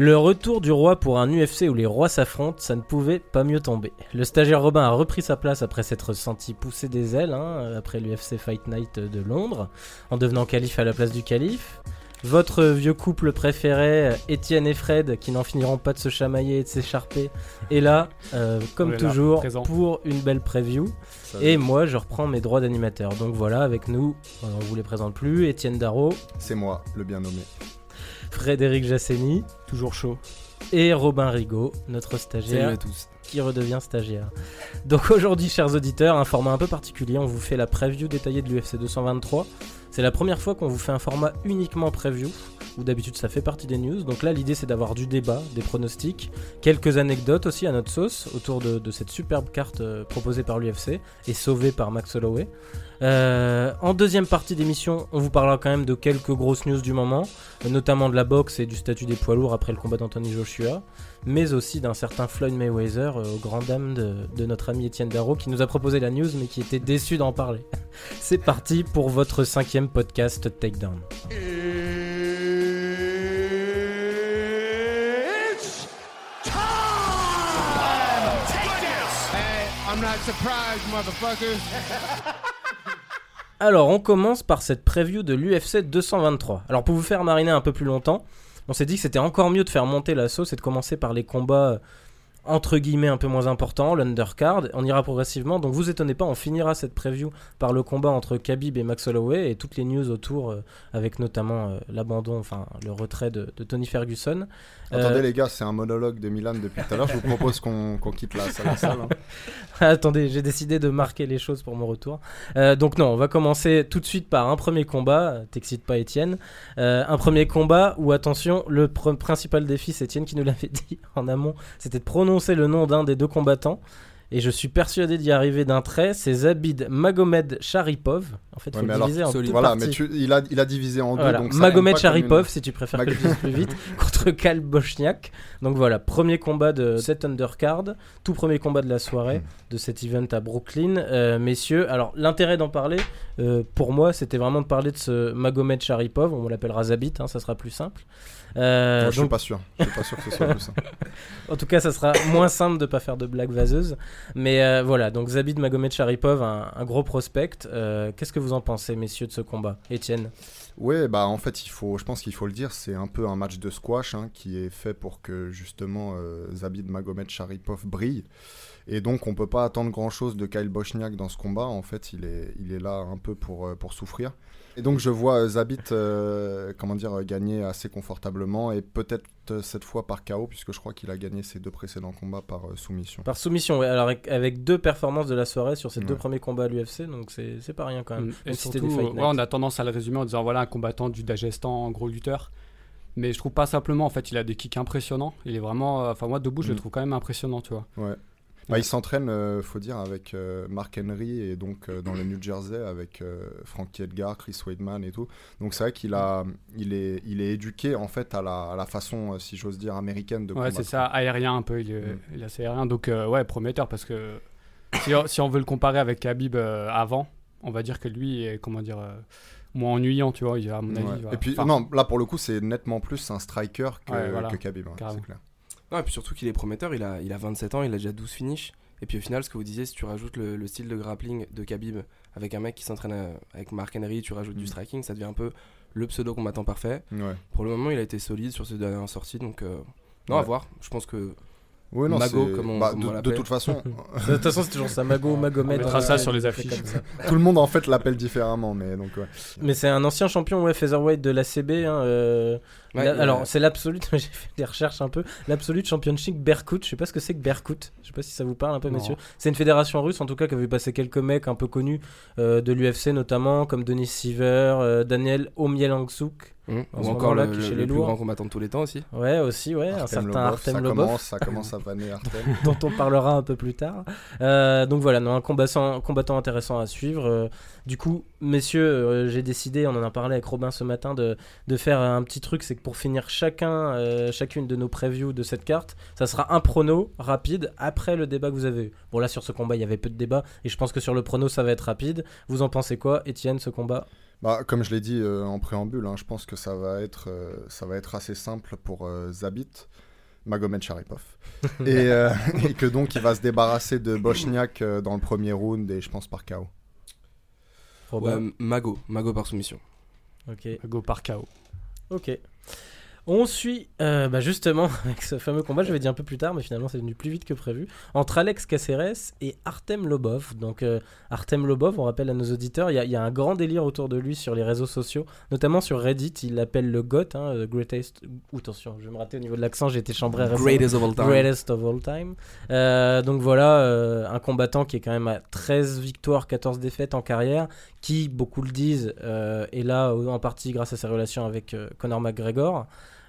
Le retour du roi pour un UFC où les rois s'affrontent, ça ne pouvait pas mieux tomber. Le stagiaire Robin a repris sa place après s'être senti pousser des ailes, hein, après l'UFC Fight Night de Londres, en devenant calife à la place du calife. Votre vieux couple préféré, Étienne et Fred, qui n'en finiront pas de se chamailler et de s'écharper, est là, euh, comme est toujours, pour une belle preview. Et moi, je reprends mes droits d'animateur. Donc voilà, avec nous, on vous les présente plus, Étienne Darro, C'est moi, le bien nommé. Frédéric Jasseni Toujours chaud. et Robin Rigaud, notre Salut stagiaire. à tous. qui redevient stagiaire. Donc aujourd'hui, chers auditeurs, un format un peu particulier. On vous fait la preview détaillée de l'UFC 223. C'est la première fois qu'on vous fait un format uniquement preview, où d'habitude ça fait partie des news. Donc là, l'idée c'est d'avoir du débat, des pronostics, quelques anecdotes aussi à notre sauce autour de, de cette superbe carte euh, proposée par l'UFC et sauvée par Max Holloway. Euh, en deuxième partie d'émission, on vous parlera quand même de quelques grosses news du moment, notamment de la boxe et du statut des poids lourds après le combat d'Anthony Joshua, mais aussi d'un certain Floyd Mayweather, euh, au grand dam de, de notre ami Étienne Darro, qui nous a proposé la news mais qui était déçu d'en parler. C'est parti pour votre cinquième podcast Takedown. I'm not surprised, motherfuckers. Alors, on commence par cette preview de l'UFC 223. Alors, pour vous faire mariner un peu plus longtemps, on s'est dit que c'était encore mieux de faire monter la sauce et de commencer par les combats euh, entre guillemets un peu moins importants, l'undercard. On ira progressivement, donc vous étonnez pas, on finira cette preview par le combat entre Khabib et Max Holloway et toutes les news autour, euh, avec notamment euh, l'abandon, enfin le retrait de, de Tony Ferguson. Attendez Euh, les gars, c'est un monologue de Milan depuis tout à l'heure. Je vous propose qu'on qu'on quitte la salle. la salle, hein. Attendez, j'ai décidé de marquer les choses pour mon retour. Euh, donc non, on va commencer tout de suite par un premier combat. T'excites pas, Étienne. Euh, un premier combat où, attention, le pr- principal défi, c'est Étienne qui nous l'avait dit en amont, c'était de prononcer le nom d'un des deux combattants. Et je suis persuadé d'y arriver d'un trait. C'est Zabid Magomed Sharipov. En fait, il Ouais, faut mais le alors, diviser en deux Voilà, parties. mais tu, il, a, il a divisé en deux. Donc Magomed Sharipov, une- si tu préfères Mag- que je dise plus vite, contre Kal Bochniak. Donc voilà, premier combat de cette undercard, tout premier combat de la soirée de cet event à Brooklyn. Euh, messieurs, alors l'intérêt d'en parler, euh, pour moi, c'était vraiment de parler de ce Magomed Sharipov, on l'appellera Zabit, hein, ça sera plus simple. Euh, Moi, je suis pas sûr. Je suis pas sûr que ce soit plus simple. en tout cas, ça sera moins simple de pas faire de blagues vaseuses. Mais euh, voilà, donc Zabit Magomed Sharipov, un, un gros prospect. Euh, Qu'est-ce que vous en pensez, messieurs, de ce combat? Étienne? Ouais, bah en fait, il faut, je pense qu'il faut le dire, c'est un peu un match de squash hein, qui est fait pour que justement Zabid Magomed Sharipov brille. Et donc, on peut pas attendre grand chose de Kyle Bochniak dans ce combat. En fait, il est, il est là un peu pour, pour souffrir. Et donc, je vois euh, Zabit, euh, comment dire, euh, gagner assez confortablement et peut-être cette fois par KO, puisque je crois qu'il a gagné ses deux précédents combats par euh, soumission. Par soumission, ouais. Alors avec, avec deux performances de la soirée sur ces deux premiers combats à l'UFC, donc c'est pas rien quand même. Mm. Et surtout, des ouais, on a tendance à le résumer en disant voilà un combattant du Dagestan, gros lutteur. Mais je trouve pas simplement, en fait, il a des kicks impressionnants. Il est vraiment, euh, enfin moi debout, je le Mm. trouve quand même impressionnant, tu vois. Ouais. Bah, il s'entraîne, euh, faut dire, avec euh, Mark Henry et donc euh, dans le New Jersey avec euh, Frankie Edgar, Chris Weidman et tout. Donc c'est vrai qu'il a, il est, il est éduqué en fait à la, à la façon, si j'ose dire, américaine de Ouais, c'est ça, aérien un peu, il est, Mm. il est assez aérien. Donc, ouais, prometteur parce que si, si on veut le comparer avec Khabib euh, avant, on va dire que lui est, comment dire, moins ennuyant, tu vois, à mon avis. Ouais. Et puis enfin, non, là pour le coup, c'est nettement plus un striker que, Ouais, voilà. que Khabib, hein, c'est clair. Non, et puis surtout qu'il est prometteur, il a, il a 27 ans, il a déjà 12 finishes. Et puis au final, ce que vous disiez, si tu rajoutes le, le style de grappling de Khabib avec un mec qui s'entraîne à- avec Mark Henry, tu rajoutes Mm. du striking, ça devient un peu le pseudo combattant parfait. Ouais. Pour le moment, il a été solide sur ses dernières sorties, donc euh, non, à voir. Je pense que Ouais, non, Mago, c'est- comme on- bah, comme on de, toute façon, De toute façon, c'est toujours ça, Mago, Magomed. On mettra ça sur les affiches. comme ça. tout le monde en fait l'appelle différemment, mais donc ouais. Mais c'est un ancien champion ouais, featherweight de l'ACB. Hein, euh, Ouais, la- alors, c'est l'absolute. J'ai fait des recherches un peu. L'absolute championship Berkut. Je sais pas ce que c'est que Berkut. Je sais pas si ça vous parle un peu, Non. messieurs. C'est une fédération russe, en tout cas, qui a vu passer quelques mecs un peu connus euh, de l'UFC, notamment comme Denis Siever, euh, Daniel Omielangsuk. En Ou encore le, qui chez le les plus lourds. grand combattant de tous les temps aussi. Ouais, aussi, ouais. un certain Lobov, Artem ça Lobov. commence, ça commence à vanner Artem. dont on parlera un peu plus tard. Euh, donc voilà, non, un combattant, combattant intéressant à suivre. Euh, du coup, messieurs, euh, j'ai décidé, on en a parlé avec Robin ce matin, de, de faire un petit truc, c'est que pour finir chacun, euh, chacune de nos previews de cette carte, ça sera un prono rapide après le débat que vous avez eu. Bon là, sur ce combat, il y avait peu de débat, et je pense que sur le prono, ça va être rapide. Vous en pensez quoi, Étienne, ce combat? Bah, comme je l'ai dit euh, en préambule, hein, je pense que ça va être, euh, ça va être assez simple pour euh, Zabit, Magomed Sharipov. et, euh, et que donc il va se débarrasser de Bochniak euh, dans le premier round et je pense par KO. Ouais, Mago, Mago par soumission. Ok. Go par KO. Ok. On suit euh, bah justement avec ce fameux combat, je l'avais dit un peu plus tard, mais finalement c'est venu plus vite que prévu, entre Alex Caceres et Artem Lobov. Donc euh, Artem Lobov, on rappelle à nos auditeurs, il y, a- il y a un grand délire autour de lui sur les réseaux sociaux, notamment sur Reddit, il l'appelle le GOAT, hein, euh, Greatest... Ouh, attention, je vais me rater au niveau de l'accent, j'ai été chambré. Greatest of all time. Greatest of all time. Euh, donc voilà, un combattant qui est quand même à 13 victoires, 14 défaites en carrière, qui, beaucoup le disent, est là en partie grâce à ses relations avec Conor McGregor.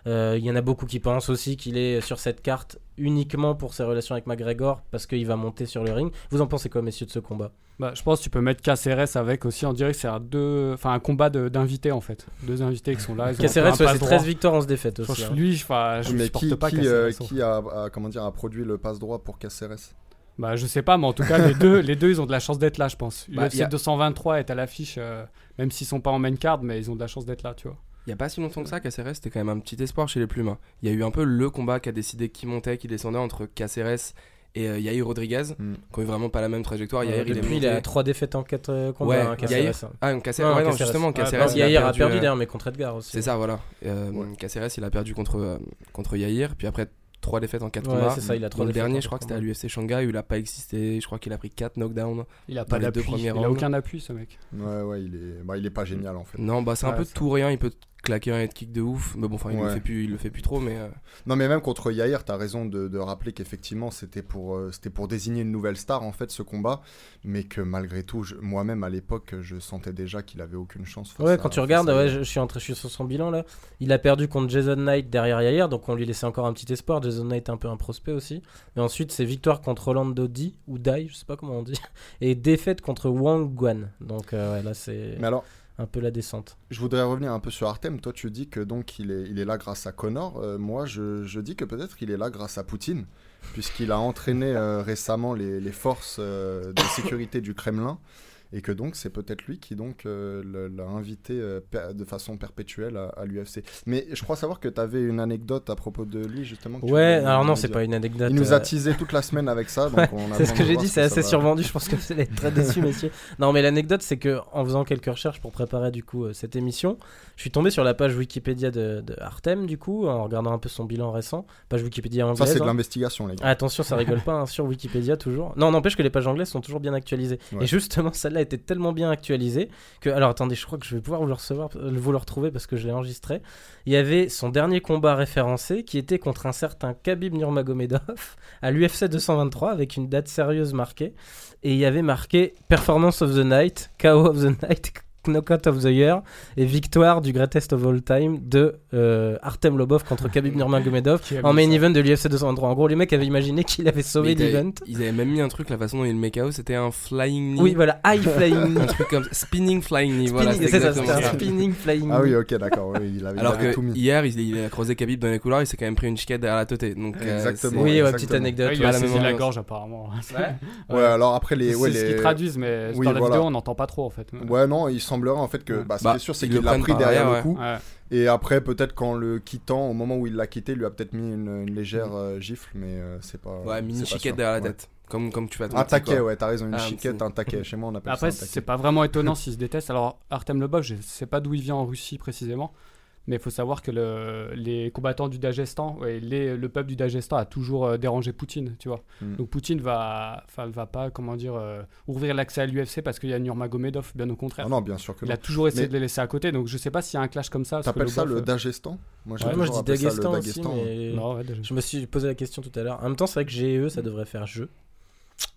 Euh, Il y en a beaucoup qui pensent aussi qu'il est sur cette carte uniquement pour ses relations avec McGregor parce qu'il va monter sur le ring. Vous en pensez quoi, messieurs, de ce combat? Bah, je pense que tu peux mettre KCRS avec aussi. On dirait que c'est un, deux... enfin, un combat de- d'invités en fait. Deux invités qui sont là. ouais, c'est passe-droit. 13 victoires, 11 défaites aussi. Franchement, hein. lui, je Mais supporte qui, pas qui, euh, en qui a, a- comment dire, a produit le passe droit pour Caceres? Bah, je sais pas, mais en tout cas, les deux, les deux, ils ont de la chance d'être là, je pense. Bah, UFC a- 223 est à l'affiche, euh, même s'ils sont pas en main card, mais ils ont de la chance d'être là, tu vois. Il y a pas si longtemps que ça, Caceres, c'était quand même un petit espoir chez les plumes. hein. Il y a eu un peu le combat qui a décidé qui montait, qui descendait entre Caceres et euh, Yair Rodriguez, Hmm. qui ont eu vraiment pas la même trajectoire. Yair, il est Depuis, il, a 3 défaites en 4 combats. Ouais, hein, Caceres, Yair. Ah, donc Caceres, ouais, non, justement, Ah, Caceres. bah, il Yair a perdu, perdu euh, mais contre Edgar aussi. C'est ça, voilà. Euh, Ouais. Caceres, il a perdu contre, euh, contre Yair, puis après 3 défaites en 4 Ouais, combats. ça, il a trois le dernier, je crois que c'était à l'UFC Shanghai où il a pas existé. Je crois qu'il a pris 4 knockdowns. Il a pas d'appui, il a rounds. aucun appui, ce mec. Ouais, ouais, il est, bah, il est pas génial en fait. Non, bah c'est un peu tout rien. Il peut claquer un head kick de ouf. Mais bon, enfin, il, le Ouais. fait plus, il le fait plus trop. Mais euh, Non, mais même contre Yair, t'as raison de, de rappeler qu'effectivement c'était pour, euh, c'était pour désigner une nouvelle star en fait ce combat, mais que malgré tout, moi-même à l'époque, je sentais déjà qu'il avait aucune chance. face Ouais, à- quand tu regardes, à ouais, Yair. je, je suis entré, je suis sur son bilan là. Il a perdu contre Jason Knight derrière Yair, donc on lui laissait encore un petit espoir. Jason Knight est un peu un prospect aussi. Mais ensuite, c'est victoire contre Rolando Di ou Dai, je sais pas comment on dit, et défaite contre Wang Guan. Donc euh, ouais, là, c'est Mais alors, un peu la descente. je voudrais revenir un peu sur Artem. Toi, tu dis que donc il est, il est là grâce à Connor. Euh, moi, je, je dis que peut-être qu'il est là grâce à Poutine, puisqu'il a entraîné euh, récemment les, les forces euh, de sécurité du Kremlin. Et que donc c'est peut-être lui qui donc euh, l'a invité euh, de façon perpétuelle à, à l'UFC. Mais je crois savoir que tu avais une anecdote à propos de lui justement. Ouais, alors non, c'est pas une anecdote. Il nous a euh, teasé toute la semaine avec ça, C'est ce que j'ai dit, ce c'est assez va- survendu. Je pense que vous allez être très déçus, messieurs. Non, mais l'anecdote, c'est que en faisant quelques recherches pour préparer du coup cette émission, je suis tombé sur la page Wikipédia de, de Artem, du coup, en regardant un peu son bilan récent. Page Wikipédia anglaise. Ça, c'est de hein. l'investigation, les gars. Attention, ça rigole pas hein, sur Wikipédia toujours. Non, n'empêche que les pages anglaises sont toujours bien actualisées. Ouais. Et justement, celle-là était tellement bien actualisée que. Alors attendez, je crois que je vais pouvoir vous le, recevoir, euh, vous le retrouver parce que je l'ai enregistré. Il y avait son dernier combat référencé qui était contre un certain Khabib Nurmagomedov à l'UFC 223 avec une date sérieuse marquée. Et il y avait marqué Performance of the Night, KO of the Night, Knockout of the Year et victoire du Greatest of All Time de euh, Artem Lobov contre Khabib Nurmagomedov en main ça event de l'UFC 223. En gros, les mecs avaient imaginé qu'il avait sauvé ils, l'event. ils avaient même mis un truc, la façon dont il le met KO, c'était un flying knee. Oui, voilà, high flying. Un truc comme spinning flying knee. Voilà, Spinning- c'est ça, c'était un spinning flying. Ah oui, ok, d'accord. oui, il avait, il Alors avait que tout mis. hier, il, il a croisé Khabib dans les couloirs, il s'est quand même pris une chiquette derrière la tête. Donc, euh, Exactement. Oui, ouais, petite anecdote. Ouais, il a la saisi la gorge apparemment. Ouais, alors après, les. C'est ouais, ce qu'ils traduisent, mais dans la vidéo on n'entend pas trop en fait. Ouais, non, il semblerait en fait que. Ouais. Bah, ce Bah, qui est sûr, c'est qu'il l'a pris derrière derrière, le coup. Ouais. Et après, peut-être qu'en le quittant, au moment où il l'a quitté, il lui a peut-être mis une, une légère euh, gifle, mais euh, c'est pas. Ouais, mini chiquette derrière la Ouais. tête. Comme, comme tu ton Un taquet, ouais, t'as raison, une Ah, chiquette, un taquet. Chez moi, on appelle Après, ça un c'est pas vraiment étonnant s'ils se détestent. Alors, Artem Lobov, je sais pas d'où il vient en Russie précisément, mais il faut savoir que le- les combattants du Dagestan, ouais, les- le peuple du Dagestan a toujours euh, dérangé Poutine, tu vois. Mm. Donc Poutine va, va pas, comment dire, euh, ouvrir l'accès à l'UFC parce qu'il y a Nurmagomedov, bien au contraire. Ah non, bien sûr que il non. a toujours essayé Mais- de les laisser à côté, donc je sais pas s'il y a un clash comme ça. T'appelles ça Lobov, le euh, Dagestan? Moi, j'ai Ouais, moi je dis ça Dagestan aussi, Dagestan. mais Non, ouais, Dagestan. je me suis posé la question tout à l'heure. En même temps, c'est vrai que GE, ça devrait faire jeu.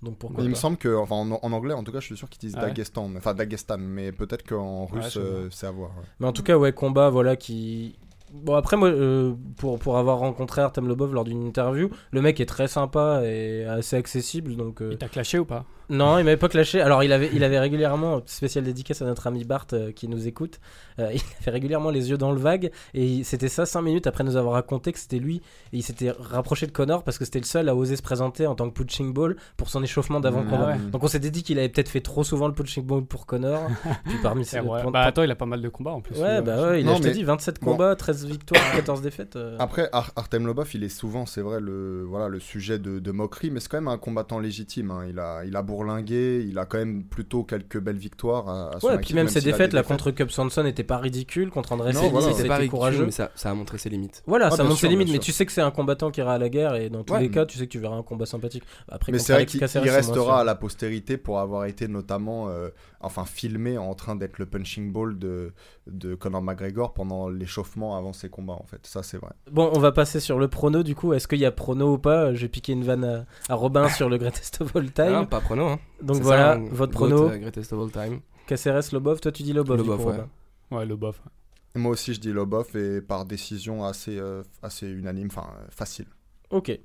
Donc pourquoi Il me semble que, enfin, en, en anglais, en tout cas, je suis sûr qu'ils disent Ah ouais. Dagestan, mais- enfin Dagestan, mais peut-être qu'en russe, euh, c'est à voir. ouais. Mais en tout cas, ouais, combat, voilà, qui Bon après moi euh, pour, pour avoir rencontré Artem Lobov lors d'une interview, le mec est très sympa et assez accessible donc euh, Il t'a clashé ou pas? Non il m'avait pas clashé. Alors il avait il avait régulièrement spécial dédicace à notre ami Bart euh, qui nous écoute. euh, il avait régulièrement les yeux dans le vague et c'était ça 5 minutes après nous avoir raconté que c'était lui et il s'était rapproché de Connor parce que c'était le seul à oser se présenter en tant que punching ball pour son échauffement d'avant Mmh. combat. Ah ouais. Donc on s'était dit qu'il avait peut-être fait trop souvent le punching ball pour Connor. Puis parmi vrai. pour- Bah attends, il a pas mal de combats en plus. Ouais, lui, bah euh. ouais, il Non, a, je mais- dit, 27 bon. combats, 13 victoires, 14 défaites. euh. Après, Ar- Artem Lobov, il est souvent, c'est vrai, le, voilà, le sujet de, de moquerie, mais c'est quand même un combattant légitime. hein. Il, a, il a bourlingué, il a quand même plutôt quelques belles victoires à, à son Ouais, actif, puis même ses défaites, là, contre Cub Swanson, n'était pas ridicule. Contre André Non, Cédis, voilà. c'était pas ridicule, courageux. mais ça, ça a montré ses limites. Voilà, Ah, ça montre sûr, ses limites, mais tu sais que c'est un combattant qui ira à la guerre et dans tous Ouais. les cas, tu sais que tu verras un combat sympathique. Après, Mais c'est vrai qu'il restera à la postérité pour avoir été notamment euh, enfin filmé en train d'être le punching ball de, de Conor McGregor pendant l'échauffement avant ses combats en fait. Ça c'est vrai. Bon, on va passer sur le prono du coup. Est-ce qu'il y a prono ou pas? J'ai piqué une vanne à, à Robin sur le Greatest of All Time. Ah, pas prono, hein. Donc voilà, ça, votre GOAT, prono. euh, Greatest of all time. Caceres, Lobov, toi tu dis Lobov, du Lobov, coup, ouais. Et moi aussi je dis Lobov et par décision assez, euh, assez unanime, enfin euh, facile. Ok.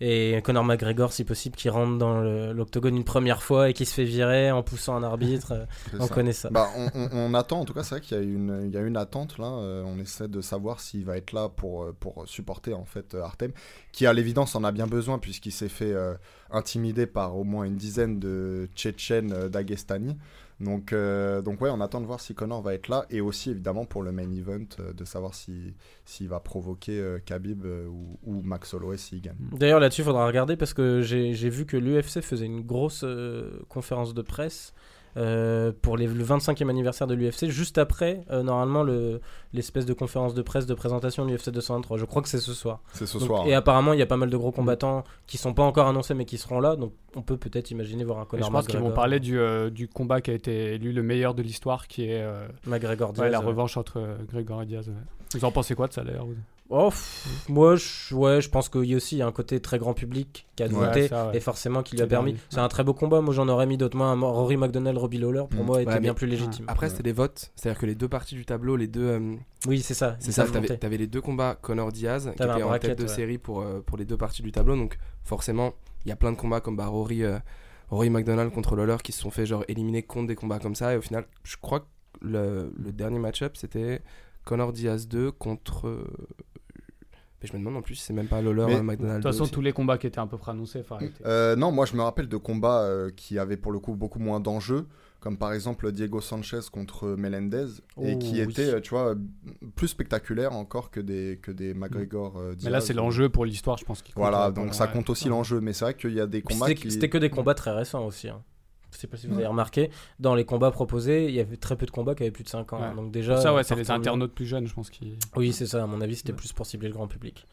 Et Conor McGregor, si possible, qui rentre dans l'octogone une première fois et qui se fait virer en poussant un arbitre. euh, on ça. connaît ça. Bah, on, on- on attend, en tout cas, c'est vrai qu'il y, a une- il y a une attente là. euh, on essaie de savoir s'il va être là pour, euh, pour supporter en fait Artem, qui à l'évidence en a bien besoin puisqu'il s'est fait euh, intimider par au moins une dizaine de Tchétchènes d'Aghestani. Donc, euh, donc ouais, on attend de voir si Connor va être là et aussi évidemment pour le main event euh, de savoir si s'il va provoquer euh, Khabib ou, ou Max Holloway s'il gagne. D'ailleurs, là-dessus, il faudra regarder parce que j'ai vu que l'UFC faisait une grosse conférence de presse euh, pour les- le 25e anniversaire de l'UFC, juste après, euh, normalement, le- l'espèce de conférence de presse de présentation de l'UFC 223. Je crois que c'est ce soir. C'est ce Donc- soir. et hein. apparemment, il y a pas mal de gros combattants qui sont pas encore annoncés mais qui seront là. Donc, on peut peut-être imaginer voir un Conor je pense qu'ils vont parler du, euh, du combat qui a été élu le meilleur de l'histoire, qui est euh, McGregor Diaz. ouais, la ouais. revanche entre euh, Gregor et Diaz. ouais. Vous en pensez quoi de ça d'ailleurs Oh, pff, moi, je, ouais, je pense qu'il y a aussi un côté très grand public qui a voté ouais. et forcément qui lui a permis. C'est un très beau combat. Moi, j'en aurais mis d'autres. Un Rory McDonald, Robbie Lawler, pour Mm. moi, était Ouais, bien plus légitime. Après, Ouais. c'était des votes. C'est-à-dire que les deux parties du tableau, les deux. euh, Oui, c'est ça. c'est ça, t'avais t'avais les deux combats Connor Diaz qui étaient en tête de ouais. série pour, euh, pour les deux parties du tableau. Donc, forcément, il y a plein de combats comme bah, Rory, euh, Rory McDonald contre Lawler qui se sont fait genre éliminer contre des combats comme ça. Et au final, je crois que le, le dernier match-up, c'était Connor Diaz 2 contre. Je me demande en plus si c'est même pas Mais- euh, McDonald. De toute façon, aussi. tous les combats qui étaient à peu près annoncés, faut arrêter. Euh, non, moi je me rappelle de combats euh, qui avaient pour le coup beaucoup moins d'enjeux, comme par exemple Diego Sanchez contre Melendez, et Oh, qui oui. étaient, euh, tu vois, plus spectaculaires encore que des, que des McGregor. euh, Mais là, c'est l'enjeu pour l'histoire, je pense. Qui compte, Voilà, donc ouais, ça compte aussi Ouais. l'enjeu, mais c'est vrai qu'il y a des combats C'était qui. c'était que des combats très récents aussi. hein. Je sais pas si vous avez remarqué, dans les combats proposés, il y avait très peu de combats qui avaient plus de 5 ans. Ouais. Donc déjà, ça, ouais, c'est les internautes plus jeunes, je pense. Qui... Oui, c'est ça. À mon avis, c'était plus pour cibler le grand public.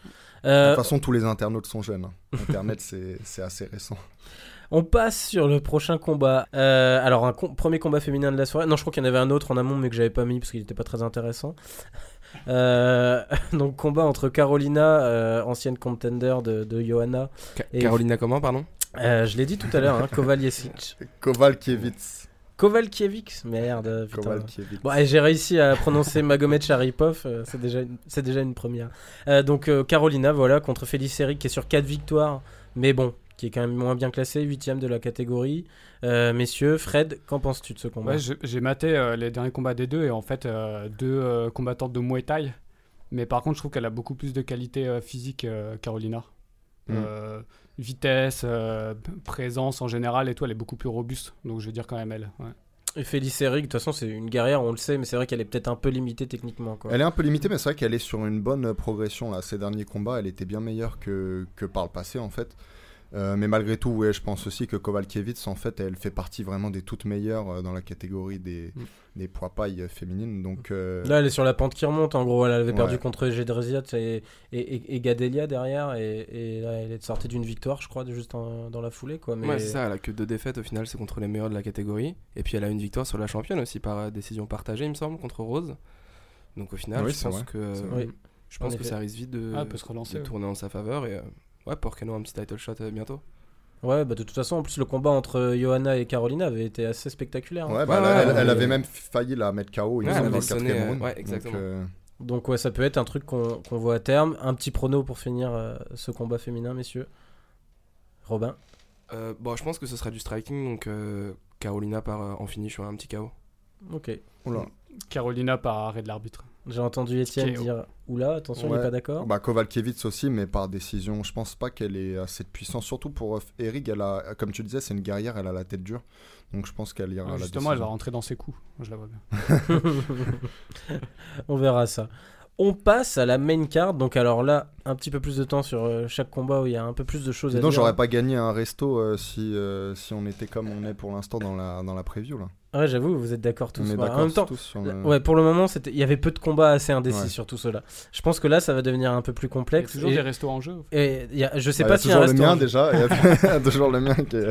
De Euh, toute façon, tous les internautes sont jeunes. hein. Internet, c'est c'est assez récent. On passe sur le prochain combat. Euh, alors, un com- premier combat féminin de la soirée. Non, je crois qu'il y en avait un autre en amont, mais que j'avais pas mis parce qu'il était pas très intéressant. Euh, donc, combat entre Carolina, euh, ancienne contender de, de Johanna. Ca- Et- Carolina, comment, pardon? Euh, je l'ai dit tout à l'heure, hein, Kovaljecic. Kovalkiewicz. Kovalkiewicz, merde. putain. Kovalkiewicz. Bon, j'ai réussi à prononcer Magomed Sharipov, euh, c'est déjà, une- c'est déjà une première. Euh, donc euh, Carolina, voilà, contre Félix Eric qui est sur 4 victoires, mais bon, qui est quand même moins bien classé, 8ème de la catégorie. Euh, messieurs, Fred, qu'en penses-tu de ce combat? Ouais, je- j'ai maté euh, les derniers combats des deux et en fait, euh, deux euh, combattantes de Muay Thai. Mais par contre, je trouve qu'elle a beaucoup plus de qualité euh, physique, euh, Carolina. Mm. Euh, vitesse, euh, présence en général et tout, elle est beaucoup plus robuste. Donc je vais dire quand même elle. ouais. Et Félix Eric, de toute façon, c'est une guerrière, on le sait, mais c'est vrai qu'elle est peut-être un peu limitée techniquement. Quoi. Elle est un peu limitée, mais c'est vrai qu'elle est sur une bonne progression là. Ces derniers combats, elle était bien meilleure que, que par le passé en fait. Euh, mais malgré tout, ouais, je pense aussi que Kovalkiewicz, en fait, elle fait partie vraiment des toutes meilleures euh, dans la catégorie des, Mm. des poids pailles euh, féminines. Donc, euh, Là, elle est sur la pente qui remonte, en gros. Elle avait perdu Ouais. contre Jedrziat et, et, et, et Gadelia derrière, et, et là, elle est sortie d'une victoire, je crois, juste en- dans la foulée. Quoi. Mais... Ouais, c'est ça, elle a que deux défaites au final, c'est contre les meilleurs de la catégorie. Et puis elle a une victoire sur la championne aussi par décision partagée, il me semble, contre Rose. Donc au final, Oui, je pense vrai, que, je pense En que ça risque vite de, Ah, elle peut se relancer, de ouais. tourner en sa faveur. Et euh, ouais, Porcano, un petit title shot euh, bientôt. Ouais, bah de toute façon, en plus, le combat entre Johanna et Carolina avait été assez spectaculaire. hein. ouais, bah, Ouais, elle, ouais, elle- elle ouais. avait même failli la mettre KO il me Ouais, semble, elle dans avait le quatrième euh, round. ouais, Donc, exactement. euh, Donc ouais, ça peut être un truc qu'on qu'on voit à terme. Un petit prono pour finir euh, ce combat féminin, messieurs. Robin Euh, bon, je pense que ce sera du striking, donc euh, Carolina part euh, en finish sur un petit KO. Ok. Oula. Carolina par arrêt de l'arbitre. J'ai entendu Étienne dire Oula, attention, il Ouais. est pas d'accord. Bah, Kovalkiewicz aussi, mais par décision. Je pense pas qu'elle ait assez de puissance. Surtout pour euh, Eric, elle a, comme tu disais, c'est une guerrière, elle a la tête dure. Donc je pense qu'elle ira la Justement, elle va rentrer dans ses coups. Je la vois bien. On verra ça. On passe à la main card. Donc alors là, un petit peu plus de temps sur euh, chaque combat où il y a un peu plus de choses à Sinon, dire. j'aurais pas gagné un resto euh, si, euh, si on était comme on est pour l'instant dans la, dans la preview. Là. Ouais, j'avoue, vous êtes d'accord tous. on est Ouais, en même temps, tous le- ouais, pour le moment, c'était, il y avait peu de combats assez indécis Ouais. sur tout cela. Je pense que là, ça va devenir un peu plus Il y a complexe. toujours et, des restos en jeu. et il y a- je sais Bah, pas il y a s'il y a un toujours le mien déjà. Il y a toujours le mien qui est.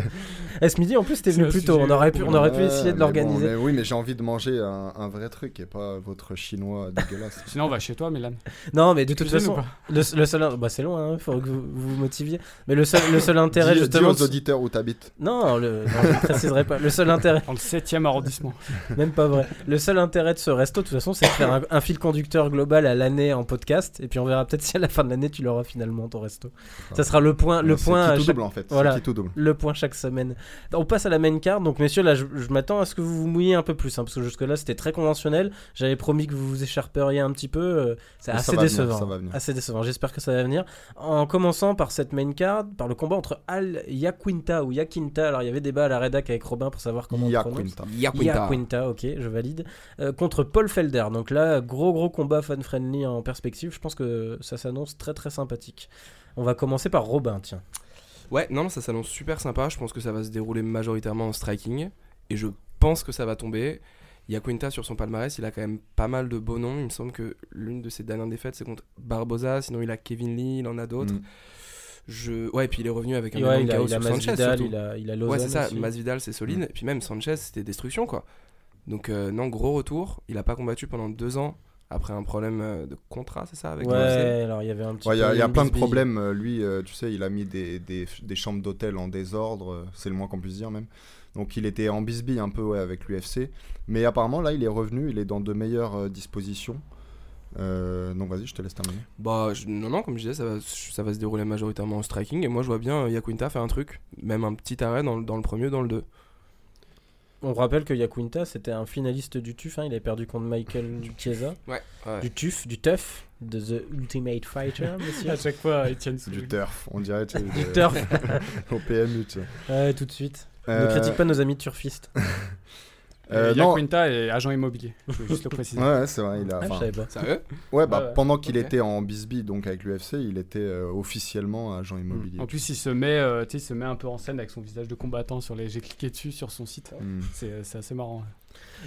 Eh, ce midi, en plus, t'es C'est venu plus tôt. On aurait pu, on aurait pu essayer de l'organiser. bon, mais oui, mais j'ai envie de manger un, un vrai truc et pas votre chinois dégueulasse. Sinon, on va chez toi, Milan. Non, mais de toute façon, le, le seul, bah c'est loin, il faut que vous vous motiviez. Mais le seul, le seul intérêt justement. aux auditeurs où t'habites. Non, je ne préciserai pas. Le seul intérêt, le 7ème arrondissement. même pas vrai. Le seul intérêt de ce resto, de toute façon, c'est de faire un, un fil conducteur global à l'année en podcast. Et puis on verra peut-être si à la fin de l'année tu l'auras finalement ton resto. Ça sera le point, le point, qui tout chaque, double en fait. Voilà. qui tout double. le point chaque semaine. On passe à la main card. Donc messieurs, là, je, je m'attends à ce que vous vous mouilliez un peu plus, hein, parce que jusque là c'était très conventionnel. J'avais promis que vous vous écharperiez un petit peu. euh, c'est assez décevant. Assez décevant. J'espère que ça va venir. En commençant par cette main card, par le combat entre Al Yaquinta ou Yaquinta. Alors il y avait débat à la rédac avec Robin pour savoir comment on prononce. Yaquinta. Yaquinta. Yaquinta, ok, je valide. Euh, contre Paul Felder. Donc là, gros gros combat fan-friendly en perspective. Je pense que ça s'annonce très très sympathique. On va commencer par Robin, tiens. Ouais, non, non, ça s'annonce super sympa. Je pense que ça va se dérouler majoritairement en striking. Et je pense que ça va tomber. Yaquinta sur son palmarès, il a quand même pas mal de beaux noms. Il me semble que l'une de ses dernières défaites, c'est contre Barbosa. Sinon, il a Kevin Lee, il en a d'autres. Mm. Je... Ouais, et puis il est revenu avec un ouais, énorme il a, KO il a sur Sanchez. Surtout. il a, il a Ouais, c'est ça. aussi. Masvidal, c'est solide. Et puis même Sanchez, c'était destruction, quoi. Donc, euh, non, gros retour. Il a pas combattu pendant deux ans après un problème euh, de contrat, c'est ça avec Ouais, alors il y avait un petit Ouais, Il y a, y plein de problèmes. euh, Lui, euh, tu sais, il a mis des, des, des chambres d'hôtel en désordre. C'est le moins qu'on puisse dire même. Donc il était en bisbille un peu ouais, avec l'UFC. Mais apparemment, là, il est revenu. Il est dans de meilleures euh, dispositions. Euh, donc vas-y, je te laisse terminer. Bah, je- non, non, comme je disais, ça va, ça va se dérouler majoritairement en striking. Et moi, je vois bien euh, Yaquinta faire un truc, même un petit arrêt dans, le- dans le premier, dans le 2. On rappelle que Yaquinta, c'était un finaliste du TUF. hein, il avait perdu contre Michael Chiesa. Ouais, ouais. Du TUF, du TUF, de The Ultimate Fighter, monsieur. À chaque fois, Etienne C'est du turf. On dirait tu sais, du de- turf. au PMU. Tu sais. Ouais, tout de suite. Ne Euh, critique pas nos amis turfistes. euh, Euh, non. Quinta est agent immobilier. Je veux juste le préciser. Ouais, ouais, c'est vrai. Il a, Ah, je enfin, savais pas. Sérieux ouais, bah, Ouais, ouais. pendant qu'il était en bisbille, donc avec l'UFC, il était euh, officiellement agent immobilier. En plus, il se met, euh, tu sais, il se met un peu en scène avec son visage de combattant sur les. J'ai cliqué dessus sur son site. Hmm. C'est c'est assez marrant.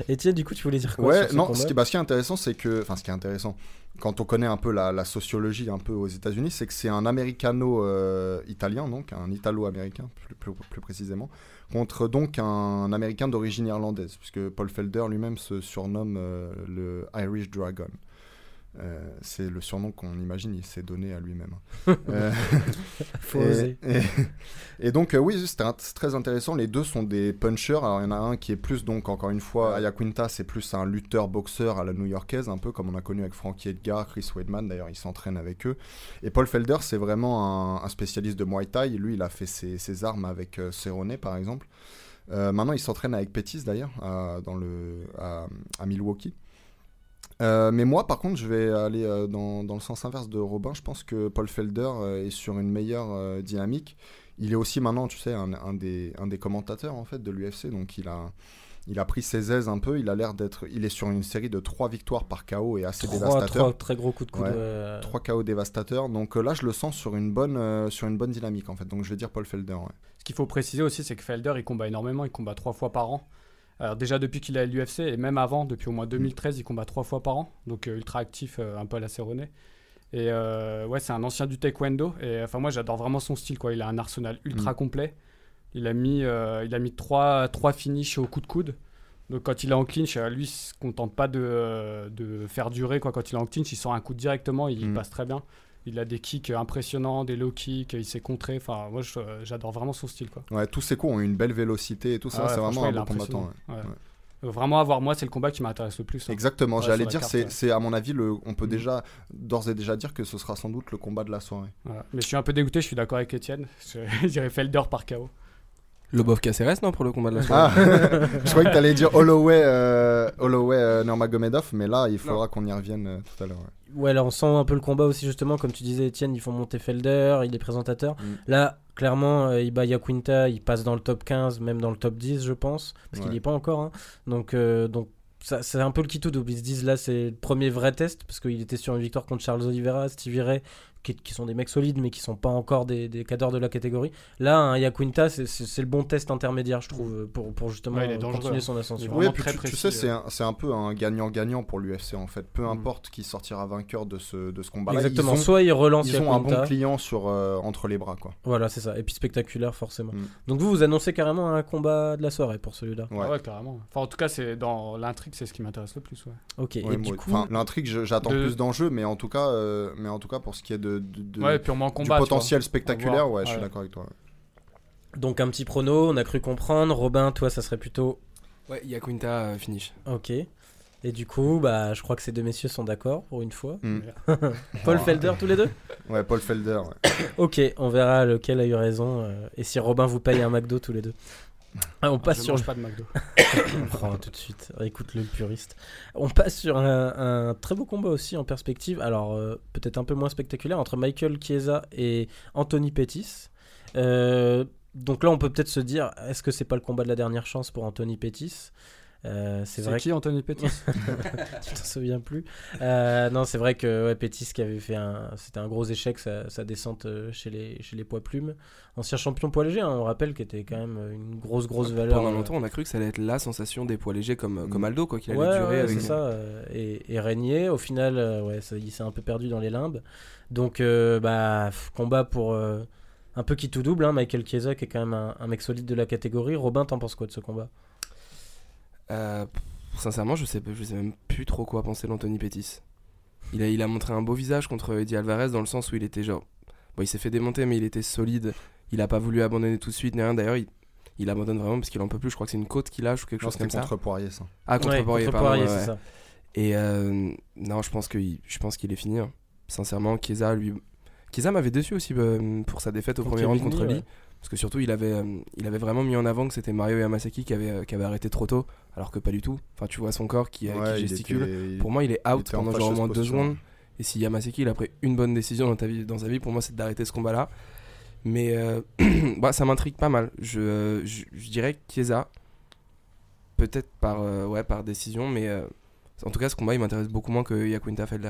Etienne, du coup, tu voulais dire quoi Ouais, sur ce non, combat ce qui, bah, ce qui est intéressant, c'est que. Enfin, ce qui est intéressant, quand on connaît un peu la, la sociologie un peu aux États-Unis, c'est que c'est un américano-italien, donc un italo-américain, plus, plus, plus précisément, contre donc un américain d'origine irlandaise, puisque Paul Felder lui-même se surnomme euh, le Irish Dragon. Euh, c'est le surnom qu'on imagine, il s'est donné à lui-même. Euh, Faut et, oser. et- et donc, euh, oui, c'était très intéressant. Les deux sont des punchers. Alors, il y en a un qui est plus, donc, encore une fois, Ayaquinta, c'est plus un lutteur-boxeur à la new-yorkaise, un peu comme on a connu avec Frankie Edgar, Chris Weidman, d'ailleurs, il s'entraîne avec eux. Et Paul Felder, c'est vraiment un, un spécialiste de Muay Thai. Lui, il a fait ses, ses armes avec euh, Cerrone, par exemple. Euh, maintenant, il s'entraîne avec Pettis, d'ailleurs, dans le, à, à Milwaukee. Euh, mais moi, par contre, je vais aller euh, dans, dans le sens inverse de Robin. Je pense que Paul Felder euh, est sur une meilleure euh, dynamique. Il est aussi maintenant, tu sais, un, un des, un des commentateurs en fait de l'UFC. Donc, il a, il a pris ses aises un peu. Il a l'air d'être. Il est sur une série de trois victoires par KO et assez Trois, dévastateur. trois très gros coups de coude. Ouais. euh, Trois KO dévastateurs. Donc euh, là, je le sens sur une bonne, euh, sur une bonne dynamique en fait. Donc, je vais dire Paul Felder. ouais. Ce qu'il faut préciser aussi, c'est que Felder, il combat énormément. Il combat trois fois par an. Alors déjà depuis qu'il est à l'UFC et même avant, depuis au moins 2013, il combat trois fois par an. Donc euh, ultra actif, euh, un peu à la Cerrone. Et euh, ouais, c'est un ancien du taekwondo. Et enfin moi, j'adore vraiment son style. Quoi. Il a un arsenal ultra Mm. complet. Il a mis, euh, il a mis trois, trois finishes au coup de coude. Donc quand il est en clinch, euh, lui, il se contente pas de, euh, de faire durer. Quoi. Quand il est en clinch, il sort un coup dirtement, il Mm. passe très bien. Il a des kicks impressionnants, des low kicks, il s'est contré. Enfin, moi, j'adore vraiment son style. Quoi. Ouais, tous ces coups ont une belle vélocité et tout ça. Ah ouais, c'est vraiment un bon combattant. ouais. Ouais. Ouais. Vraiment, avoir moi, c'est le combat qui m'intéresse le plus. hein. Exactement, j'allais dire, c'est, à mon avis, le, on peut Mhm. déjà, d'ores et déjà dire que ce sera sans doute le combat de la soirée. Mais je suis un peu dégoûté, je suis d'accord avec Etienne. Je dirais Felder par KO. Lobov Caceres, non, pour le combat de la soirée Ah, je croyais que tu allais dire Holloway, euh, Holloway euh, Nurmagomedov, mais là, il faudra qu'on y revienne euh, tout à l'heure. ouais. Ouais, là on sent un peu le combat aussi justement, comme tu disais Etienne, ils font monter Felder, il est présentateur. Mm. Là, clairement, euh, il bat Yaquinta, il passe dans le top 15, même dans le top 10 je pense, parce qu'il n'y est pas encore. hein. Donc, euh, donc c'est un peu le qui tout double. Ils se disent là c'est le premier vrai test, parce qu'il était sur une victoire contre Charles Oliveira, Stevie Ray, qui, qui sont des mecs solides mais qui sont pas encore des, des cadors de la catégorie. Là, un Yaquinta, c'est- le bon test intermédiaire je trouve, pour, pour justement Ouais, continuer son ascension. Oui, puis très tu, tu précis, sais, c'est euh. un, c'est un peu un gagnant-gagnant pour l'UFC en fait. Peu Mm. importe qui sortira vainqueur de ce, de ce combat-là. Exactement, Ils ont, soit il relance ils ont un bon client sur, euh, entre les bras. Quoi. Voilà, c'est ça. Et puis spectaculaire, forcément. Mm. Donc vous, vous annoncez carrément un combat de la soirée pour celui-là. Ouais. Ouais, carrément. Enfin, en tout cas, c'est dans l'intrigue, c'est ce qui m'intéresse le plus. Ouais. Ok. Ouais, et moi, du coup, enfin, l'intrigue, j'attends de- plus d'enjeux, mais en tout cas, euh, mais en tout cas, pour ce qui est de, de- de- ouais, purement du combat. potentiel spectaculaire, ouais, je suis d'accord avec toi. donc un petit prono, on a cru comprendre. Robin, toi, ça serait plutôt Ouais, Yaquinta euh, finish. ok. Et du coup, bah, je crois que ces deux messieurs sont d'accord pour une fois. Mm. Paul. Felder, tous les deux Ouais, Paul Felder. ouais. Ok, on verra lequel a eu raison. euh, et si Robin vous paye un McDo tous les deux. Ah, on passe je sur mange le... pas de McDo. Oh, tout de suite, écoute le puriste. On passe sur un, un très beau combat aussi en perspective, alors euh, peut-être un peu moins spectaculaire, entre Michael Chiesa et Anthony Pettis. Euh, donc là, on peut peut-être se dire, est-ce que c'est pas le combat de la dernière chance pour Anthony Pettis? Euh, c'est vrai qui Anthony Pettis que tu t'en souviens plus. Euh, non, c'est vrai que ouais, Pettis qui avait fait un, c'était un gros échec sa, sa descente euh, chez les chez les poids plumes, ancien champion poids léger, hein, on rappelle, qui était quand même une grosse grosse valeur. Pendant longtemps, on a cru que ça allait être la sensation des poids légers comme, comme Mm. Aldo, quoi, qu'il allait Ouais, durer ouais, avec c'est ça. et, et régner. Au final, ouais, ça, il s'est un peu perdu dans les limbes. Donc, euh, bah, combat pour euh, un peu qui tout double. hein, Michael Chiesa, qui est quand même un, un mec solide de la catégorie. Robin, t'en penses quoi de ce combat? Euh, sincèrement, je sais, je sais même plus trop quoi penser d'Anthony Pettis. Il a, il a montré un beau visage contre Eddie Alvarez dans le sens où il était genre. Bon, il s'est fait démonter, mais il était solide. Il a pas voulu abandonner tout de suite, ni rien. D'ailleurs, il, il abandonne vraiment parce qu'il en peut plus. Je crois que c'est une côte qu'il lâche ou quelque Non, chose comme ça. contre Poirier, ça. Ah, contre Ouais, Poirier, contre pardon, Poirier, ouais, ça. Et euh, non, je pense qu'il je pense qu'il est fini. hein. Sincèrement, Chiesa, lui. Chiesa m'avait déçu aussi euh, pour sa défaite au Contre premier round contre ouais. Parce que surtout, il avait, euh, il avait vraiment mis en avant que c'était Mario Yamasaki qui avait, euh, qui avait arrêté trop tôt, alors que pas du tout. Enfin, tu vois son corps qui, euh, qui Ouais, il gesticule. était- Pour moi, il est il out était en pendant genre au fâcheuse moins deux posture. secondes. Et si Yamasaki il a pris une bonne décision dans, ta vie, dans sa vie, pour moi, c'est d'arrêter ce combat-là. Mais euh, bah, ça m'intrigue pas mal. Je, euh, je, je dirais Chiesa, peut-être par, euh, ouais, par décision, mais euh, en tout cas, ce combat il m'intéresse beaucoup moins que Yaquinta Felder.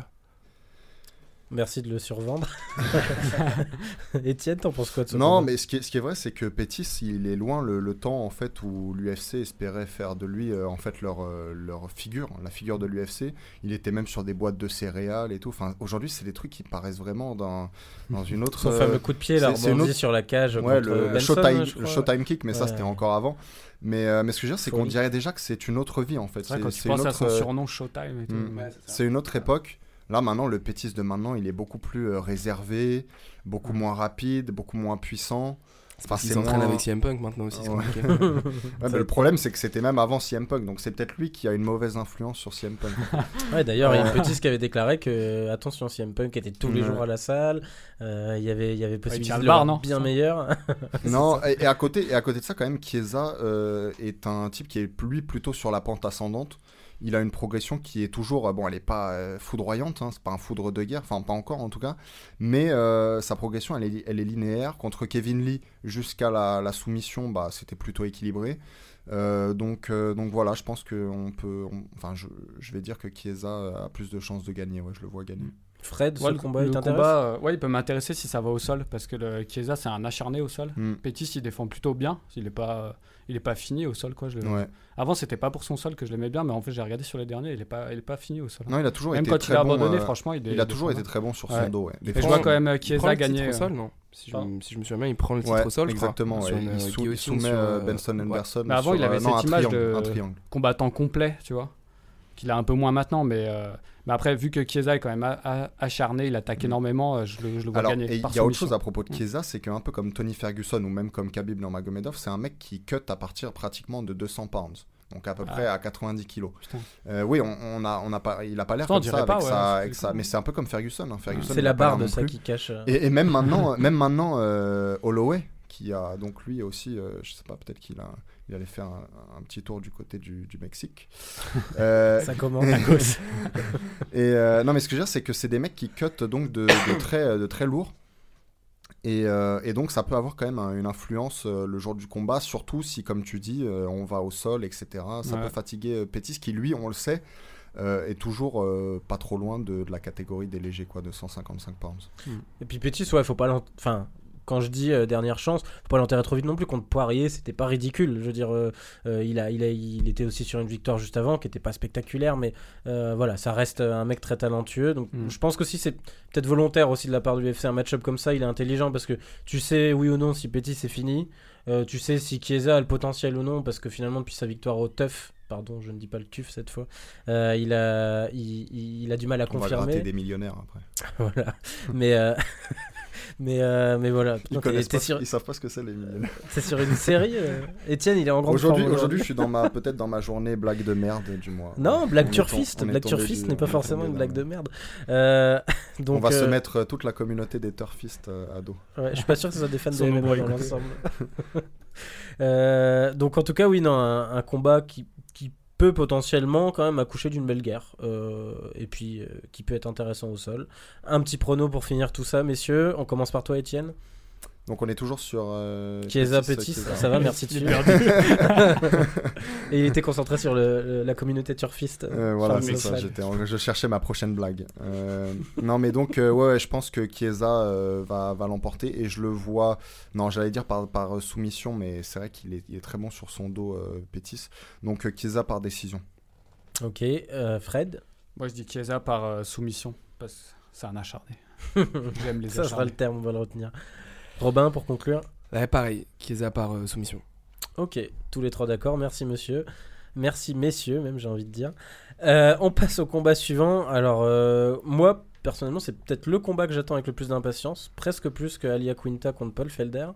Merci de le survendre. Étienne, t'en penses quoi de ce Non, mais ce qui est, ce qui est vrai, c'est que Pettis, il est loin le, le temps en fait où l'UFC espérait faire de lui euh, en fait leur, euh, leur figure, la figure de l'UFC. Il était même sur des boîtes de céréales et tout. Enfin, aujourd'hui, c'est des trucs qui paraissent vraiment dans, dans une autre. Son euh, fameux coup de pied, là, c'est- c'est une rebondit autre- sur la cage. Ouais, contre le, Benson, showtime, je crois. le showtime kick, mais ça c'était encore avant. Mais, euh, mais ce que je veux dire, c'est qu'on dirait déjà que c'est une autre vie en fait. C'est quand tu penses à autre, son surnom Showtime et tout. Mm. c'est une autre époque. Là maintenant, le Pétis de maintenant, il est beaucoup plus euh, réservé, beaucoup moins rapide, beaucoup moins puissant. C'est parce Enfin, qu'il s'entraîne moins- avec CM Punk maintenant aussi. Ouais. Ouais, mais le problème, c'est que c'était même avant CM Punk, donc c'est peut-être lui qui a une mauvaise influence sur CM Punk. Ouais, d'ailleurs, il y a. Petit qui avait déclaré que, attention, CM Punk était tous les jours à la salle. euh, Il y avait, il y avait possibilité tient de le bar, voir non bien meilleur. non, et, et à côté, et à côté de ça, quand même, Chiesa euh, est un type qui est lui plutôt sur la pente ascendante. Il a une progression qui est toujours, euh, bon, elle n'est pas euh, foudroyante, hein, c'est pas un foudre de guerre, enfin pas encore en tout cas, mais euh, sa progression, elle est, elle est linéaire. Contre Kevin Lee, jusqu'à la, soumission, bah, c'était plutôt équilibré. Donc, donc voilà, je pense que on peut, enfin, je, je vais dire que Chiesa a plus de chances de gagner. Ouais, je le vois gagner. Fred, Ouais, ce le combat, il le t'intéresse combat, euh, ouais, il peut m'intéresser si ça va au sol parce que le Chiesa c'est un acharné au sol. Hmm. Pétis il défend plutôt bien, il est pas il est pas fini au sol quoi. Je le- Ouais. Avant c'était pas pour son sol que je l'aimais bien, mais en fait j'ai regardé sur les derniers, il est pas il est pas fini au sol. Non, il a toujours Même été quand très il a bon, abandonné, euh, franchement, il, est- il a toujours été fort. très bon sur son Ouais. dos. Et je vois quand même euh, Il prend Chiesa gagner. au euh, sol, non? Si je, Pardon si je me souviens bien, il prend le titre Ouais, au sol, je crois. exactement. Sur ouais. une, il, euh, sou- il soumet sur, euh, euh, Benson ouais. Anderson. Mais avant, sur, il avait euh, cette image triangle, de- combattant complet, tu vois. Qu'il a un peu moins maintenant, mais, euh, mais après, vu que Chiesa est quand même a- a- acharné, il attaque Mm. énormément, euh, je le, je le vois Alors, gagner. et il y a autre chose à propos de Mm. Chiesa, c'est qu'un peu comme Tony Ferguson ou même comme Khabib Nurmagomedov, c'est un mec qui cut à partir pratiquement de 200 pounds. Donc à peu près à 90 kilos. Euh, oui, on, on a, on a pas, il a pas l'air comme ça dirait avec, pas, ouais, sa- c'est avec sa- cool. mais c'est un peu comme Ferguson. hein. Ferguson C'est la barre de ça plus. qui cache. Et, et même maintenant, même maintenant, euh, Holloway, qui a donc lui aussi, euh, je sais pas, peut-être qu'il a, il allait faire un, un petit tour du côté du, du Mexique. Euh, Ça commence. et euh, non, mais ce que je veux dire, c'est que c'est des mecs qui cut donc de, de très, de très lourd. Et, euh, et donc ça peut avoir quand même un- une influence euh, le jour du combat, surtout si, comme tu dis, euh, on va au sol, etc. Ça Ouais. peut fatiguer euh, Pettis, qui lui, on le sait, euh, est toujours euh, pas trop loin de, de la catégorie des légers, quoi, de 155 pounds. Et puis Pétis, ouais, faut pas l'en- Enfin, quand je dis euh, dernière chance, faut pas l'enterrer trop vite non plus. Contre Poirier, c'était pas ridicule. Je veux dire, euh, euh, il, a, il, a, il était aussi sur une victoire juste avant qui était pas spectaculaire, mais euh, voilà, ça reste un mec très talentueux. Donc Mm. je pense qu'aussi c'est peut-être volontaire aussi de la part du UFC. Un match-up comme ça, il est intelligent parce que tu sais, oui ou non, si Pétis c'est fini. Euh, tu sais si Chiesa a le potentiel ou non, parce que finalement, depuis sa victoire au TUF, pardon, je ne dis pas le TUF cette fois, euh, il, a, il, il- il a du mal à On va gratter confirmer. des millionnaires après. voilà. mais, euh, mais, euh, mais voilà. Ils, Putain, t'es- connaissent t'es pas, sur, ils savent pas ce que c'est les millionnaires. c'est sur une série. euh, Étienne, il est en grande Aujourd'hui, forme aujourd'hui, je suis dans ma peut-être dans ma journée blague de merde du mois. Non, blague turfiste. Blague turfiste n'est pas forcément une blague de merde. Euh, donc, on va se euh, mettre euh, toute la communauté des turfistes euh, à dos. Ouais, je suis pas sûr que ce soit des fans de à dans l'ensemble. Euh, donc en tout cas, oui, non, un, un combat qui peut potentiellement quand même accoucher d'une belle guerre euh, et puis euh, qui peut être intéressant au sol. Un petit prono pour finir tout ça, messieurs. On commence par toi, Étienne. Donc on est toujours sur. Euh, Chiesa Pettis, Petit, ça va, merci Il dessus. et il était concentré sur le, le- la communauté turfiste. Euh, voilà, c'est ça. en- je cherchais ma prochaine blague. Euh, non, mais donc, euh, ouais, ouais, je pense que Chiesa euh, va, va l'emporter et je le vois. Non, j'allais dire par, par soumission, mais c'est vrai qu'il est, il est très bon sur son dos, euh, Pétis. Donc, euh, Chiesa par décision. Ok, euh, Fred. Moi, je dis Chiesa par euh, soumission, parce que c'est un acharné. J'aime les Ça sera acharnés. le terme, on va le retenir. Robin, pour conclure. Ouais, pareil, Chiesa par euh, soumission. Ok, tous les trois d'accord. Merci monsieur. Merci messieurs, même j'ai envie de dire. Euh, on passe au combat suivant. Alors euh, moi, personnellement, c'est peut-être le combat que j'attends avec le plus d'impatience, presque plus que Alia Quinta contre Paul Felder.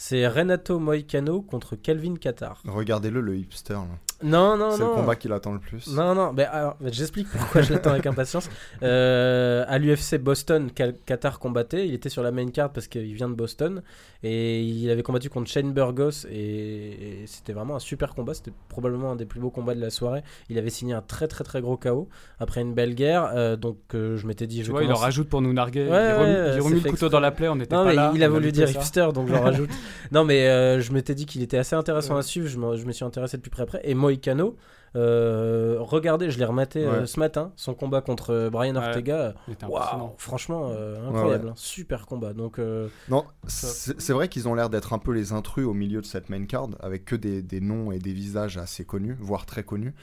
C'est Renato Moicano contre Kelvin Qatar. Regardez-le, le hipster. là. Non, non, C'est le non. combat qu'il attend le plus. Non, non, ben, alors, j'explique pourquoi je l'attends avec impatience. Euh, à l'UFC Boston, Qa- Qatar combattait. Il était sur la main card parce qu'il vient de Boston. Et il avait combattu contre Shane Burgos. Et, et c'était vraiment un super combat. C'était probablement un des plus beaux combats de la soirée. Il avait signé un très, très, très gros KO après une belle guerre. Euh, donc euh, je m'étais dit, je Tu vois, il en rajoute pour nous narguer. Ouais, il ouais, il remis le couteau dans la plaie, on était Non, pas mais là. il a voulu dire hipster, donc j'en rajoute. non, mais euh, je m'étais dit qu'il était assez intéressant à suivre. Je, me suis intéressé de plus près après. Et Moicano, euh, regardez, je l'ai rematé euh, Ouais. ce matin, son combat contre Brian. Ortega. Il était Waouh, impressionnant. franchement, euh, incroyable. ouais. hein. Super combat. Donc, euh, Non, c'est vrai qu'ils ont l'air d'être un peu les intrus au milieu de cette main card, avec que des, des noms et des visages assez connus, voire très connus.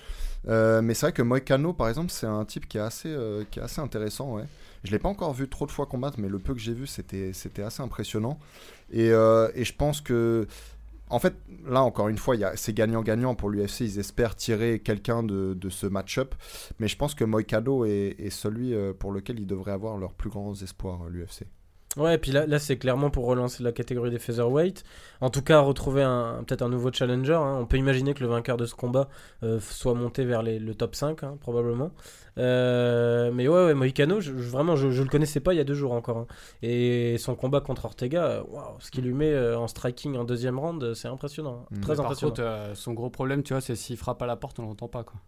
Euh, mais c'est vrai que Moicano, par exemple, c'est un type qui est assez, euh, qui est assez intéressant. Ouais. Je l'ai pas encore vu trop de fois combattre, mais le peu que j'ai vu, c'était assez impressionnant. Et, euh, et je pense que, en fait, là encore une fois, c'est gagnant-gagnant pour l'UFC. Ils espèrent tirer quelqu'un de, ce match-up. Mais je pense que Moicano est, est celui euh, pour lequel ils devraient avoir leurs plus grands espoirs, euh, l'UFC. Ouais, et puis là, là c'est clairement pour relancer la catégorie des featherweight. En tout cas, retrouver un, peut-être un nouveau challenger. hein. On peut imaginer que le vainqueur de ce combat euh, soit monté vers les- le top 5, hein, probablement. Euh, mais ouais, ouais Moicano, je, je- vraiment, je, je le connaissais pas il y a deux jours encore. hein. Et son combat contre Ortega, waouh, ce qu'il lui met euh, en striking en deuxième round, c'est impressionnant. Très impressionnant. contre, euh, son gros problème, tu vois, c'est s'il frappe à la porte, on l'entend pas. Quoi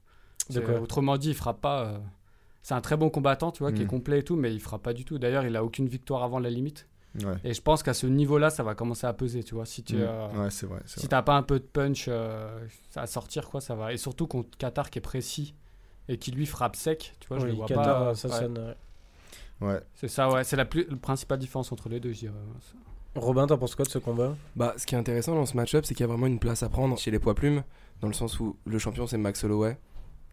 autrement dit, il frappe pas. C'est un très bon combattant, tu vois, qui est Mm. complet et tout, mais il frappe pas du tout. D'ailleurs, il a aucune victoire avant la limite. Ouais. Et je pense qu'à ce niveau-là, ça va commencer à peser, tu vois. Si tu Mm. euh, Ouais, c'est vrai. c'est si t'as pas un peu de punch euh, à sortir, quoi, ça va. Et surtout contre Qatar qui est précis et qui lui frappe sec, tu vois, je le vois Qatar, pas. ça ouais. sonne. ouais. Ouais. C'est ça, ouais, c'est la, plus, la principale différence entre les deux, je dirais. Robin, t'en penses quoi de ce combat? Bah, ce qui est intéressant dans ce match-up, c'est qu'il y a vraiment une place à prendre chez les poids plumes, dans le sens où le champion c'est Max Holloway,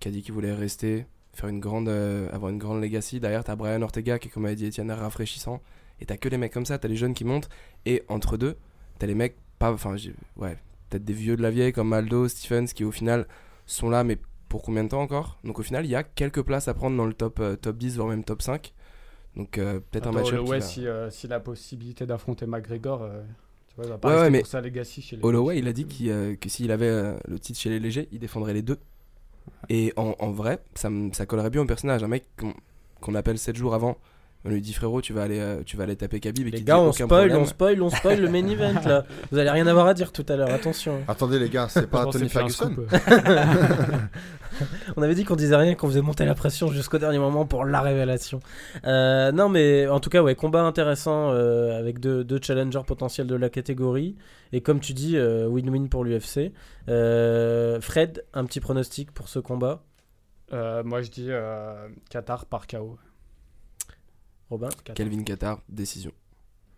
qui a dit qu'il voulait rester, faire une grande, euh, avoir une grande legacy. Derrière, t'as Brian Ortega qui, comme a dit Etienne, est rafraîchissant. Et t'as que les mecs comme ça, t'as les jeunes qui montent. Et entre deux, t'as les mecs, pas, enfin, ouais, peut-être des vieux de la vieille comme Aldo, Stephens, qui au final sont là, mais pour combien de temps encore? Donc au final, il y a quelques places à prendre dans le top, euh, top 10, voire même top 5. Donc euh, peut-être un qui Holloway, si, euh, si la possibilité d'affronter McGregor, euh, Tu vois, il va pas Ouais, ouais, mais pour sa legacy chez les Holloway, il a dit euh, que s'il avait le titre chez les légers, il défendrait les deux. Et en, vrai, ça, ça collerait bien au personnage. Un mec qu'on, qu'on appelle 7 jours avant, on lui dit frérot, tu vas aller, euh, tu vas aller taper Khabib. Et Les gars, dit, on aucun spoil, problème. on spoil, on spoil le main event là. Vous allez rien avoir à dire tout à l'heure, attention. Attendez les gars, c'est pas Tony Ferguson. On avait dit qu'on disait rien, qu'on faisait monter la pression jusqu'au dernier moment pour la révélation. Euh, non, mais en tout cas, ouais, combat intéressant euh, avec deux, deux challengers potentiels de la catégorie. Et comme tu dis, euh, win-win pour l'UFC. Euh, Fred, un petit pronostic pour ce combat? Euh, moi, je dis euh, Qatar par KO. Robin Qatar. Calvin Qatar, décision.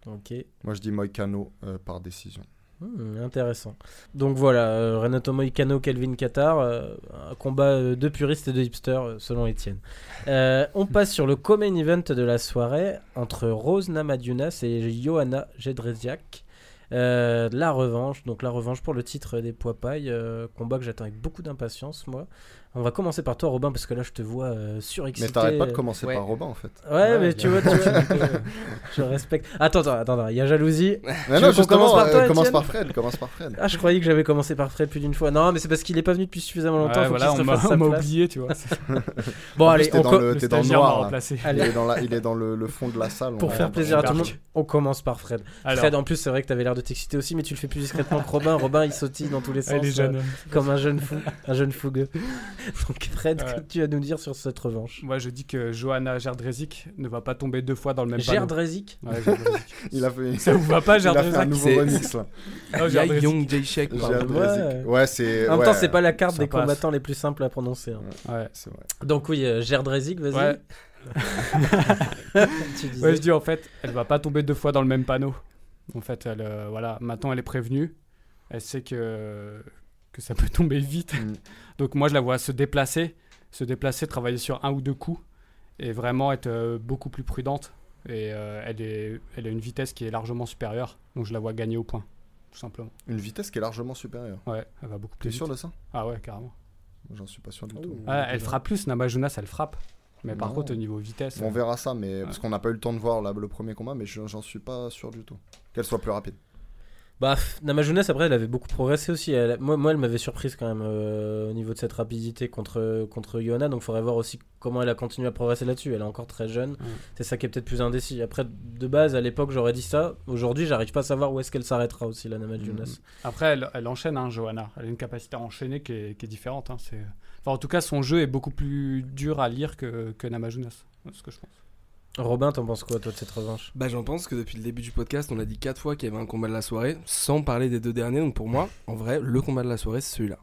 Ok. Moi je dis Moïcano euh, par décision. Hmm, intéressant. Donc voilà, euh, Renato Moicano, Kelvin Qatar, euh, un combat euh, de puristes et de hipsters euh, selon Étienne. Euh, on passe sur le co-main event de la soirée entre Rose Namajunas et Johanna Jedrzejak. Euh, la revanche, donc la revanche pour le titre des poids pailles, euh, combat que j'attends avec beaucoup d'impatience moi. On va commencer par toi Robin parce que là je te vois euh, surexcité. Mais t'arrêtes pas de commencer Ouais. par Robin en fait. Ouais, Ouais, mais y tu vois, tu vois, je respecte. Attends, attends, attends, il y a jalousie. Mais non, justement, commence par toi, euh, commence Étienne par Fred, commence par Fred. Ah, je croyais que j'avais commencé par Fred plus d'une fois. Non, mais c'est parce qu'il est pas venu depuis suffisamment longtemps. Ouais, faut voilà, on m'a on oublié, tu vois. Bon, En allez, plus, t'es on dans co- le, Le dans le noir. Il est dans, la, il est dans le, le fond de la salle. pour faire plaisir à tout le monde, on commence par Fred. Fred, en plus, c'est vrai que t'avais l'air de t'exciter aussi, mais tu le fais plus discrètement que Robin. Robin, il sautille dans tous les sens. euh, comme un jeune fou, un jeune fougueux. Donc, Fred, Ouais. que tu as nous dire sur cette revanche Moi, je dis que Johanna Gerdrezik ne va pas tomber deux fois dans le même panneau. Gerdrezik Ouais, Gerdrezik. Il a fait, Ça vous va pas, il a fait un Gerdrezik nouveau remix là. Ah, Il y a Gerdrezik. Young résister. euh. Ouais, c'est. En même ouais, temps, c'est pas la carte des passe. combattants les plus simples à prononcer. hein. Ouais. C'est vrai. Donc, oui, euh, Gerdrezik, vas-y. Ouais. Ouais, je dis en fait, elle va pas tomber deux fois dans le même panneau. En fait, elle, euh, voilà, maintenant elle est prévenue. Elle sait que, que ça peut tomber vite. Mm. Donc moi, je la vois se déplacer, se déplacer, travailler sur un ou deux coups et vraiment être euh, beaucoup plus prudente. Et euh, elle, est, elle a une vitesse qui est largement supérieure. Donc je la vois gagner au point, tout simplement. Une vitesse qui est largement supérieure. Ouais, elle va beaucoup plus T'es vite. sûr de ça? Ah ouais, carrément. J'en suis pas sûr du Oh. tout. Ouais, elle frappe plus, Namajunas, elle frappe. Mais par Non. contre, au niveau vitesse. On euh, verra ça, mais Ouais. parce qu'on n'a pas eu le temps de voir là, le premier combat, mais je- j'en suis pas sûr du tout. Qu'elle soit plus rapide. Bah, pff, Namajunas, après, elle avait beaucoup progressé aussi. Elle- moi, moi, elle m'avait surprise quand même euh, au niveau de cette rapidité contre, contre Johanna. Donc, il faudrait voir aussi comment elle a continué à progresser là-dessus. Elle est encore très jeune. C'est ça qui est peut-être plus indécis. Après, de base, à l'époque, j'aurais dit ça. Aujourd'hui, j'arrive pas à savoir où est-ce qu'elle s'arrêtera aussi, la Namajunas. Après, elle, elle enchaîne, hein, Johanna. Elle a une capacité à enchaîner qui est, qui est différente. hein, Enfin, en tout cas, son jeu est beaucoup plus dur à lire que, que Namajunas. C'est ce que je pense. Robin, t'en penses quoi, toi, de cette revanche? Bah j'en pense que depuis le début du podcast, on a dit quatre fois qu'il y avait un combat de la soirée, sans parler des deux derniers. Donc pour moi, en vrai, le combat de la soirée, c'est celui-là.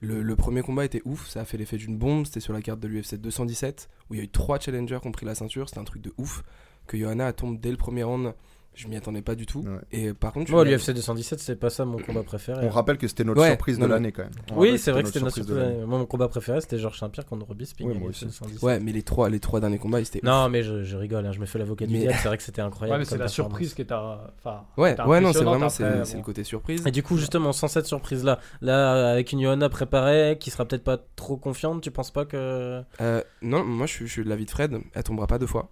Le, premier combat était ouf, ça a fait l'effet d'une bombe. C'était sur la carte de l'UFC 217, où il y a eu trois challengers qui ont pris la ceinture. C'était un truc de ouf. Que Johanna tombe dès le premier round, je m'y attendais pas du tout. Ouais. Et par contre, Moi, l'UFC 217, c'est pas ça mon combat préféré. On rappelle que c'était notre Ouais, surprise non, de l'année quand même. On Oui, c'est vrai que c'était notre surprise de surprise. l'année. Moi, mon combat préféré, c'était Georges Saint-Pierre contre Bisping. Oui, à moi l'UFC aussi. 217. Ouais, mais les trois, les trois derniers combats, ils étaient Non, mais je, je rigole, hein, je me fais l'avocat du Mais- diable. C'est vrai que c'était incroyable. Ouais, mais c'est la surprise qui est à. Enfin, Ouais, ouais, non, c'est vraiment c'est le côté surprise. Et du coup, justement, sans cette surprise-là, là, avec une Johanna préparée, qui sera peut-être pas trop confiante, tu penses pas que. Euh, non, moi je suis, je suis de l'avis de Fred, elle tombera pas deux fois.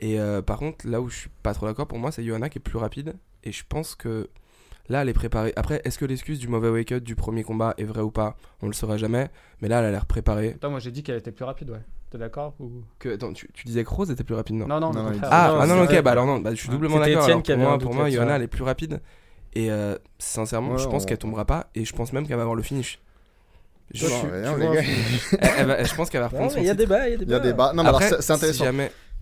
Et euh, par contre, là où je suis pas trop d'accord, pour moi, c'est Johanna qui est plus rapide. Et je pense que là, elle est préparée. Après, est-ce que l'excuse du mauvais wake-up du premier combat est vraie ou pas? On le saura jamais. Mais là, elle a l'air préparée. Attends, moi j'ai dit qu'elle était plus rapide, ouais. T'es d'accord ou... Que, attends, tu, tu disais que Rose était plus rapide, non? Non, non, Non. Ah, Non, ah non, ok, vrai. bah alors non, bah, je suis doublement d'accord. Pour moi, pour moi Johanna, elle est plus rapide. Et euh, sincèrement, Ouais, je pense on- qu'elle tombera pas. Et je pense même qu'elle va avoir le finish. Je, suis- rien, tu les vois, gars. va- je pense qu'elle va reprendre Il y a débat, il y a Il y débat. a des bas. Non, mais alors c'est intéressant.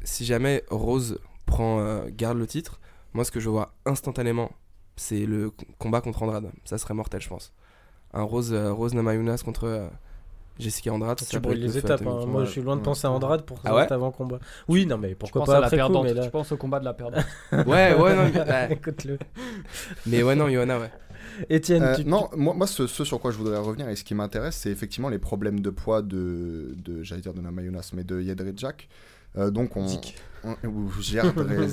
Si jamais, Rose prend, euh, garde le titre, moi ce que je vois instantanément, c'est le combat contre Andrade. Ça serait mortel, je pense. Un Rose, euh, Rose Namajunas contre euh, Jessica Andrade. Tu ça peut brûles les étapes. hein. Moi, je suis loin de penser à Andrade pour Ah ouais avant combat. Oui, non, mais pourquoi pas à la après coup, perdante. mais là. Tu penses au combat de la perdante. Ouais, ouais, non, mais, ouais. Écoute-le. mais ouais, non, Johanna, ouais. Etienne, Euh, tu. non, moi, moi ce, ce sur quoi je voudrais revenir et ce qui m'intéresse, c'est effectivement les problèmes de poids de, de j'allais dire de Namajunas, mais de Jedrzejak. Euh, donc on, Zik. on- ouais.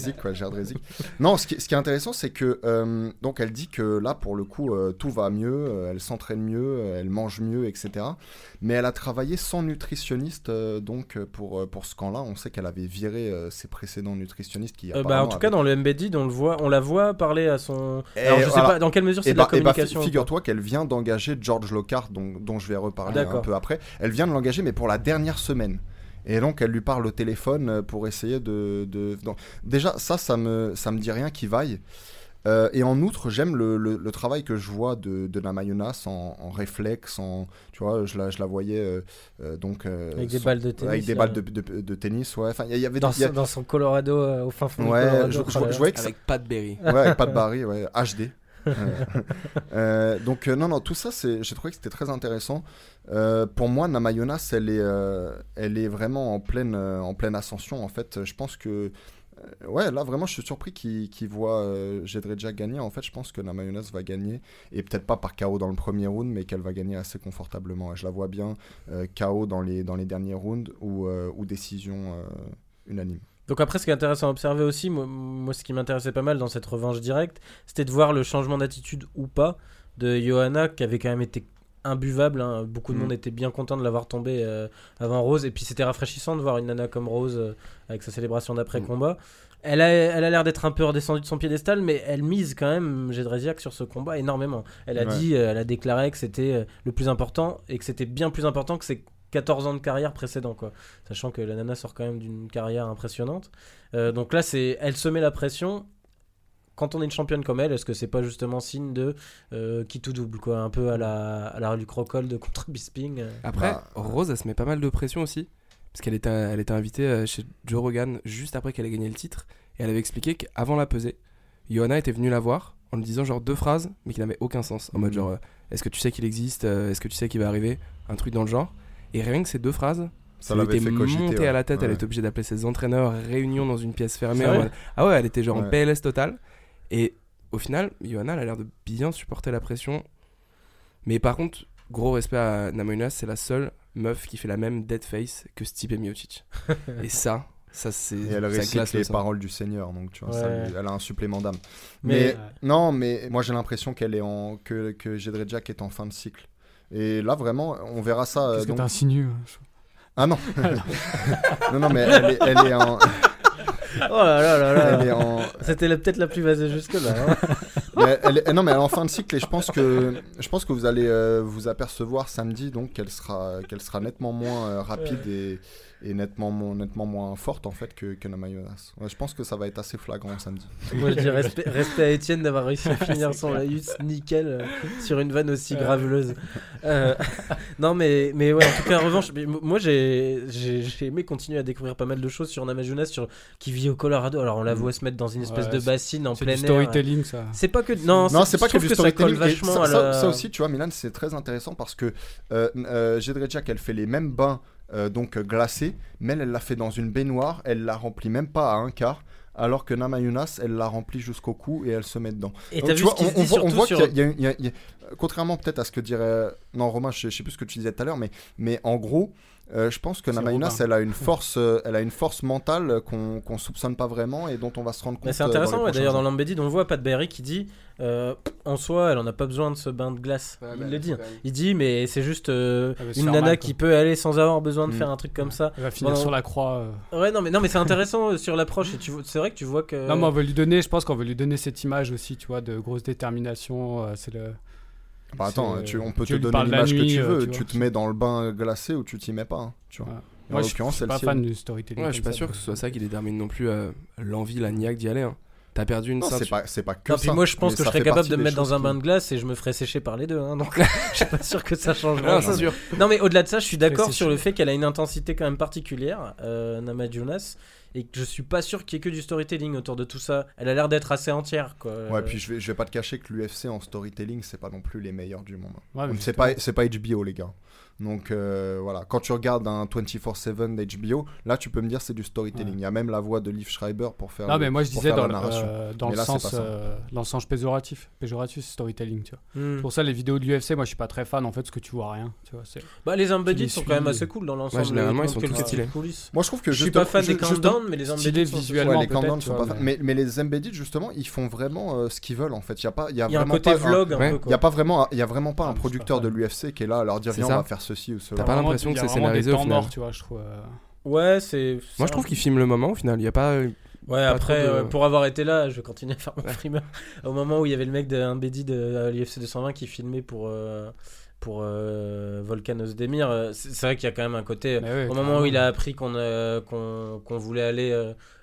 Non, ce qui, ce qui est intéressant, c'est que euh, donc elle dit que là, pour le coup, euh, tout va mieux, euh, elle s'entraîne mieux, euh, elle mange mieux, etc. Mais elle a travaillé sans nutritionniste, euh, donc pour euh, pour ce camp-là, on sait qu'elle avait viré euh, ses précédents nutritionnistes qui. Euh, bah, en tout cas, avaient- dans le embedded, on le voit, on la voit parler à son. Et Alors, je sais voilà. pas dans quelle mesure c'est Et de la bah, et bah, communication. figure-toi qu'elle vient d'engager George Lockhart, dont, dont je vais reparler un peu après. Elle vient de l'engager, mais pour la dernière semaine. Et donc, elle lui parle au téléphone euh, pour essayer de. déjà, ça, ça me, ça me dit rien qui vaille. Euh, et en outre, j'aime le, le- le travail que je vois de, de la Mayonnaise en, en réflexe, en, tu vois, je la, je la voyais euh, euh, donc euh, Avec des son- balles de tennis. avec des balles de, de- de tennis, ouais. Enfin, il y, avait Dans, y a- son, dans son Colorado, euh, au fin fond du Ouais, Colorado. je- je- je voyais que ça- Avec Pat Berry. Ouais, avec pas de Barry, ouais, HD. Donc euh, non, non, tout ça, c'est, j'ai trouvé que c'était très intéressant. Euh, pour moi, Namayonas, elle est, euh, elle est vraiment en pleine, euh, en pleine ascension. En fait, je pense que, ouais, là vraiment, je suis surpris qu'il, qu'il voit Jedrzejczyk gagner. En fait, je pense que Namayonas va gagner et peut-être pas par KO dans le premier round, mais qu'elle va gagner assez confortablement. Je la vois bien KO dans les, dans les derniers rounds ou, ou décision unanime. Donc après, ce qui est intéressant à observer aussi, moi, ce qui m'intéressait pas mal dans cette revanche directe, c'était de voir le changement d'attitude ou pas de Johanna, qui avait quand même été imbuvable. hein. Beaucoup de Mm. monde était bien content de l'avoir tombé euh, avant Rose. Et puis c'était rafraîchissant de voir une nana comme Rose euh, avec sa célébration d'après-combat. Elle a elle a l'air d'être un peu redescendue de son piédestal, mais elle mise quand même Jedrzejczyk sur ce combat énormément. Elle a Ouais. dit, euh, elle a déclaré que c'était euh, le plus important et que c'était bien plus important que ses 14 ans de carrière précédents, quoi. Sachant que la nana sort quand même d'une carrière impressionnante. Donc là, c'est, elle se met la pression. Quand on est une championne comme elle, est-ce que c'est pas justement signe de euh, qui tout double, quoi, un peu à la, à la Luc Rockhold contre Bisping euh. Après, Bah, Rose, elle se met pas mal de pression aussi. Parce qu'elle était, elle était invitée euh, chez Joe Rogan juste après qu'elle ait gagné le titre. Et elle avait expliqué qu'avant la pesée, Johanna était venue la voir en lui disant genre deux phrases, mais qui n'avaient aucun sens. En mode Mhm. genre, est-ce que tu sais qu'il existe Est-ce que tu sais qu'il va arriver Un truc dans le genre. Et rien que ces deux phrases, Ça lui était fait cogiter. monté ouais. à la tête. Elle était obligée d'appeler ses entraîneurs, réunion dans une pièce fermée. en Sérieux mode- Ah ouais, elle était genre en. PLS total. Et au final, Johanna, elle a l'air de bien supporter la pression. Mais par contre, gros respect à Namajunas, c'est la seule meuf qui fait la même dead face que Stipe Miocic. Et ça, ça c'est Et elle ça récite les paroles du Seigneur, donc tu vois, Ouais. elle a un supplément d'âme. Mais- Mais, non, mais moi j'ai l'impression qu'elle est en que que Jedrzejczyk est en fin de cycle. Et là vraiment, on verra ça. euh, Qu'est-ce que donc- t'insinues hein, je- Ah non. non non mais elle est, elle est en, Oh là là là là elle est en, C'était la- peut-être la plus vasée jusque-là. hein. mais elle est- non mais elle est en fin de cycle et je pense que je pense que vous allez euh, vous apercevoir samedi donc qu'elle sera qu'elle sera nettement moins euh, rapide et, et nettement mo- nettement moins forte en fait que que Namajunas. Ouais, je pense que ça va être assez flagrant samedi. Moi, je dis respect, respect à Étienne d'avoir réussi à finir son laïus nickel euh, sur une vanne aussi graveleuse. Euh, non, mais, mais ouais, en tout cas, en revanche, moi j'ai j'ai aimé continuer à découvrir pas mal de choses sur Namajunas sur, qui vit au Colorado. Alors, on la voit se mettre dans une espèce Ouais, de c'est- bassine en C'est plein du air. storytelling, ça. C'est pas que. Non, Non, c'est pas que du ça colle storytelling. et vachement ça, à ça- la- ça aussi, tu vois, Milan, c'est très intéressant parce que euh, euh, elle fait les mêmes bains euh, donc glacés, mais elle l'a fait dans une baignoire, elle la remplit même pas à un quart. Alors que Namayunas, elle la remplit jusqu'au cou et elle se met dedans. Et Donc, t'as tu vois, on, voit, on surtout voit sur- qu'il y y y a- il y a- contrairement peut-être à ce que dirait non Romain, je, je sais plus ce que tu disais tout à l'heure, mais mais en gros, euh, je pense que Robin. elle a une force, euh, elle a une force mentale qu'on qu'on soupçonne pas vraiment et dont on va se rendre compte. Mais c'est euh, intéressant, ouais, d'ailleurs, dans l'Embedid, on voit Pat Berry qui dit euh, en soi, elle en a pas besoin de ce bain de glace. Ouais, Il bah, le dit. Il dit, mais c'est juste euh, se une nana mal, qui peut aller sans avoir besoin de Mm. faire un truc comme ça. Elle va finir Bon, sur la croix. euh. Ouais, non, mais, non, mais c'est intéressant euh, sur l'approche. Et tu vois- c'est vrai que tu vois que. Non, mais on veut lui donner, je pense qu'on veut lui donner cette image aussi, tu vois, de grosse détermination. euh, c'est le. Bah attends, tu- on peut tu te donner l'image que tu euh, veux. tu te mets dans le bain glacé ou tu t'y mets pas. hein, tu vois. Ouais. En je l'occurrence, suis pas fan du storytelling. Ouais, je suis pas sûr que ce soit ça qui détermine non plus euh, l'envie, la niaque d'y aller. hein. T'as perdu une Non, c'est pas, c'est pas que Non, ça. puis moi, je pense mais que je serais capable de me mettre dans un bain de glace et je me ferais sécher par les deux. hein, donc, je suis pas sûr que ça change Non, sûr. Non, mais au-delà de ça, je suis d'accord sur le fait qu'elle a une intensité quand même particulière, euh, Nama Jonas, et que je suis pas sûr qu'il y ait que du storytelling autour de tout ça. Elle a l'air d'être assez entière, quoi. Ouais, puis je vais, je vais pas te cacher que l'UFC en storytelling, c'est pas non plus les meilleurs du monde. Ouais, c'est pas, c'est pas HBO, les gars. Donc euh, voilà, quand tu regardes un 24/7 d'HBO, là tu peux me dire c'est du storytelling. Ouais. Il y a même la voix de Liv Schreiber pour faire. Non, le- mais moi je disais dans, le- euh, dans Mais le là, c'est sens, euh, dans le sens péjoratif. Péjoratif, c'est storytelling, tu vois. Hmm. Pour ça les vidéos de l'UFC, moi je suis pas très fan en fait, parce que tu vois rien. Tu vois, c'est- Bah, les les sont suis. quand même assez cool dans l'ensemble. Ouais, généralement, ils sont quelques tous stylés. Moi je trouve que Je suis pas fan des countdowns, mais les sont visuellement. Ouais, les peut-être, countdowns tu sont vois, pas fa- mais- les embedded justement, ils font vraiment euh, ce qu'ils veulent en fait. Il y a pas, il y a Il y a un vraiment côté pas vlog un Ouais. peu. Il y a pas vraiment, il y a vraiment pas Ah, un suis producteur de l'UFC qui est là à leur dire viens on va faire ceci ou cela. T'as pas l'impression que c'est scénarisé au final. tu vois, je trouve. euh, Ouais, c'est. Moi, je trouve qu'ils filment le moment au final. Il y a pas. Ouais, Pas après, de- euh, pour avoir été là, je vais continuer à faire mon Ouais. streamer. Au moment où il y avait le mec d'un BD de l'UFC 220 qui filmait pour, euh, pour euh, Volkan Ozdemir, euh, c'est vrai qu'il y a quand même un côté. ouais, Au moment où il a appris qu'on euh, qu'on qu'on voulait aller.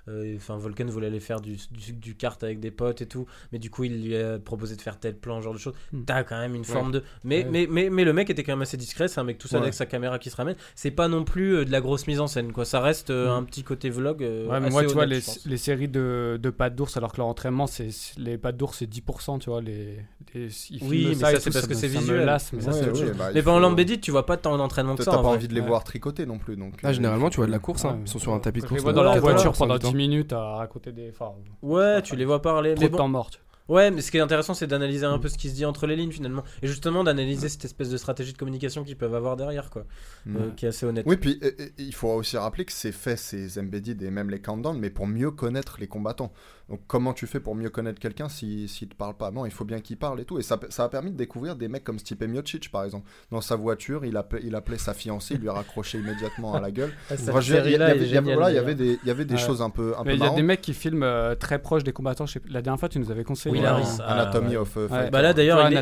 Euh, euh, Enfin, Volkan voulait aller faire du, du, du kart avec des potes et tout, mais du coup, il lui a proposé de faire tel plan, genre de choses. Hmm. T'as quand même une forme de. Mais, Ouais. mais, mais, mais le mec était quand même assez discret, c'est un mec tout seul Ouais. avec sa caméra qui se ramène. C'est pas non plus euh, de la grosse mise en scène, quoi. Ça reste euh, Hmm. un petit côté vlog. euh, Ouais, mais moi, tu vois, les, les séries de, de pattes d'ours, alors que leur entraînement, c'est les pattes d'ours, c'est 10%, tu vois. Les, les- ils Oui, mais ça, c'est parce que c'est visuel. lasse, mais ça, c'est bah, Mais pendant tu vois pas tant d'entraînement que T'as ça. pas en vrai. envie de les voir tricoter non plus. Donc, Ah, généralement, tu vois de la course. hein. Ils sont sur un tapis de course. dans leur 80% voiture pendant temps. 10 minutes à raconter des. Enfin, Ouais, tu les vois parler. trop Mais de bon, temps mort. Ouais, mais ce qui est intéressant, c'est d'analyser un peu ce qui se dit entre les lignes finalement. Et justement, d'analyser cette espèce de stratégie de communication qu'ils peuvent avoir derrière, quoi. Mm. Euh, qui est assez honnête. Oui, puis il faut aussi rappeler que c'est fait ces embedded et même les countdowns, mais pour mieux connaître les combattants. Donc comment tu fais pour mieux connaître quelqu'un s'il si, te parle pas? Non, il faut bien qu'il parle et tout. Et ça, ça a permis de découvrir des mecs comme Stipe Miocic par exemple. Dans sa voiture, il, appelait, il appelait sa fiancée, il lui a raccroché immédiatement à la gueule. Enfin, je il y, avait- est il y avait- géniale, voilà, il y d'ailleurs. avait des, il y avait des Ouais. choses un peu, un peu Mais il y a marrantes. des mecs qui filment euh, très proches des combattants. Je sais plus- La dernière fois, tu nous avais conseillé. Oui, euh, Larry, Euh, ah, Anatomy of uh, Ouais. Fighter. Bah là, d'ailleurs, il.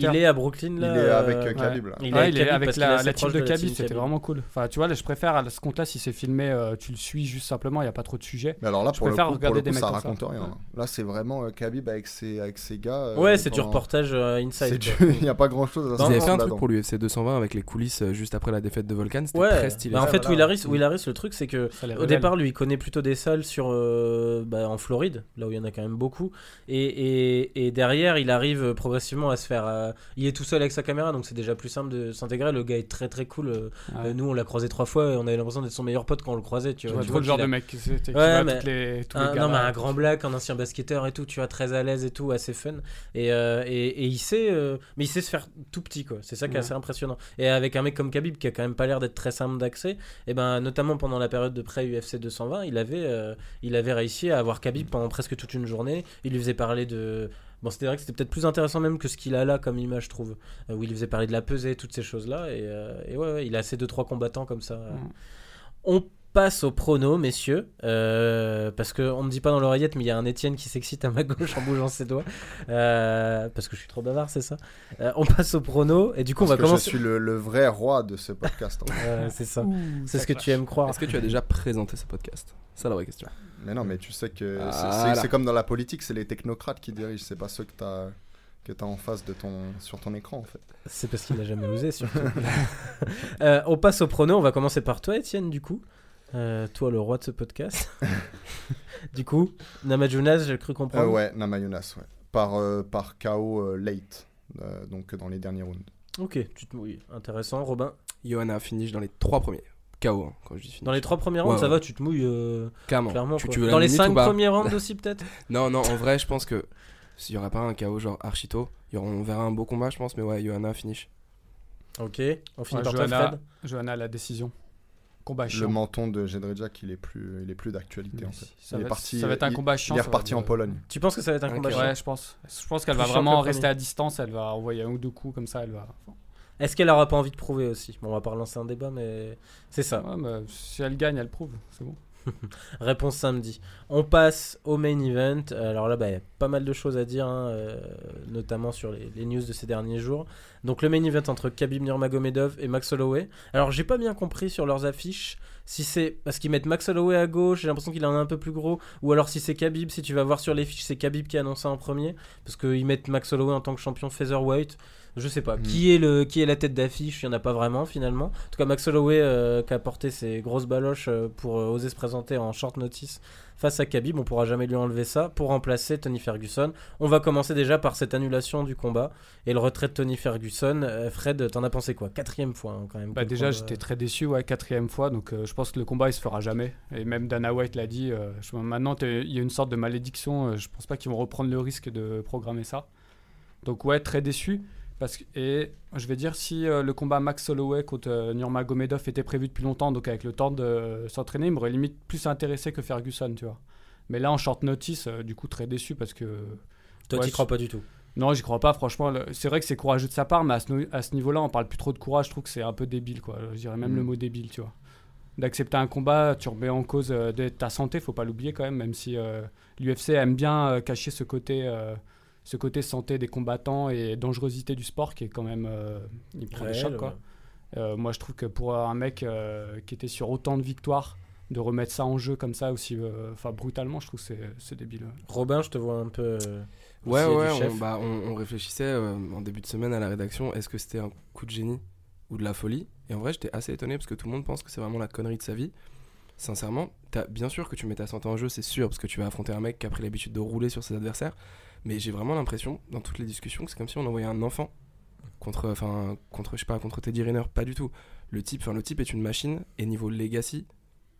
Il est à Brooklyn là. Il est avec euh, euh, Khabib là. Il est Ouais, avec Khabib la, la team proche de la Khabib, c'était vraiment cool. Enfin, tu vois, là, je préfère à ce compte-là, si c'est filmé, euh, tu le suis juste simplement, il n'y a pas trop de sujets. Mais alors là, Je pour le préfère coup, ça ça. Raconte rien. Ouais. là. C'est vraiment euh, Khabib avec ses, avec ses gars. euh, Ouais, c'est du reportage euh, inside. du-. Il n'y a pas grand chose à avaient savoir fait un truc pour l'UFC 220 avec les coulisses euh, juste après la défaite de Volcan. C'était Ouais, très stylé. bah, en fait, voilà. Will Harris, Will Harris, le truc, c'est que Au départ, lui, il connaît plutôt des salles sur, euh, bah, en Floride, là où il y en a quand même beaucoup. Et, et, et derrière, il arrive progressivement à se faire. euh, il est tout seul avec sa caméra, donc c'est déjà plus simple de s'intégrer. Le gars est très très cool. euh, Ouais. euh, nous, on l'a croisé trois fois et on avait l'impression d'être son meilleur pote quand on le croisait. Tu Tu vois, Tu le genre de mec qui Ouais, mais- toutes les, tous les un, gars non, mais un grand black, un ancien basketteur et tout, tu vois, très à l'aise et tout, assez fun. Et, euh, et, et il sait, euh, mais il sait se faire tout petit, quoi. C'est ça qui est Ouais. assez impressionnant. Et avec un mec comme Khabib, qui a quand même pas l'air d'être très simple d'accès, et ben, notamment pendant la période de pré-UFC 220, il avait, euh, il avait réussi à avoir Khabib pendant presque toute une journée. Il lui faisait parler de. Bon, c'était vrai que c'était peut-être plus intéressant même que ce qu'il a là comme image, je trouve. Où il lui faisait parler de la pesée, toutes ces choses-là. Et, euh, et ouais, ouais, il a assez deux trois combattants comme ça. Mm. On passe au prono, messieurs. euh, parce qu'on me dit pas dans l'oreillette, mais il y a un Étienne qui s'excite à ma gauche en bougeant ses doigts. Euh, parce que je suis trop bavard, c'est ça. Euh, on passe au prono. Et du coup, Parce on va que commencer. Je suis le, le vrai roi de ce podcast. en fait. Euh, c'est ça. C'est ce que clash. tu aimes croire. Est-ce que tu as déjà présenté ce podcast? C'est ça la vraie question. mais non, mais tu sais que c'est- comme dans la politique, c'est les technocrates qui dirigent, c'est pas ceux que tu as que tu en face de ton sur ton écran en fait. C'est parce qu'il n'a jamais osé, surtout. Euh, on passe au prono. On va commencer par toi, Étienne, du coup. Euh, toi, le roi de ce podcast. du coup, Namajunas, j'ai cru Euh, comprendre. ouais, Namayunas, ouais. Par euh, par KO euh, late, euh, donc dans les derniers rounds. Ok, tu te mouilles. Intéressant. Robin, Johanna finish dans les trois premiers. KO, hein, quand je dis finish. dans les trois premiers rounds, Ouais, ça ouais. va, tu te mouilles euh, Clairement. clairement. tu, tu veux dans les cinq premiers rounds aussi, peut-être Non, non, en vrai, je pense que s'il y aura pas un KO genre Archito, y aura- on verra un beau combat, je pense, mais ouais, Johanna finish. Ok, on finit Ouais, par toi, Johanna, Fred. Johanna, la décision. Combat Le menton de Jedrzejak, il est plus il est plus d'actualité en fait. Ça, il va, est parti ça va être un combat chiant. Il est reparti en Pologne. Tu penses que ça va être un combat chiant? Ouais, je pense. Je pense qu'elle va vraiment rester à distance. Elle va envoyer un ou deux coups comme ça. Elle va. Est-ce qu'elle aura pas envie de prouver aussi? Bon, on va pas relancer un débat, mais c'est ça. Ouais, mais si elle gagne, elle prouve. C'est bon. Réponse samedi. On passe au main event. Alors là, bah, il y a pas mal de choses à dire, hein, euh, notamment sur les, news de ces derniers jours. Donc le main event entre Khabib Nurmagomedov et Max Holloway. Alors j'ai pas bien compris sur leurs affiches si c'est parce qu'ils mettent Max Holloway à gauche, j'ai l'impression qu'il en a un peu plus gros, ou alors si c'est Khabib, si tu vas voir sur les fiches, c'est Khabib qui a annoncé en premier, parce qu'ils mettent Max Holloway en tant que champion featherweight. Je sais pas. Mm. Qui, est le, qui est la tête d'affiche? Il n'y en a pas vraiment finalement. En tout cas, Max Holloway euh, qui a porté ses grosses baloches euh, pour euh, oser se présenter en short notice face à Khabib. On pourra jamais lui enlever ça pour remplacer Tony Ferguson. On va commencer déjà par cette annulation du combat et le retrait de Tony Ferguson. Euh, Fred, t'en as pensé quoi? Quatrième fois hein, quand même. Bah déjà, j'étais très déçu, ouais, quatrième fois, donc euh, je pense que le combat il se fera jamais. Et même Dana White l'a dit. euh, je- maintenant, il y a une sorte de malédiction. je pense pas qu'ils vont reprendre le risque de programmer ça. Donc ouais, très déçu. Parce que, et je vais dire, si euh, le combat Max Holloway contre euh, Nurmagomedov était prévu depuis longtemps, donc avec le temps de euh, s'entraîner, il m'aurait limite plus intéressé que Ferguson, tu vois. Mais là, en short notice, euh, du coup, très déçu parce que Toi, ouais, je- crois pas du tout. non, j'y crois pas, franchement. C'est vrai que c'est courageux de sa part, mais à ce, no- à ce niveau-là, on parle plus trop de courage. Je trouve que c'est un peu débile, quoi. Je dirais même Mm. le mot débile, tu vois. D'accepter un combat, tu remets en cause de ta santé, faut pas l'oublier quand même, même si l'UFC aime bien cacher ce côté, ce côté santé des combattants et dangerosité du sport qui est quand même. euh, il prend des chocs, quoi. ouais. Euh, moi, je trouve que pour un mec euh, qui était sur autant de victoires, de remettre ça en jeu comme ça aussi, euh, enfin brutalement, je trouve que c'est- c'est débile. Robin, je te vois un peu. euh, Ouais, ouais, du on, chef. bah, on, on réfléchissait euh, en début de semaine à la rédaction, est-ce que c'était un coup de génie ou de la folie? Et en vrai, j'étais assez étonné parce que tout le monde pense que c'est vraiment la connerie de sa vie. Sincèrement, t'as- bien sûr que tu mets ta santé en jeu, c'est sûr, parce que tu vas affronter un mec qui a pris l'habitude de rouler sur ses adversaires. Mais j'ai vraiment l'impression, dans toutes les discussions, que c'est comme si on envoyait un enfant contre, enfin, contre, je sais pas, contre Teddy Riner. Pas du tout. Le type, enfin, le type est une machine et niveau legacy,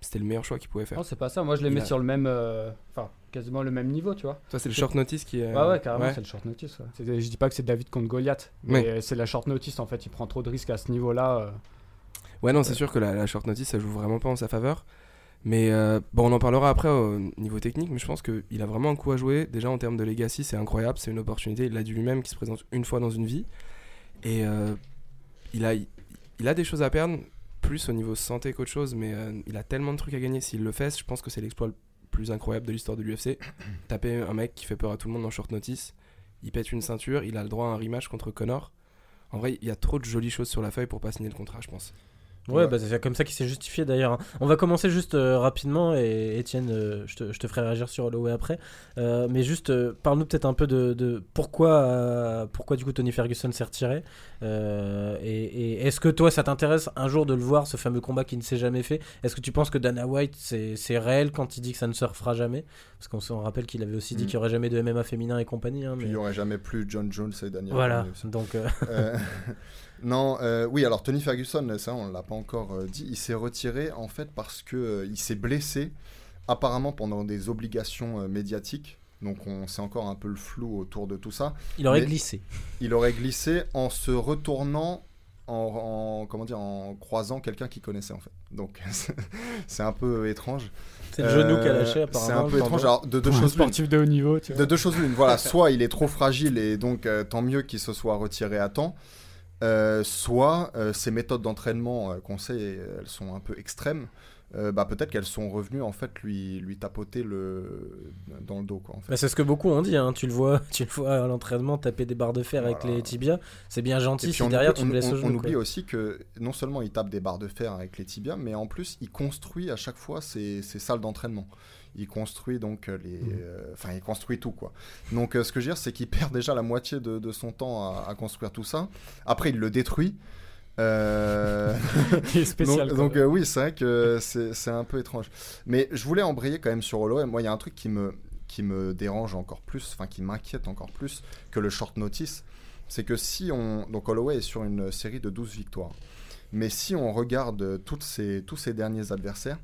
c'était le meilleur choix qu'il pouvait faire. Non, c'est pas ça. Moi, je les mets a- sur le même, euh, enfin, quasiment le même niveau, tu vois. Toi, c'est le short notice qui est. Ouais, ouais, carrément, ouais. c'est le short notice. ouais. C'est- Je dis pas que c'est David contre Goliath, mais c'est la short notice en fait. Il prend trop de risques à ce niveau-là. euh. Ouais, non, c'est sûr que la, la short notice, ça joue vraiment pas en sa faveur. Mais euh, bon, on en parlera après au niveau technique, mais je pense qu'il a vraiment un coup à jouer. Déjà en termes de legacy, c'est incroyable, c'est une opportunité. Il l'a dit lui-même qui se présente une fois dans une vie. Et euh, il, a, il a des choses à perdre, plus au niveau santé qu'autre chose, mais euh, il a tellement de trucs à gagner. S'il le fait, je pense que c'est l'exploit le plus incroyable de l'histoire de l'UFC. Taper un mec qui fait peur à tout le monde en short notice, il pète une ceinture, il a le droit à un rematch contre Connor. En vrai, il y a trop de jolies choses sur la feuille pour pas signer le contrat, je pense. Ouais, Ouais. bah, c'est comme ça qu'il s'est justifié d'ailleurs. hein. On va commencer juste euh, rapidement et Étienne, euh, je, te, je te ferai réagir sur Holloway après. Euh, mais juste, parle-nous peut-être un peu de, de pourquoi, pourquoi du coup Tony Ferguson s'est retiré. Et et est-ce que toi ça t'intéresse un jour de le voir, ce fameux combat qui ne s'est jamais fait? Est-ce que tu penses que Dana White c'est réel quand il dit que ça ne se refera jamais? Parce qu'on se rappelle qu'il avait aussi dit Mm. qu'il n'y aurait jamais de MMA féminin et compagnie. hein, Puis il n'y aurait jamais plus John Jones et Daniel. Voilà, donc non, euh, oui, alors Tony Ferguson, ça on l'a pas encore euh, dit, il s'est retiré en fait parce que euh, il s'est blessé apparemment pendant des obligations euh, médiatiques. Donc on sait encore un peu le flou autour de tout ça. il aurait glissé. Il aurait glissé en se retournant, en, en- comment dire, en croisant quelqu'un qu'il connaissait en fait. Donc c'est un peu étrange. C'est le genou qui a Euh, lâché apparemment. C'est un peu étrange. Alors, de deux choses l'une. sportif de haut niveau, tu vois. De deux choses l'une, voilà, soit il est trop fragile et donc euh, tant mieux qu'il se soit retiré à temps, euh, soit euh, ses méthodes d'entraînement euh, qu'on sait, elles sont un peu extrêmes, euh, bah, peut-être qu'elles sont revenues en fait lui, lui tapoter le... dans le dos. Quoi, en fait. Bah, c'est ce que beaucoup ont dit, hein. tu, le vois, tu le vois à l'entraînement taper des barres de fer avec les tibias. C'est bien gentil si derrière oublie, tu me laisses on- au on oublie quoi. aussi que non seulement il tape des barres de fer avec les tibias, mais en plus il construit à chaque fois ses, ses salles d'entraînement. Il construit donc euh, les, Mhm. euh, enfin il construit tout quoi. Donc euh, ce que je veux dire c'est qu'il perd déjà la moitié de, de son temps à, à construire tout ça. Après il le détruit. Euh, est spécial. donc, euh, oui, c'est vrai que c'est un peu étrange. Mais je voulais embrayer quand même sur Holloway. Moi, il y a un truc qui me, qui me dérange encore plus, enfin qui m'inquiète encore plus que le short notice. C'est que si on... Donc Holloway est sur une série de 12 victoires. Mais si on regarde toutes ces, tous ses derniers adversaires,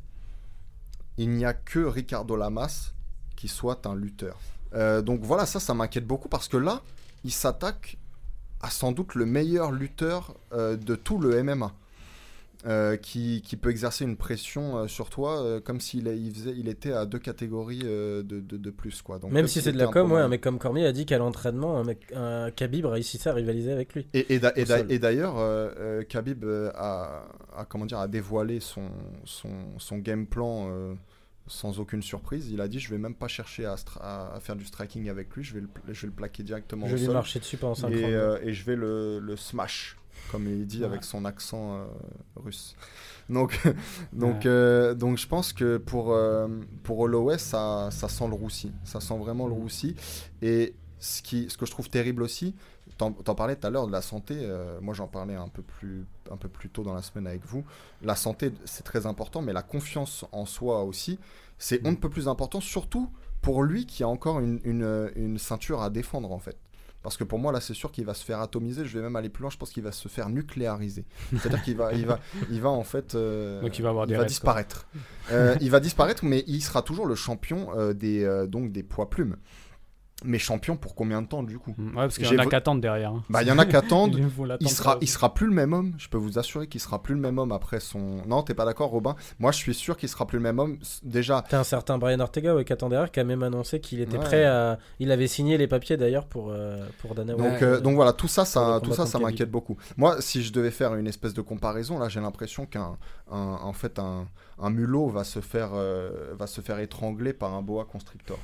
il n'y a que Ricardo Lamas qui soit un lutteur. Euh, donc voilà, ça, ça m'inquiète beaucoup parce que là, il s'attaque à sans doute le meilleur lutteur euh, de tout le MMA. euh, qui, qui peut exercer une pression euh, sur toi euh, comme s'il est- il faisait, il était à deux catégories de, de, de plus. Quoi. Donc, Même si c'est de la com, ouais, un mec comme Cormier a dit qu'à l'entraînement, un, mec, un Khabib réussissait à rivaliser avec lui. Et, d'ailleurs, Khabib a, a, comment dire, a dévoilé son, son, son game plan sans aucune surprise. Il a dit Je vais même pas chercher à, faire du striking avec lui, je vais le, pla- je vais le plaquer directement Je au lui marchais dessus pendant 5 Et, euh, et je vais le, le smash, comme il dit Ouais. avec son accent euh, russe. Donc, donc, Ouais. euh, donc je pense que pour, pour Holloway, ça, ça sent le roussi. Ça sent vraiment le Mhm. roussi. Et ce, qui, ce que je trouve terrible aussi, t'en parlais tout à l'heure de la santé, euh, moi j'en parlais un peu, plus, un peu plus tôt dans la semaine avec vous. La santé, c'est très important, mais la confiance en soi aussi, c'est on ne peut plus important, surtout pour lui qui a encore une, une, une ceinture à défendre en fait. Parce que pour moi, là, c'est sûr qu'il va se faire atomiser. Je vais même aller plus loin. Je pense qu'il va se faire nucléariser. C'est-à-dire qu'il va, il va, il va en fait, euh, Donc il va avoir des va rêves, disparaître. Euh, il va disparaître, mais il sera toujours le champion euh, des, donc des poids plumes. Mais champion pour combien de temps du coup Mm, Ouais, parce qu'il y en a vo- qui attendent derrière. hein. Bah, il y en a Il sera, pour- il sera plus le même homme. Je peux vous assurer qu'il sera plus le même homme après son. Non, t'es pas d'accord, Robin? Moi, je suis sûr qu'il sera plus le même homme. Déjà, T'as un certain Brian Ortega ouais, qui attend derrière, qui a même annoncé qu'il était Ouais. prêt à. Il avait signé les papiers d'ailleurs pour, euh, pour Dana Donc, euh, donc voilà, tout ça, ça, tout ça, ça m'inquiète beaucoup. Moi, si je devais faire une espèce de comparaison, là, j'ai l'impression qu'un, un- en fait, un, un mulot va se faire, euh, va se faire étrangler par un boa constrictor.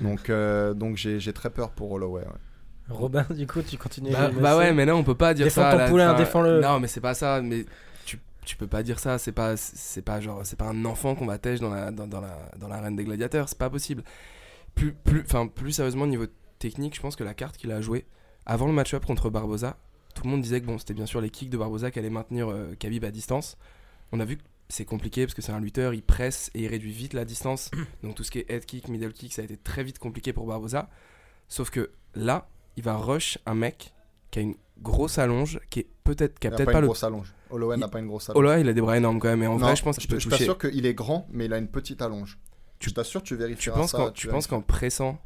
Donc, euh, donc j'ai, j'ai très peur pour Holloway. ouais. Robin, du coup, tu continues. Bah, bah ouais, mais là on peut pas dire Défends ça. ton là, poulain, défends-le. Non, mais c'est pas ça. Mais tu, tu peux pas dire ça. C'est pas, c'est pas genre, c'est pas un enfant qu'on va tèche dans la, dans, dans la, dans l'arène des gladiateurs. C'est pas possible. Plus, plus, enfin, plus sérieusement, au niveau technique, je pense que la carte qu'il a jouée avant le match-up contre Barboza, tout le monde disait que bon, c'était bien sûr les kicks de Barboza qui allaient maintenir euh, Khabib à distance. On a vu que c'est compliqué parce que c'est un lutteur, il presse et il réduit vite la distance. Donc tout ce qui est head kick, middle kick, ça a été très vite compliqué pour Barboza. Sauf que là, il va rush un mec qui a une grosse allonge, qui est peut-être, qui a peut-être pas, pas, une le. grosse allonge. Holloway Il- n'a pas une grosse allonge. Là, il a des bras énormes quand même. Et en Non, vrai, je pense qu'il peut je t'assure qu'il est grand, mais il a une petite allonge. Tu- je t'assure, tu Tu vérifieras penses ça. qu'en, tu penses qu'en pressant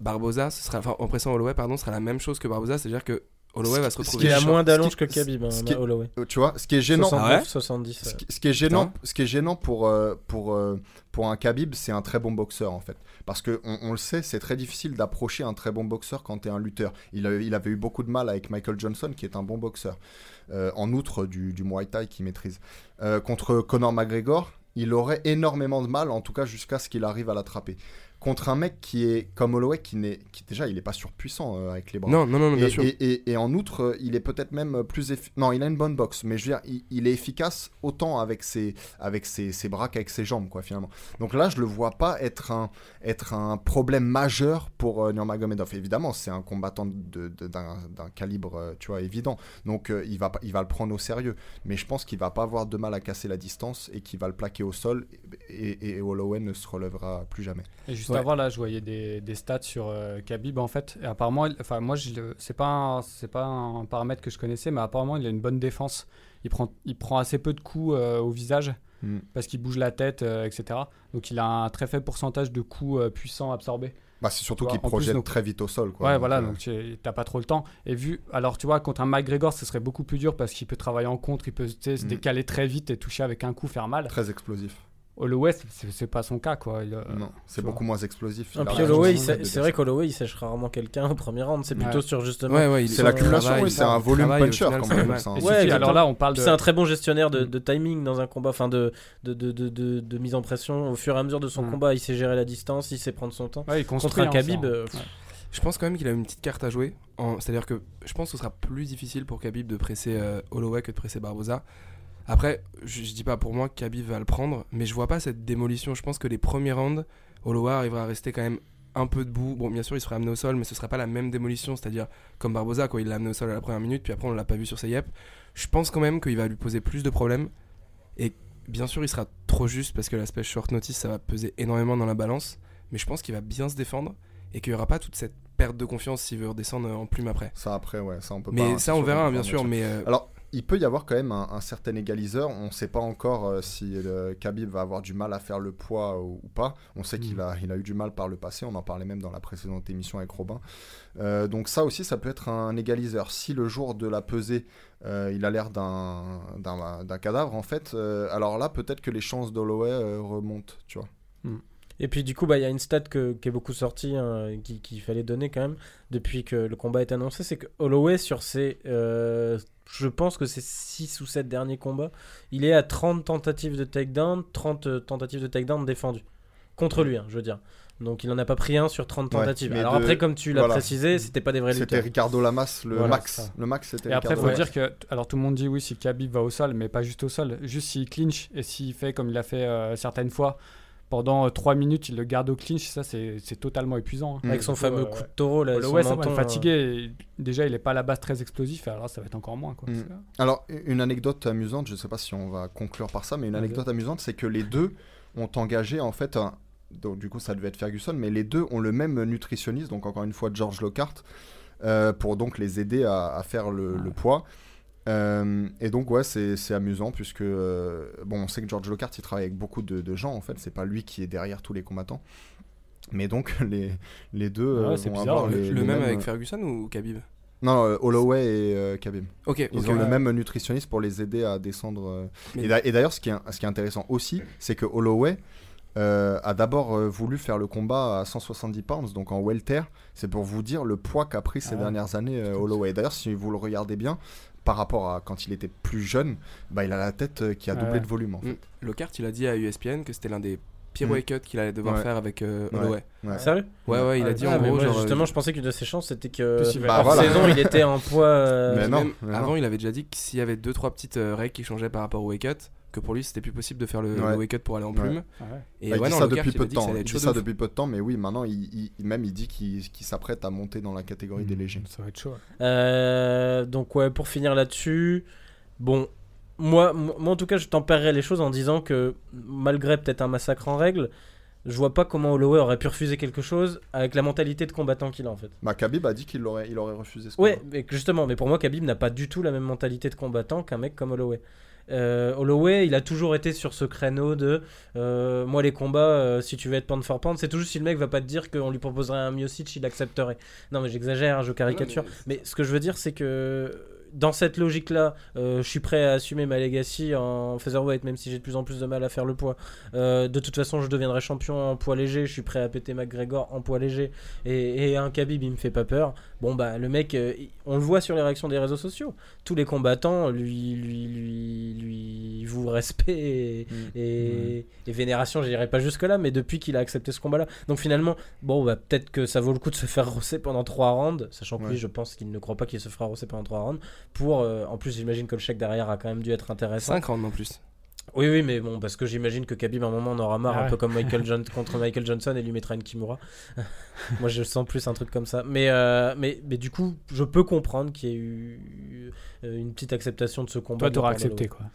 Barboza, ce sera, enfin, en pressant Holloway, pardon, ce sera la même chose que Barboza, c'est-à-dire que Holloway Ce va se Il a moins d'allonge que Khabib, hein, qui- Holloway. Euh, Tu vois, ce qui est gênant, 69, ouais 70. Ce qui, ce qui est gênant, ce qui est gênant pour, euh, pour, euh, pour un Khabib, c'est un très bon boxeur en fait. Parce que on, on le sait, c'est très difficile d'approcher un très bon boxeur quand tu es un lutteur. Il, a- il avait eu beaucoup de mal avec Michael Johnson, qui est un bon boxeur. Euh, en outre du, du Muay Thai qu'il maîtrise. Euh, contre Conor McGregor, il aurait énormément de mal, en tout cas jusqu'à ce qu'il arrive à l'attraper. Contre un mec qui est comme Holloway, qui, n'est, qui déjà il est pas surpuissant euh, avec les bras. Non, non, non, non, bien Et, sûr. et- et- et en outre, euh, il est peut-être même plus efficace. Non, il a une bonne boxe, mais je veux dire, il, il est efficace autant avec ses, avec ses, ses bras qu'avec ses jambes, quoi, finalement. Donc là, je le vois pas être un, être un problème majeur pour euh, Nurmagomedov. Évidemment, c'est un combattant de- de- d'un, d'un calibre, euh, tu vois, évident. Donc euh, il, va, pas- il va le prendre au sérieux. Mais je pense qu'il va pas avoir de mal à casser la distance et qu'il va le plaquer au sol. Et, et- et Holloway ne se relèvera plus jamais. Et juste Ouais. avant, là, je voyais des, des stats sur euh, Khabib, en fait. Et apparemment, enfin, moi, c'est pas, un- c'est pas un paramètre que je connaissais, mais apparemment, il a une bonne défense. Il prend, il prend assez peu de coups euh, au visage Mm. parce qu'il bouge la tête, euh, etc. Donc, il a un très faible pourcentage de coups euh, puissants absorbés. Bah, c'est surtout qu'il plus, projette donc- très vite au sol. Quoi. ouais, Donc, voilà, donc tu t'as pas trop le temps. Et vu, alors tu vois, contre un McGregor, ce serait beaucoup plus dur parce qu'il peut travailler en contre, il peut se Mm. décaler très vite et toucher avec un coup, faire mal. Très explosif. Holloway, c'est- pas son cas, quoi. Il, non, c'est beaucoup moins explosif. Puis Holloway, c'est vrai qu'Holloway, il sèche rarement quelqu'un au premier round. C'est plutôt Ouais. sur justement. Ouais, ouais, C'est l'accumulation, c'est un volume puncher, final, comme c'est on ça. Hein. Ouais, alors là, on parle de. C'est un très bon gestionnaire de, de timing dans un combat, enfin de, de, de, de, de- de mise en pression. Au fur et à mesure de son Mm. combat, il sait gérer la distance, il sait prendre son temps. Ouais, il Contre construit, un hein, Khabib, ça. euh, Ouais. Je pense quand même qu'il a une petite carte à jouer. C'est-à-dire que je pense que ce sera plus difficile pour Khabib de presser euh, Holloway que de presser Barboza. Après, je, je dis pas pour moi que Khabib va le prendre, mais je vois pas cette démolition. Je pense que les premiers rounds, Holloway arrivera à rester quand même un peu debout. Bon, bien sûr, il sera amené au sol, mais ce sera pas la même démolition. C'est-à-dire comme Barboza, quoi. Il l'a amené au sol à la première minute, puis après on l'a pas vu sur ses yep. Je pense quand même qu'il va lui poser plus de problèmes. Et bien sûr, il sera trop juste parce que l'aspect short notice, ça va peser énormément dans la balance. Mais je pense qu'il va bien se défendre et qu'il y aura pas toute cette perte de confiance s'il veut redescendre en plume après. Ça, après, ouais, ça, on peut pas. Mais ça, on verra, bien sûr. Mais euh, Alors, il peut y avoir quand même un, un certain égaliseur. On ne sait pas encore euh, si le Khabib va avoir du mal à faire le poids ou, ou pas. On sait qu'il Mm. a, il a eu du mal par le passé. On en parlait même dans la précédente émission avec Robin. Euh, donc ça aussi, ça peut être un égaliseur. Si le jour de la pesée, euh, il a l'air d'un, d'un, d'un cadavre, en fait, alors là, peut-être que les chances d'Holloway remontent, tu vois. Et puis du coup, bah, il y a une stat que- qui est beaucoup sortie, hein, qui- qu'il fallait donner quand même, depuis que le combat est annoncé, c'est que Holloway, sur ses, euh, je pense que c'est 6 ou 7 derniers combats, il est à 30 tentatives de takedown, 30 euh, tentatives de takedown défendues. Contre lui, hein, je veux dire. Donc il en a pas pris un sur 30 Ouais, tentatives. mais Alors de- après, comme tu l'as voilà. précisé, c'était pas des vrais C'était lutteurs. Ricardo Lamas, le Voilà, max. Le max, c'était Et après, il faut dire que, alors tout le monde dit oui, si Khabib va au sol, mais pas juste au sol. Juste s'il clinch et s'il fait comme il a fait euh, certaines fois, pendant 3 minutes, il le garde au clinch. Ça, c'est totalement épuisant. hein. Avec son Ouais, fameux ouais. coup de taureau là, Holloway, son ça menton, le euh, et Déjà, il est pas à la base très explosif. Alors, ça va être encore moins. Quoi. Mm. Alors, une anecdote amusante, je sais pas si on va conclure par ça, mais une anecdote amusante, c'est que les deux ont engagé en fait, un- donc du coup ça devait être Ferguson, mais les deux ont le même nutritionniste, donc encore une fois George Lockhart, euh, pour donc les aider à, à faire le, le poids. Euh, et donc ouais, c'est amusant puisque euh, bon, on sait que George Lockhart il travaille avec beaucoup de, de gens en fait, c'est pas lui qui est derrière tous les combattants. Mais donc les, les deux euh, Ouais, c'est vont bizarre, avoir le- les, Le les même avec Ferguson ou Khabib? Non, euh, Holloway et euh, Khabib. Ils ont le même nutritionniste pour les aider à descendre. euh. Mais- Et d'a- Et d'ailleurs, ce, qui est- ce qui est intéressant aussi, c'est que Holloway euh, a d'abord euh, voulu faire le combat à 170 pounds, donc en welter. C'est pour vous dire le poids qu'a pris ces Ah dernières années euh, Holloway. D'ailleurs, si vous le regardez bien, par rapport à quand il était plus jeune, bah, il a la tête euh, qui a Ah doublé ouais. de volume. en fait. Mm. Lockhart, il a dit à ESPN que c'était l'un des pires Mm. weight cuts qu'il allait devoir Ouais. faire avec euh, Ouais. Holloway. Ouais. Sérieux Ouais, ouais, il a Ah, dit Ah, en mais gros, moi, genre. justement, euh, je pensais qu'une de ses chances c'était que Bah, hors voilà. saison il était en poids. euh, Mais non, mais avant, non. il avait déjà dit que s'il y avait 2-3 petites euh, règles qui changeaient par rapport au weight cut, que pour lui c'était plus possible de faire le, Ouais. le weight cut pour aller en plume. Ah ouais. Et Bah, il ouais, dit non, ça depuis peu de temps. Il dit ça depuis peu de temps, mais oui, maintenant, il, même il dit qu'il s'apprête à monter dans la catégorie des légers. Ça va être chaud. Euh, donc ouais, pour finir là-dessus, bon, moi, moi en tout cas, je tempérerais les choses en disant que malgré peut-être un massacre en règle, je vois pas comment Holloway aurait pu refuser quelque chose avec la mentalité de combattant qu'il a en fait. Bah, Khabib a dit qu'il aurait, il aurait refusé ce Ouais, mais justement, mais pour moi, Khabib n'a pas du tout la même mentalité de combattant qu'un mec comme Holloway. Euh, Holloway, il a toujours été sur ce créneau de euh, moi les combats, euh, si tu veux être pound for pound, c'est toujours si le mec va pas te dire qu'on lui proposerait un Miocic, il accepterait. Non mais j'exagère, hein, je caricature. Mais ce que je veux dire, c'est que dans cette logique-là, euh, je suis prêt à assumer ma legacy en featherweight, même si j'ai de plus en plus de mal à faire le poids. Euh, de toute façon, je deviendrai champion en poids léger. Je suis prêt à péter McGregor en poids léger. Et, et un Khabib, il me fait pas peur. Bon, bah, le mec, euh, on le voit sur les réactions des réseaux sociaux. Tous les combattants lui, lui, lui, lui vouent respect et, et, et vénération. Je dirais pas jusque-là, mais depuis qu'il a accepté ce combat-là. Donc finalement, bon, bah, peut-être que ça vaut le coup de se faire rosser pendant 3 rounds, sachant que Ouais. lui, je pense qu'il ne croit pas qu'il se fera rosser pendant 3 rounds. Pour, euh, en plus, j'imagine que le chèque derrière a quand même dû être intéressant. 5 rounds en plus. Oui, oui, mais bon, parce que j'imagine que Khabib, à un moment, en aura marre, Ah un ouais. peu comme Michael John contre Michael Johnson et lui mettra une Kimura. Moi, je sens plus un truc comme ça. Mais, euh, mais, mais du coup, je peux comprendre qu'il y ait eu euh, une petite acceptation de ce combat. Toi, de accepté quoi.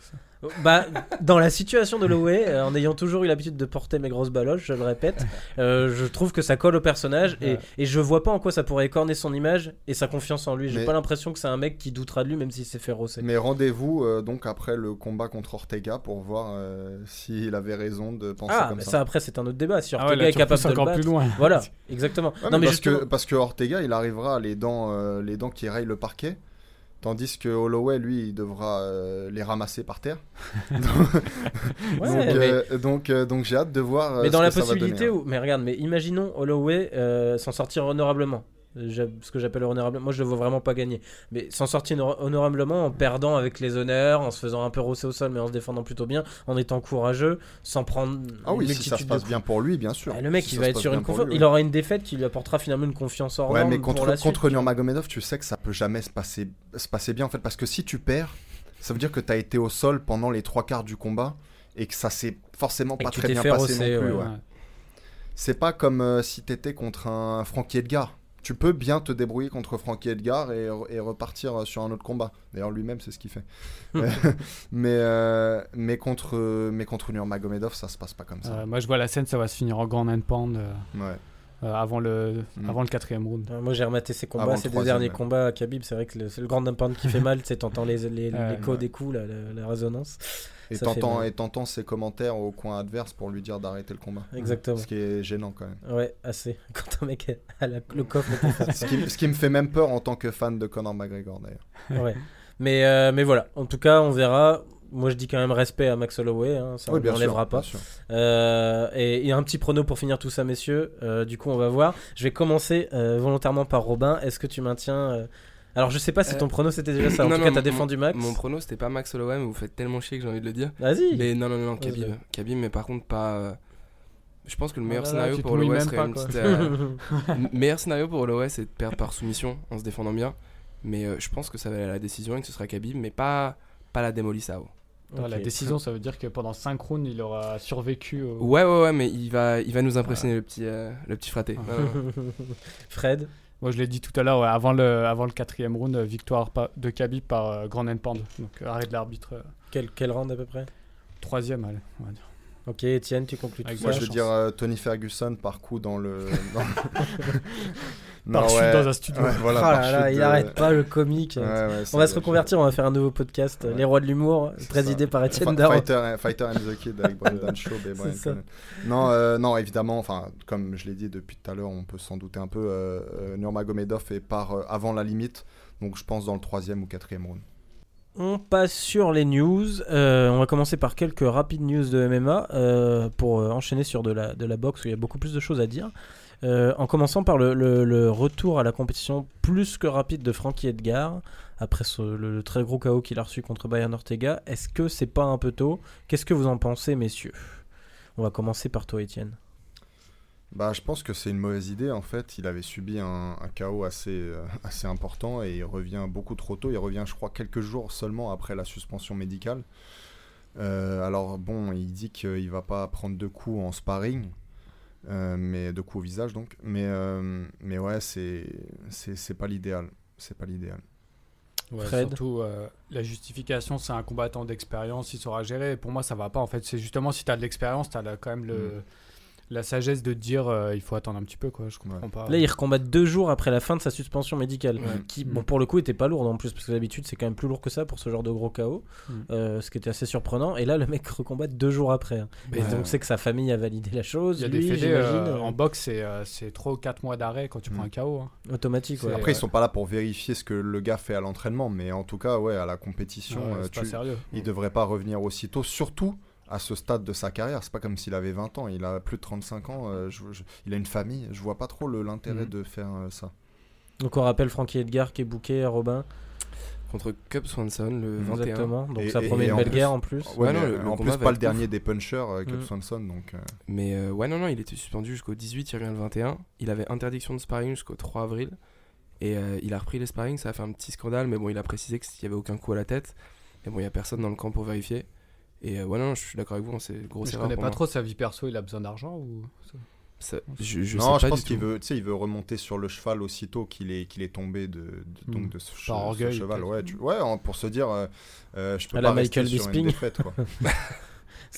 Bah, dans la situation de Holloway, euh, en ayant toujours eu l'habitude de porter mes grosses baloches, je le répète, euh, je trouve que ça colle au personnage et, Ouais. et je vois pas en quoi ça pourrait écorner son image et sa confiance en lui. J'ai Mais- pas l'impression que c'est un mec qui doutera de lui, même s'il s'est fait rosser. Mais rendez-vous euh, donc après le combat contre Ortega pour voir euh, s'il avait raison de penser Ah, comme mais ça. ça après, c'est un autre débat. Si Ah ouais, Ortega là, est capable de le encore battre. plus loin. Voilà, exactement. Ouais, non, mais parce, que, justement- parce que Ortega, il arrivera à les dents, euh, les dents qui rayent le parquet, tandis que Holloway, lui, il devra euh, les ramasser par terre. Ouais, donc, mais- euh, donc, euh, donc j'ai hâte de voir. mais ce dans que la ça va possibilité donner, hein. où. Mais regarde, mais imaginons Holloway euh, s'en sortir honorablement. Ce que j'appelle honorablement. Moi, je le vois vraiment pas gagner. Mais s'en sortir honor- honorablement en perdant avec les honneurs, en se faisant un peu rosser au sol, mais en se défendant plutôt bien, en étant courageux, sans prendre. Ah oui, si ça se de passe bien pour lui, bien sûr. Ah, le mec, Si il va être sur une confiance. lui, Il aura une défaite qui lui apportera finalement une confiance hors Ouais, mais pour contre, la suite. contre Nurmagomedov, tu sais que ça peut jamais se passer, se passer bien en fait, parce que si tu perds, ça veut dire que tu as été au sol pendant les trois quarts du combat et que ça s'est forcément Et pas très t'es bien fait passé rosser, non plus. ouais. ouais. C'est pas comme euh, si t'étais contre un Frankie Edgar. Tu peux bien te débrouiller contre Frankie Edgar et, et repartir sur un autre combat. D'ailleurs, lui-même, c'est ce qu'il fait. Mais, euh, mais, contre, mais contre Nurmagomedov, ça se passe pas comme ça. Euh, moi, je vois la scène, ça va se finir en grand and pound euh, Ouais. Euh, avant, le, Mm. avant le quatrième round. Euh, Moi j'ai rematé ses Avant combats, ces deux derniers ouais. combats à Khabib, c'est vrai que le- c'est le grand impact qui fait mal, c'est t'entends les, les, l'écho ouais. des coups, la, la- la résonance. Et t'entends, et t'entends ses commentaires au coin adverse pour lui dire d'arrêter le combat. Exactement. Ce qui est gênant quand même. Ouais, assez. Quand un mec a la- le coffre qui, ce qui me fait même peur en tant que fan de Conor McGregor d'ailleurs. Ouais. Mais, euh, mais voilà, en tout cas, on verra. Moi, je dis quand même respect à Max Holloway, hein, ça Oui, on bien l'enlèvera pas. Euh, et, et un petit prono pour finir tout ça, messieurs. Euh, du coup, on va voir. Je vais commencer euh, volontairement par Robin. Est-ce que tu maintiens. euh, Alors, je sais pas si Euh, ton prono c'était déjà ça. En non, tout non, cas, t'as défendu Max. Mon prono, c'était pas Max Holloway, mais vous faites tellement chier que j'ai envie de le dire. Vas-y. Mais non, non, non. Khabib. Khabib, mais par contre, pas. euh, Je pense que le meilleur Ah là là, scénario pour Holloway serait pas, une petite. euh, m- meilleur scénario pour Holloway, c'est de perdre par soumission en se défendant bien. Mais euh, je pense que ça va aller à la décision et que ce sera Khabib, mais pas, pas la démolie Sao. La décision, ça veut dire que pendant 5 rounds, il aura survécu. au- Ouais, ouais, ouais, mais il va, il va nous impressionner, le petit, euh, le petit fraté. Ah. Fred Moi, je l'ai dit tout à l'heure, ouais, avant, le, avant le quatrième round, euh, victoire de Khabib par euh, Grand and Pound. Donc, euh, arrêt de l'arbitre. quel, quel round à peu près? troisième, allez, on va dire. Ok, Étienne, tu conclus tout ça Moi, je veux chance. dire euh, Tony Ferguson par coup dans le. dans- Par chute ouais. dans un studio. Ouais, voilà, Ah par là là, chute il de- arrête pas le comique. Ouais, ouais, on va se reconvertir, on va faire un nouveau podcast, Ouais. Les Rois de l'humour, présidé ça. par Étienne Daron. Fighter, Fighter and the Kid avec Brendan Schaub et Brian ça. Connell. Non, euh, non, évidemment, enfin, comme je l'ai dit depuis tout à l'heure, on peut s'en douter un peu. Euh, euh, Nurmagomedov est par euh, avant la limite, donc je pense dans le troisième ou quatrième round. On passe sur les news. Euh, on va commencer par quelques rapides news de MMA euh, pour euh, enchaîner sur de la, de boxe où il y a beaucoup plus de choses à dire. En commençant par le, retour à la compétition plus que rapide de Frankie Edgar après le très gros KO qu'il a reçu contre Bayern Ortega. Est-ce que c'est pas un peu tôt? Qu'est-ce que vous en pensez, messieurs? On va commencer par toi, Étienne. Bah, je pense que c'est une mauvaise idée. En fait, il avait subi un, un chaos assez, euh, assez important et il revient beaucoup trop tôt. Il revient, je crois, quelques jours seulement après la suspension médicale. Euh, alors, bon, il dit qu'il va pas prendre de coups en sparring, euh, mais de coups au visage donc. Mais, euh, mais ouais, c'est c'est c'est pas l'idéal. C'est pas l'idéal. Ouais, Fred Surtout, euh, la justification, c'est un combattant d'expérience, il saura gérer. Et pour moi, ça va pas. En fait, c'est justement si tu as de l'expérience, tu as quand même le, Mm. La sagesse de dire euh, il faut attendre un petit peu. Quoi. Je comprends Ouais. pas. Là, il recombat deux jours après la fin de sa suspension médicale. Ouais. Qui, Mm. bon, pour le coup, était pas lourde en plus, parce que d'habitude, c'est quand même plus lourd que ça pour ce genre de gros KO, Mm. euh, ce qui était assez surprenant. Et là, le mec recombat deux jours après. hein. Et Ouais. donc, c'est que sa famille a validé la chose. Il y a lui, des fédés euh, euh, en boxe, c'est c'est 3 ou 4 mois d'arrêt quand tu Mm. prends un KO. hein. automatique. Après, ouais. ils sont pas là pour vérifier ce que le gars fait à l'entraînement, mais en tout cas, ouais, à la compétition, Ouais, euh, c'est pas tu, sérieux. il devrait pas revenir aussitôt, surtout à ce stade de sa carrière. C'est pas comme s'il avait 20 ans, il a plus de 35 ans, euh, je- je- il a une famille. Je vois pas trop le- l'intérêt Mhm. de faire euh, ça. Donc, on rappelle Frankie Edgar qui est booké, Robin. Contre Cub Swanson le 21. Exactement. Donc, Et- ça et- promet et une belle plus- guerre en plus. Ouais, Ouais, non, le- le en combat plus, pas le dernier des punchers, euh, Cub Mhm. Swanson. Donc, euh, Mais euh, ouais, non, non, il était suspendu jusqu'au 18, il revient le 21. Il avait interdiction de sparring jusqu'au 3 avril. Et euh, il a repris les sparring, ça a fait un petit scandale, mais bon, il a précisé qu'il n'y avait aucun coup à la tête. Mais bon, il n'y a personne dans le camp pour vérifier. Et euh, ouais, non, je suis d'accord avec vous, hein, c'est grosse je connais pas moi. trop sa vie perso, il a besoin d'argent ou Ça- je, je non, sais je pas pense qu'il veut, tu sais, il veut remonter sur le cheval aussitôt qu'il est, qu'il est tombé de, de- donc Mhm. de ce, che- Par ce orgueil, cheval. peut-être. Ouais, tu- ouais, pour se dire, euh, euh, je peux À pas la rester Michael sur une défaite, quoi.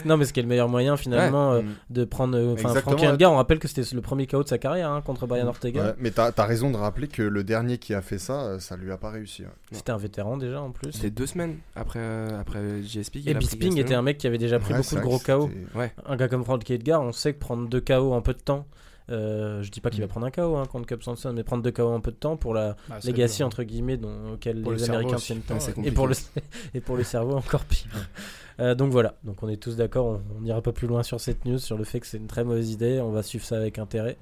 Non, mais ce qui est le meilleur moyen finalement euh, de prendre. euh, Enfin, Exactement, Frankie. Edgar, on rappelle que c'était le premier KO de sa carrière hein, contre Brian Ortega. Ouais, mais t'as as raison de rappeler que le dernier qui a fait ça, euh, ça lui a pas réussi. ouais. C'était un vétéran déjà en plus. C'était deux semaines après, euh, après GSP. qu'il Et Bisping était un mec qui avait déjà pris Ouais, beaucoup de gros KO. Un gars comme Frankie Edgar, on sait que prendre deux KO en peu de temps. Euh, je dis pas qu'il va Mm. prendre un KO hein, contre Cub Swanson, mais prendre deux KO en peu de temps pour la Bah, legacy entre guillemets dont, auquel Pour les le Américains tiennent tant. Et, pour le, et pour le cerveau encore pire. Euh, donc voilà, donc on est tous d'accord, on on n'ira pas plus loin sur cette news, sur le fait que c'est une très mauvaise idée, on va suivre ça avec intérêt,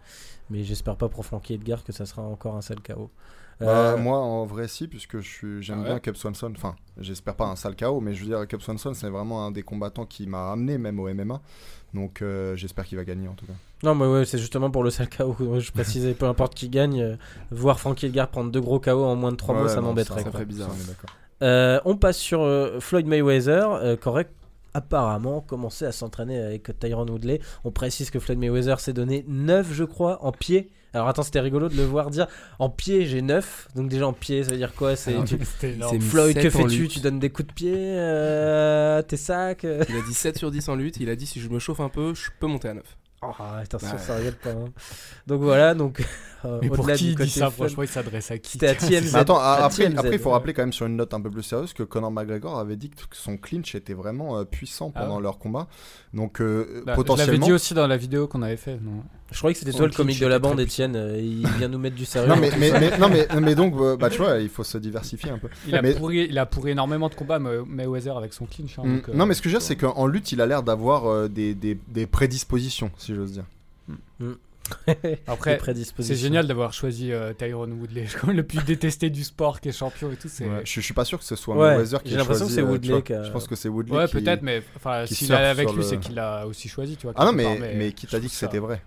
mais j'espère pas pour Frankie Edgar que ça sera encore un sale KO. Bah, Euh, moi, en vrai, si, puisque j'aime Ah ouais bien Cub Swanson. Enfin, j'espère pas un sale KO, mais je veux dire, Cub Swanson, c'est vraiment un des combattants qui m'a amené même au MMA. Donc, euh, j'espère qu'il va gagner en tout cas. Non, mais ouais, c'est justement pour le sale KO. Je précisais, peu importe qui gagne, euh, voir Frankie Edgar prendre deux gros KO en moins de 3 mois, Ouais, ça non, m'embêterait. ça ferait bizarre. on est d'accord. Euh, on passe sur euh, Floyd Mayweather, euh, qui aurait apparemment commencé à s'entraîner avec Tyron Woodley. On précise que Floyd Mayweather s'est donné 9, je crois, en pied. Alors attends, c'était rigolo de le voir dire en pied, j'ai 9. Donc déjà en pied, ça veut dire quoi? C'est tu- Floyd, que fais-tu? Tu donnes des coups de pied euh, Tes sacs? Euh Il a dit 7 sur 10 en lutte. Il a dit si je me chauffe un peu, je peux monter à 9. Oh, attention, Ouais. ça rigole pas. hein. Donc voilà, donc euh, Mais pour qui il dit ça fun, Franchement, il s'adresse à qui C'était à TMZ. Mais attends, à après, TMZ, après, il faut ouais. rappeler quand même sur une note un peu plus sérieuse que Conor McGregor avait dit que son clinch était vraiment euh, puissant Ah pendant ouais. leur combat. Donc, euh, Bah, Je l'avais potentiellement. dit aussi dans la vidéo qu'on avait fait. Non? Je croyais que c'était toi le comique de la bande. Étienne. euh, Il vient nous mettre du sérieux. Non mais, mais, mais- non, mais, mais donc, euh, bah, tu vois, il faut se diversifier un peu. Il a, pourri, il a pourri énormément de combats, May- Mayweather, avec son clinch. hein, Mm. donc, euh, non, mais ce que je veux dire, c'est qu'en lutte, il a l'air d'avoir euh, des, des, des prédispositions, si j'ose dire. Après, Les prédispositions. C'est génial d'avoir choisi euh, Tyrone Woodley, comme le plus détesté du sport, qui est champion et tout. C'est... Ouais, je, je suis pas sûr que ce soit Ouais, Mayweather qui j'ai l'impression que c'est euh, Woodley vois. qui a- Je pense que c'est Woodley Ouais, peut-être, mais s'il est avec lui, le- c'est qu'il a aussi choisi, tu vois. Ah non, mais, part, mais qui t'a dit que c'était ça- vrai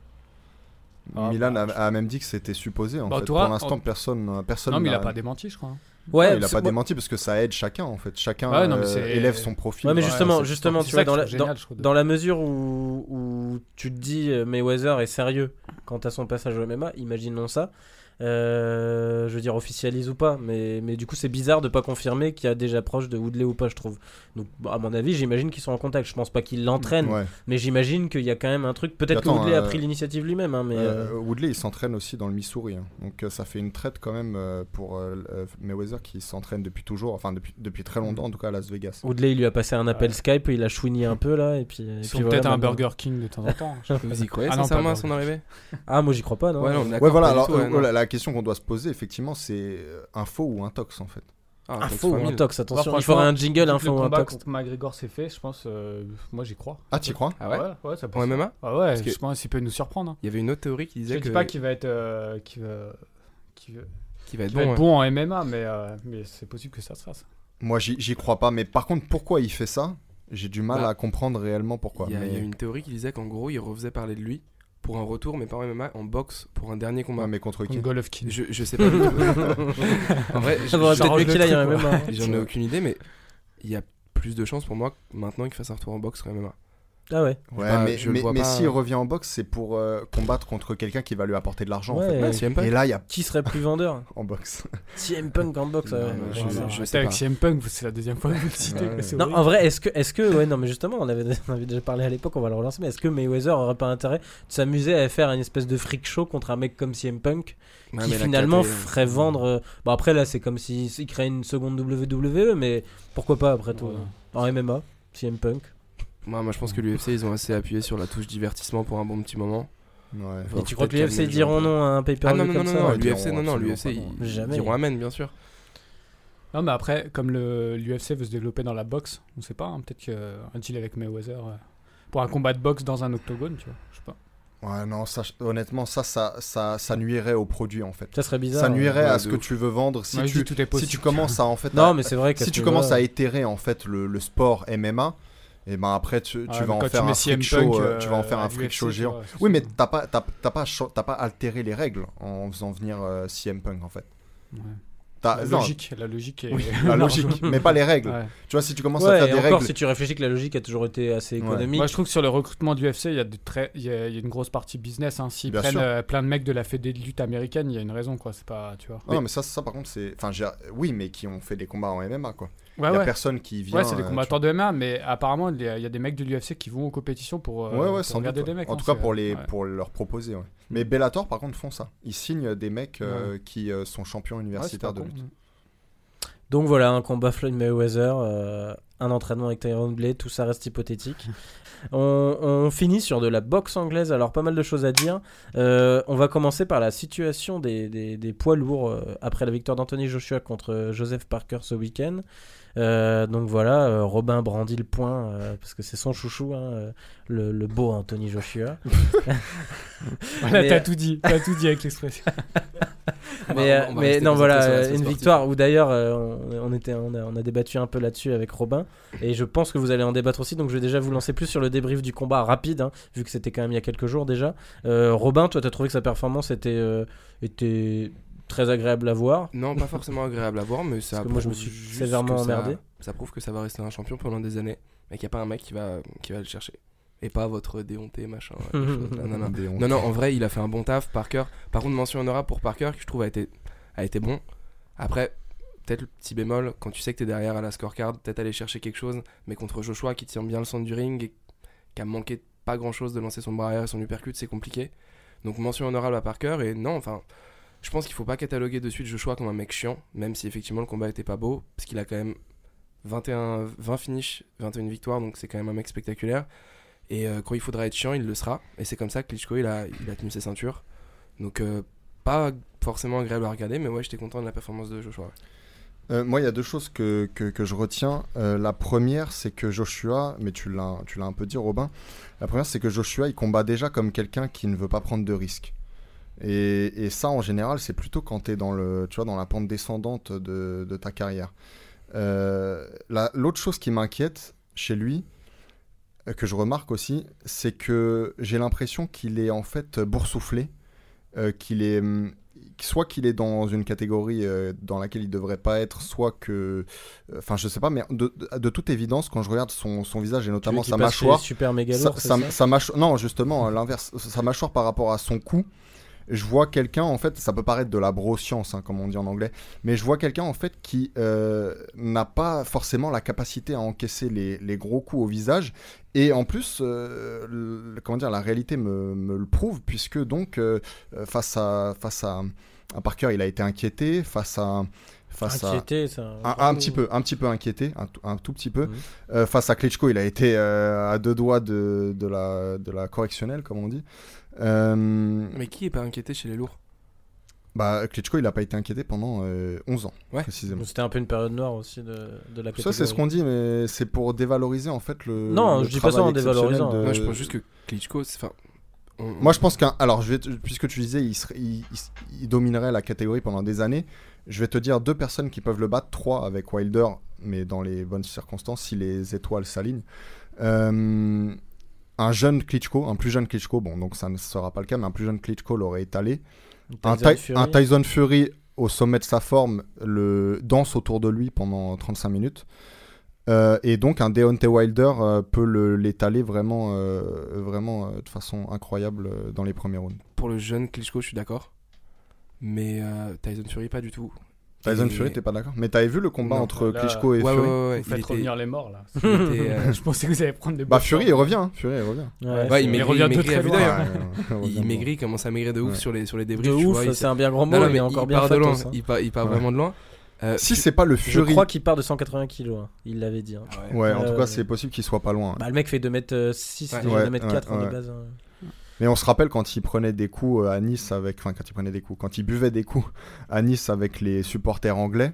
Ah, Milan bah, a, a même dit que c'était supposé. En Bah, fait. toi, Pour l'instant, en- personne, personne. Non, mais il a n'a- pas démenti, je crois. Ouais, Non, il a pas moi- démenti parce que ça aide chacun en fait. Chacun Ouais, non, mais euh, élève son profil. Ouais, mais dans justement, justement, C'est tu vois, la, dans la mesure où, où tu te dis euh, Mayweather est sérieux quant à son passage au MMA, imaginons ça. Euh, je veux dire officialise ou pas, mais, mais du coup c'est bizarre de pas confirmer qu'il y a déjà proche de Woodley ou pas, je trouve. Donc à mon avis, j'imagine qu'ils sont en contact. Je pense pas qu'ils l'entraînent, Ouais. mais j'imagine qu'il y a quand même un truc. Peut-être que Woodley a euh, pris l'initiative lui-même, hein, mais euh, Euh, Woodley il s'entraîne aussi dans le Missouri, hein. donc ça fait une traite quand même pour Mayweather qui s'entraîne depuis toujours, enfin depuis, depuis très longtemps en tout cas à Las Vegas. Woodley il lui a passé un appel Ouais. Skype, il a chouigné un peu là, et puis. et Ils puis sont voilà, peut-être un Burger King de temps en temps. Vous y croyez Ah sincèrement à son arrivée Ah moi j'y crois pas, non. Ouais, non, Ouais voilà, alors tout, ouais, non. la, la question qu'on doit se poser effectivement c'est euh, un faux ou un tox en fait. Ah, faux ou un 3000. tox, attention. il faudrait un jingle, le ou un tox. contre McGregor s'est fait, je pense. euh, moi, j'y crois. Ah tu crois Ah ouais Ouais, ouais, ça peut En MMA Ah ouais, Parce que- je pense qu'il peut nous surprendre. hein. Il y avait une autre théorie qui Je disait dis que pas qu'il va être, euh, qu'il va, qu'il va- qu'il va être qu'il va bon. être ouais. bon en MMA, mais, euh, mais c'est possible que ça se fasse. Moi j'y j'y crois pas, mais par contre pourquoi il fait ça? J'ai du mal Bah, à comprendre réellement pourquoi. Il y, a, mais... il y a une théorie qui disait qu'en gros, il refaisait parler de lui pour un retour, mais pas en MMA, en boxe pour un dernier combat. Ouais, mais contre qui Golovkin. Je, je sais pas du tout. en vrai, j'en ai aucune idée, mais il y a plus de chances pour moi maintenant qu'il fasse un retour en boxe qu'en MMA. Ah ouais. Ouais, Bah, mais, mais, mais s'il euh. revient en boxe, c'est pour euh, combattre contre quelqu'un qui va lui apporter de l'argent. en Ouais. fait. Et là, il y a Qui serait plus vendeur en boxe. CM Punk en boxe. ouais. Je- ouais. je- Voilà. sais avec pas. CM Punk, c'est la deuxième fois que vous le citez. Non, en vrai, est-ce que, est-ce que, ouais, non, mais justement, on avait, on avait déjà parlé à l'époque, on va le relancer, mais est-ce que Mayweather aurait pas intérêt de s'amuser à faire une espèce de freak show contre un mec comme CM Punk, Ouais, qui finalement ferait vendre. euh, Bon, après, là, c'est comme s'il créait une seconde WWE, mais pourquoi pas après tout. En MMA, CM Punk. Moi, moi, je pense que l'UFC, ils ont assez appuyé sur la touche divertissement pour un bon petit moment. Ouais. Et tu crois que l'UFC diront non à un Ah pay-per-view non, non, non, comme non, ça non, l'UFC, non, non, l'UFC, ils, diront amen, bien sûr. Non, mais après, comme le- l'UFC veut se développer dans la boxe, on sait pas, hein, peut-être qu'un deal avec Mayweather euh, pour un combat de boxe dans un octogone, tu vois, je sais pas. Ouais, non, ça, honnêtement, ça, ça, ça, ça nuirait au produit en fait. Ça serait bizarre. ça nuirait ouais, à ce que ouf. tu veux vendre. Si, je tu, tout est si tu commences à en fait. Non, à- mais c'est vrai que si tu commences à éterrer en fait le, le sport MMA, et ben après tu, tu Ouais, vas en tu un freak show, Punk, euh, tu vas en euh, faire un freak l'UFC, show géant. Oui, mais t'as pas, t'as, t'as pas, t'as pas altéré les règles en faisant venir euh, CM Punk en fait. Ouais. La logique, la logique est. oui, la logique, mais pas les règles. Ouais. Tu vois, si tu commences Ouais, à et faire des encore, règles, si tu réfléchis que la logique a toujours été assez Ouais. économique. Moi, je trouve que sur le recrutement du UFC, il y a, de très, il y a, il y a une grosse partie business. Hein. S'ils Bien prennent euh, plein de mecs de la fédé de lutte américaine, il y a une raison, quoi. C'est pas, tu vois. Ah non, mais ça, ça par contre, c'est. Enfin, j'ai- oui, mais qui ont fait des combats en MMA, quoi. Il Ouais, y a ouais. personne qui vient. Ouais, c'est des euh, combattants de MMA, mais apparemment, il y, a, il y a des mecs de l'UFC qui vont aux compétitions pour, euh, Ouais, ouais, pour sans regarder doute. des mecs. En hein, tout cas, pour, les, ouais. pour leur proposer, ouais. Mais Bellator, par contre, font ça. Ils signent des mecs euh, qui euh, sont champions universitaires de lutte. Donc voilà, un combat Floyd Mayweather, euh, un entraînement avec Tyrone Blade, tout ça reste hypothétique. on, on finit sur de la boxe anglaise, alors pas mal de choses à dire. Euh, on va commencer par la situation des, des- des poids lourds euh, après la victoire d'Anthony Joshua contre Joseph Parker ce week-end. Euh, donc voilà, euh, Robin brandit le point euh, parce que c'est son chouchou, hein, euh, le, le beau Anthony Joshua. Voilà, t'as euh, tout dit, t'as tout dit avec l'expression. Mais on euh, va- on va mais rester non, voilà, une victoire où d'ailleurs euh, on, on était, on a, on a débattu un peu là-dessus avec Robin et je pense que vous allez en débattre aussi. Donc je vais déjà vous lancer plus sur le débrief du combat rapide, hein, vu que c'était quand même il y a quelques jours déjà. Euh, Robin, toi, t'as trouvé que sa performance était, euh, était très agréable à voir. Non, pas forcément agréable à voir, mais ça Parce que moi, je me prouve suis sévèrement ça- emmerdé. Ça prouve que ça va rester un champion pendant des années, mais qu'il n'y a pas un mec qui va, qui va le chercher. Et pas votre déhonté, machin. chose. non, non, non. En vrai, il a fait un bon taf, Parker. Par contre, mention honorable pour Parker, qui je trouve a été, a été bon. Après, peut-être le petit bémol, quand tu sais que t'es derrière à la scorecard, peut-être aller chercher quelque chose, mais contre Joshua qui tient bien le centre du ring et qui a manqué pas grand-chose de lancer son bras arrière et son uppercut, c'est compliqué. Donc mention honorable à Parker, et non, enfin, je pense qu'il faut pas cataloguer de suite Joshua comme un mec chiant, même si effectivement le combat était pas beau, parce qu'il a quand même 21, 20 finishes, 21 victoires, donc c'est quand même un mec spectaculaire. Et euh, quand il faudra être chiant, il le sera. Et c'est comme ça que Klitschko, il a, il a ses ceintures. Donc, euh, pas forcément agréable à regarder, mais ouais, j'étais content de la performance de Joshua. Euh, moi, il y a deux choses que, je retiens. La première, c'est que Joshua, mais tu l'as, tu l'as un peu dit, Robin. La première, c'est que Joshua, il combat déjà comme quelqu'un qui ne veut pas prendre de risques. Et, et ça, en général, c'est plutôt quand tu es dans, le, tu vois, dans la pente descendante de, de ta carrière. Euh, la- L'autre chose qui m'inquiète chez lui, euh, que je remarque aussi, c'est que j'ai l'impression qu'il est en fait boursouflé euh, qu'il est. hum, Soit qu'il est dans une catégorie euh, dans laquelle il devrait pas être, soit que. euh, Enfin, je sais pas, mais de, de- de toute évidence, quand je regarde son, son visage et notamment sa mâchoire. Super méga lourd, sa- ça sa mâcho- non, justement, l'inverse. Sa mâchoire par rapport à son cou, je vois quelqu'un, en fait, ça peut paraître de la broscience, hein, comme on dit en anglais, mais je vois quelqu'un, en fait, qui euh, n'a pas forcément la capacité à encaisser les, les gros coups au visage. Et en plus, euh, le- comment dire, la réalité me, me le prouve, puisque donc, euh, face, à, face à, à Parker, il a été inquiété, face à. Face à, Inquiété, ça. un, un petit peu, un petit peu inquiété, un, tout- un tout petit peu. Mhm. Euh, face à Klitschko, il a été euh, à deux doigts de, de, la, de la correctionnelle, comme on dit. Euh, Mais qui est pas inquiété chez les lourds bah, Klitschko, il n'a pas été inquiété pendant euh, 11 ans, Ouais. précisément. C'était un peu une période noire aussi de, de la Ça, catégorie. c'est ce qu'on dit, mais c'est pour dévaloriser en fait le. Non, le je dis pas ça en dévalorisant, de- Moi, je pense juste que Klitschko. Enfin. on- Moi, je pense qu'un. Alors, je vais te- puisque tu disais, il, serait- il, il- il dominerait la catégorie pendant des années. Je vais te dire deux personnes qui peuvent le battre, trois avec Wilder, mais dans les bonnes circonstances, si les étoiles s'alignent. Euh, un jeune Klitschko, un plus jeune Klitschko, bon, donc ça ne sera pas le cas, mais un plus jeune Klitschko l'aurait étalé. Un, Ty- Fury. un Tyson Fury au sommet de sa forme le danse autour de lui pendant 35 minutes. Euh, et donc un Deontay Wilder euh, peut le- l'étaler vraiment, euh, vraiment euh, de façon incroyable euh, dans les premiers rounds. Pour le jeune Klitschko, je suis d'accord. Mais euh, Tyson Fury, pas du tout. Tyson Fury, t'es pas d'accord Mais t'avais vu le combat Non, entre là- Klitschko et Ouais, ouais, Fury ouais, ouais, Vous faites il était- revenir les morts là. était, euh, je pensais que vous allez prendre des Bah boxeurs. Fury il revient, hein. Fury il revient. Ouais, Ouais, Ouais, c'est- il maigrit, revient il de maigrit très loin. hein. Ouais, il de maigrit, il commence à maigrir de ouf Ouais. sur les, sur les De débriefs. tu ouf, vois, il c'est un bien grand mot, Non, non, il mais est encore il bien part de loin. hein. Il part, il part Ouais. vraiment de loin. Euh, Si c'est pas le Je Fury. crois qu'il part de 180 kilos, hein. il l'avait dit. hein. Ouais. Ouais, en Ouais, tout ouais. cas, c'est possible qu'il soit pas loin. Bah, le mec fait 2m6, Ouais. 2m4 Ouais, de ouais. base. Mais on se rappelle quand il prenait des coups euh, à Nice avec. Enfin, quand il prenait des coups. Quand il buvait des coups à Nice avec les supporters anglais.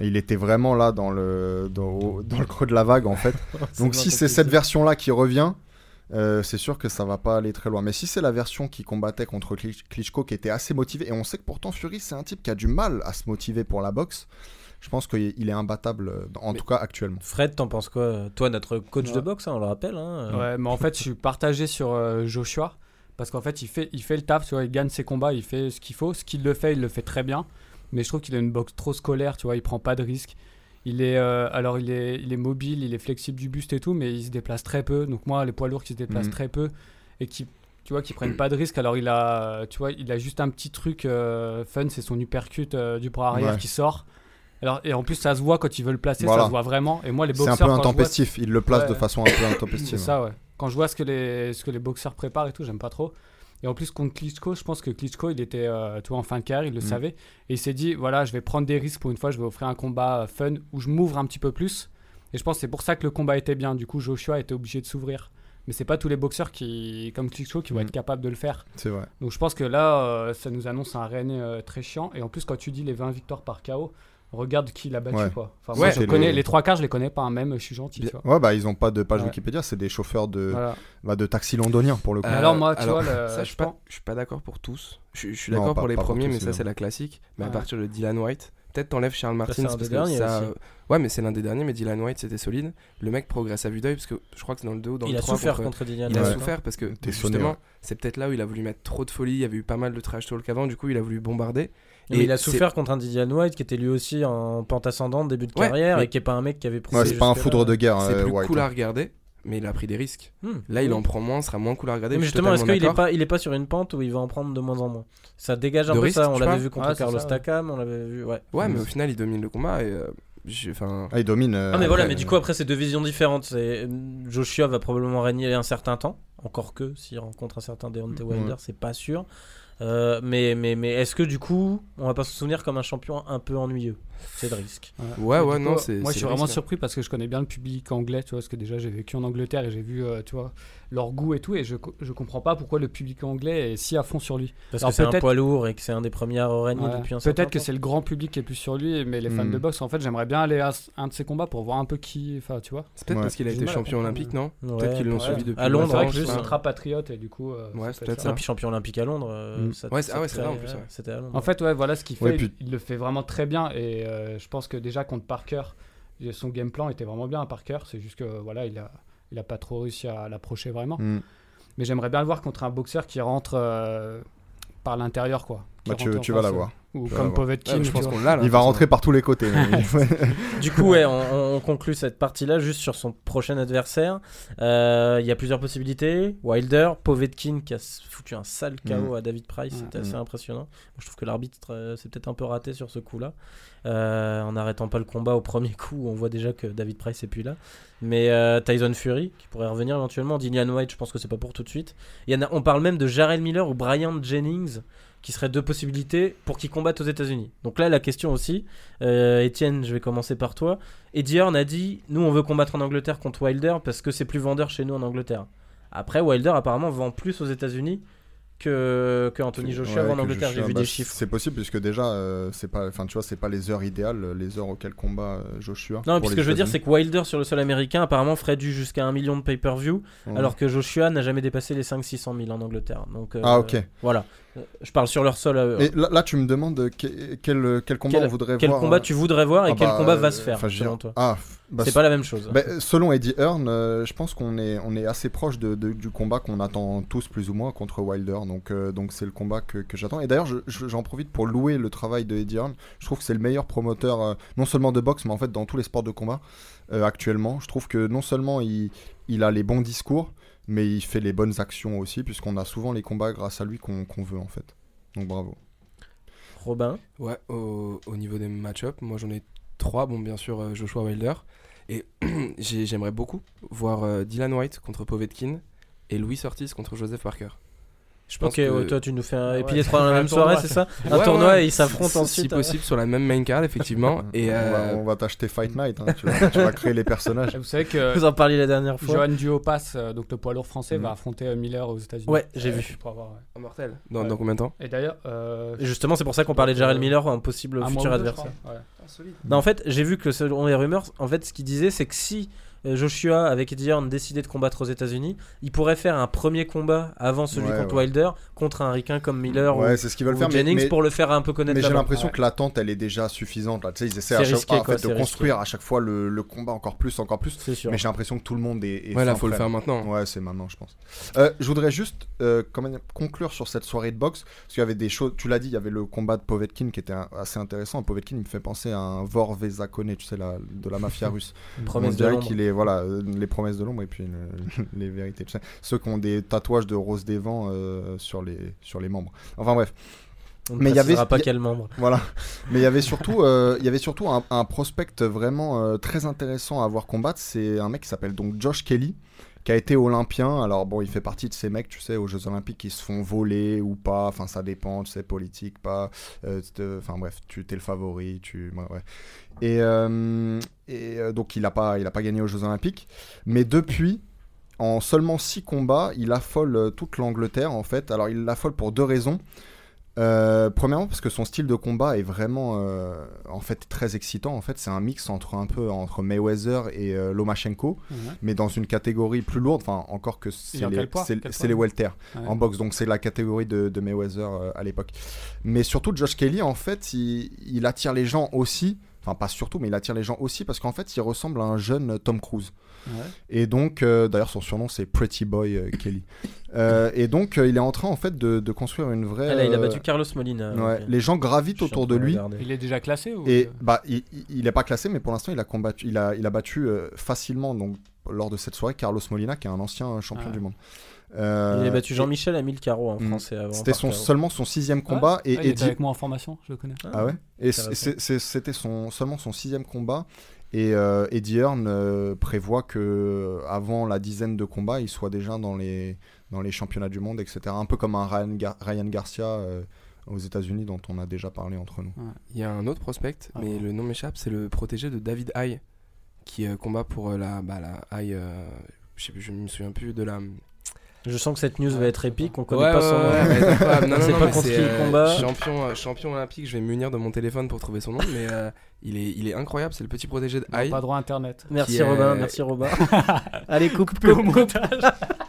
Il était vraiment là dans le, dans, le creux de la vague en fait. Donc si c'est cette version-là qui revient, euh, c'est sûr que ça va pas aller très loin. Mais si c'est la version qui combattait contre Klitsch- Klitschko qui était assez motivé, et on sait que pourtant Fury c'est un type qui a du mal à se motiver pour la boxe, je pense qu'il il est imbattable, en Mais- tout cas actuellement. Fred, t'en penses quoi? Toi, notre coach Ouais. de boxe, hein, on le rappelle. hein, euh, Ouais, mais en fait, je suis partagé sur euh, Joshua. Parce qu'en fait il, fait, il fait le taf, tu vois, il gagne ses combats, il fait ce qu'il faut. Ce qu'il le fait, il le fait très bien. Mais je trouve qu'il a une boxe trop scolaire, tu vois, il prend pas de risques. Il est, euh, alors il est, il est mobile, il est flexible du buste et tout, mais il se déplace très peu. Donc moi, les poids lourds qui se déplacent Mhm. très peu et qui, tu vois, qui prennent pas de risques. Alors il a, tu vois, il a juste un petit truc euh, fun, c'est son uppercut euh, du bras arrière Ouais. qui sort. Alors, et en plus, ça se voit quand il veut le placer, Voilà. ça se voit vraiment. Et moi, les C'est boxeurs, un peu vois- intempestif, il le place Ouais. de façon un peu intempestive. c'est ça, ouais. Quand je vois ce que les, ce que les boxeurs préparent et tout, j'aime pas trop. Et en plus, contre Klitschko, je pense que Klitschko, il était euh, tu vois, en fin de carrière, il le Mm. savait. Et il s'est dit, voilà, je vais prendre des risques pour une fois, je vais offrir un combat euh, fun où je m'ouvre un petit peu plus. Et je pense que c'est pour ça que le combat était bien. Du coup, Joshua était obligé de s'ouvrir. Mais c'est pas tous les boxeurs qui, comme Klitschko qui vont Mm. être capables de le faire. C'est vrai. Donc je pense que là, euh, ça nous annonce un René euh, très chiant. Et en plus, quand tu dis les 20 victoires par KO, regarde qui l'a battu. Ouais. Quoi. Enfin, Ouais, moi, je connais les- les trois quarts, je les connais pas. hein, Même, je suis gentil. Bien. Tu vois. Ouais, bah ils ont pas de page Ouais. Wikipédia, c'est des chauffeurs de, Voilà. bah, de taxi londoniens pour le coup. Euh, alors, moi, tu alors, vois, le- ça, je je suis pas, je suis pas d'accord pour tous. Je, je suis d'accord pas- pour les pas pour premiers, tous, mais ça, c'est la classique. Mais à partir de Dylan White, peut-être t'enlèves Charles Martins. parce des que derniers ça- aussi. Ouais, mais c'est l'un des derniers, mais Dylan White, c'était solide. Le mec progresse à vue d'œil, parce que je crois que c'est dans le 2 ou dans il le a 3. souffert contre- contre Dillian. Il a Ouais. souffert parce que justement, ouais. c'est peut-être là où il a voulu mettre trop de folie. Il y avait eu pas mal de trash talk avant, du coup, il a voulu bombarder. Mais Et il a souffert contre un Dillian White qui était lui aussi en pente ascendante début de Ouais, carrière mais- et qui est pas un mec qui avait pris. Ouais, c'est pas un foudre de guerre, C'est euh, plus White. cool à hein. regarder, mais il a pris des risques. Hmm. Là, il en prend moins, sera moins cool à regarder. Mais justement, est-ce qu'il est pas, il est pas sur une pente où il va en prendre de moins en moins? Ça dégage un De peu risque, ça. On l'avait vu contre c'est Carlos ça. Takam, on l'avait vu. Ouais. Ouais, mais au final, il domine le combat et. euh, Enfin. Ah, il domine. euh, Ah mais voilà, après, mais du euh, coup après c'est deux visions différentes. Joshua va probablement régner un certain temps, encore que s'il rencontre un certain Deontay Wilder, Ouais. c'est pas sûr. Euh, mais mais mais est-ce que du coup on va pas se souvenir comme un champion un peu ennuyeux? C'est de risque. Ouais, ouais, non, c'est. Moi, je suis vraiment risque, hein. surpris parce que je connais bien le public anglais, tu vois, parce que déjà, j'ai vécu en Angleterre et j'ai vu, euh, tu vois, leur goût et tout, et je, je comprends pas pourquoi le public anglais est si à fond sur lui. Parce Alors que c'est un poids lourd et que c'est un des premiers à Ouais. depuis un certain Peut-être que temps. c'est le grand public qui est plus sur lui, mais les fans Hmm. de boxe, en fait, j'aimerais bien aller à un de ses combats pour voir un peu qui, enfin, tu vois. C'est peut-être Ouais. parce qu'il a été champion olympique, non Ouais, Peut-être qu'ils l'ont suivi depuis À Londres, C'est vrai en que je plus, suis ultra patriote et du coup. euh, Ouais, c'est peut peut-être être ça. Et puis champion olympique à Londres. euh, Mm. ça ah ouais, c'est en plus, ouais. C'était à Londres. En fait, ouais, voilà ce qu'il fait. Il, le fait vraiment très bien et euh, je pense que déjà contre Parker, son game plan était vraiment bien à Parker. C'est juste que voilà, il a, il a pas trop réussi à l'approcher vraiment. hmm. Mais j'aimerais bien le voir contre un boxeur qui rentre euh, par l'intérieur, quoi. Bah, tu, tu vas l'avoir. Ou comme. Povetkin. Ouais, je tu pense vois. qu'on l'a là. Il va rentrer par tous les côtés. Du coup, ouais, on, on conclut cette partie-là juste sur son prochain adversaire. Euh, Il y a plusieurs possibilités. Wilder, Povetkin qui a foutu un sale KO à David Price, Mm. c'était assez Mm. impressionnant. Je trouve que l'arbitre euh, s'est peut-être un peu raté sur ce coup-là. Euh, en n'arrêtant pas le combat au premier coup, on voit déjà que David Price est plus là. Mais euh, Tyson Fury qui pourrait revenir éventuellement. Dillian White, je pense que c'est pas pour tout de suite. Il y en a, on parle même de Jarrell Miller ou Brian Jennings qui seraient deux possibilités pour qu'ils combattent aux États-Unis. Donc là, la question aussi, euh, Étienne, je vais commencer par toi. Eddie Hearn a dit Nous, on veut combattre en Angleterre contre Wilder parce que c'est plus vendeur chez nous en Angleterre. Après, Wilder apparemment vend plus aux États-Unis que, que Anthony Joshua Ouais, en Angleterre. J'ai vu bah, des chiffres. C'est possible puisque déjà, euh, c'est pas, enfin tu vois, c'est pas les heures idéales, les heures auxquelles combat euh, Joshua. Non, pour puis ce les que je veux dire, c'est que Wilder sur le sol américain apparemment ferait du jusqu'à un million de pay-per-view, Ouais. alors que Joshua n'a jamais dépassé les 500-600 000 en Angleterre. Donc, euh, Ah, ok. Voilà. Euh, Je parle sur leur sol à eux. Et là, là, tu me demandes euh, que- quel, quel combat Quel- on voudrait Quel voir. combat euh, tu voudrais voir et ah quel bah, combat va euh, se faire, selon toi? Ah, bah, C'est pas la même chose. Bah, selon Eddie Hearn, euh, je pense qu'on est, on est assez proche de, de- du combat qu'on attend tous plus ou moins contre Wilder. Donc, euh, donc c'est le combat que, que j'attends. Et d'ailleurs, je- je- j'en profite pour louer le travail de Eddie Hearn. Je trouve que c'est le meilleur promoteur, euh, non seulement de boxe, mais en fait dans tous les sports de combat euh, actuellement. Je trouve que non seulement il, il a les bons discours, mais il fait les bonnes actions aussi, puisqu'on a souvent les combats grâce à lui qu'on qu'on veut en fait. Donc bravo. Robin? Ouais, au, au niveau des match-up, moi j'en ai trois. Bon, bien sûr, euh, Joshua Wilder. Et j'ai- j'aimerais beaucoup voir euh, Dylan White contre Povetkin et Louis Ortiz contre Joseph Parker. Je pense Ok, que- ouais, toi tu nous fais un... Ah Et puis ouais. les trois dans la même soirée, c'est ça Un Ouais, tournoi ouais. et ils s'affrontent ensuite. Si possible, sur la même main card, effectivement. et on, va, euh, on va t'acheter Fight Night. hein, tu, vas, tu vas créer les personnages. Vous savez que Vous en parliez la dernière fois. Johan Duopas, euh, donc le poids lourd français, va affronter euh, Miller aux États-Unis. Ouais, j'ai Euh, vu. pour avoir, ouais. Immortel. Dans, Ouais. dans combien de temps Et d'ailleurs, euh, Justement, c'est pour ça qu'on parlait de Jarrell Miller, un possible un futur adversaire. Ouais. Non, en fait, j'ai vu que selon les rumeurs, en fait, ce qu'il disait, c'est que si Joshua avec Eddie Hearn décidait de combattre aux États-Unis, il pourrait faire un premier combat avant celui Ouais, contre ouais. Wilder contre un ricain comme Miller Ouais, ou, c'est ce qu'ils veulent ou faire. mais- Jennings mais- pour le faire un peu connaître. Mais j'ai l'impression Ouais. que l'attente, elle est déjà suffisante. Là. Tu sais, ils essaient à chaque risqué, fois en quoi, fait, de risqué. construire à chaque fois le, le combat encore plus, encore plus. Sûr. Mais j'ai l'impression que tout le monde est. est Ouais, là, fin faut le faire maintenant. Ouais, c'est maintenant, je pense. Euh, je voudrais juste euh, quand même conclure sur cette soirée de boxe. Parce qu'il y avait des choses. Tu l'as dit, il y avait le combat de Povetkin qui était un- assez intéressant. Povetkin, il me fait penser à un Vor Vezakone, tu sais, la, de la mafia russe. On dirait qu'il est. Voilà, euh, les promesses de l'ombre et puis le- les vérités. sais. Ceux qui ont des tatouages de rose des vents euh, sur, les, sur les membres. Enfin bref. On ne Mais il y avait- pas quel membre. Voilà. Mais il y avait surtout, euh, il y avait surtout un, un prospect vraiment euh, très intéressant à voir combattre. C'est un mec qui s'appelle donc Josh Kelly, qui a été olympien. Alors bon, il fait partie de ces mecs, tu sais, aux Jeux Olympiques qui se font voler ou pas. Enfin, ça dépend, tu sais, politique, pas. Euh, Enfin bref, tu es le favori, tu. ouais, ouais. Et, euh, et euh, donc il a pas, il a pas gagné aux Jeux Olympiques. Mais depuis. En seulement 6 combats, il affole euh, toute l'Angleterre en fait. Alors il l'affole pour deux raisons. Euh, premièrement parce que son style de combat est vraiment euh, en fait très excitant en fait c'est un mix entre un peu entre Mayweather et euh, Lomachenko Ouais. mais dans une catégorie plus lourde enfin encore que c'est les, c'est- welter Ouais. en boxe donc c'est la catégorie de, de Mayweather à l'époque mais surtout Josh Kelly en fait il, il attire les gens aussi enfin pas surtout mais il attire les gens aussi parce qu'en fait il ressemble à un jeune Tom Cruise Ouais. et donc, euh, d'ailleurs, son surnom c'est Pretty Boy euh, Kelly. Euh, et donc, euh, il est en train en fait de, de construire une vraie. Ah, là, il a battu Carlos Molina. ouais, les gens gravitent autour de lui. regarder. Il est déjà classé ou Et bah, il, il- est pas classé, mais pour l'instant, il a combattu, il a, il a battu euh, facilement donc lors de cette soirée Carlos Molina, qui est un ancien champion Ah. du monde. Euh, Il a battu et Jean-Michel à 1000 carreaux en Mm. français avant. C'était son, seulement son sixième combat et Ah, il était Eddie- avec moi en formation, je le connais. Ah ouais Et c'est- c'est- c'était son, seulement son sixième combat. Et euh, Eddie Hearn euh, prévoit que euh, avant la dizaine de combats, il soit déjà dans les, dans les championnats du monde, etc. Un peu comme un Ryan, Gar- Ryan Garcia euh, aux États-Unis dont on a déjà parlé entre nous. Il y a un autre prospect, Ah mais bon. le nom m'échappe, c'est le protégé de David Haye, qui euh, combat pour euh, la, bah, la Haye, euh, je je me souviens plus de la... Je sens que cette news Ouais, va être épique. On connaît Ouais, pas ouais, son nom. ouais. Non, On non, non, pas contre c'est, qui il euh, combat. Champion, euh, champion olympique, je vais me munir de mon téléphone pour trouver son nom, mais euh, il, est, il est incroyable, c'est le petit protégé de Haye. Pas droit à internet. Merci est- Robin, merci Robin. Allez, coupe, coupe, coupe.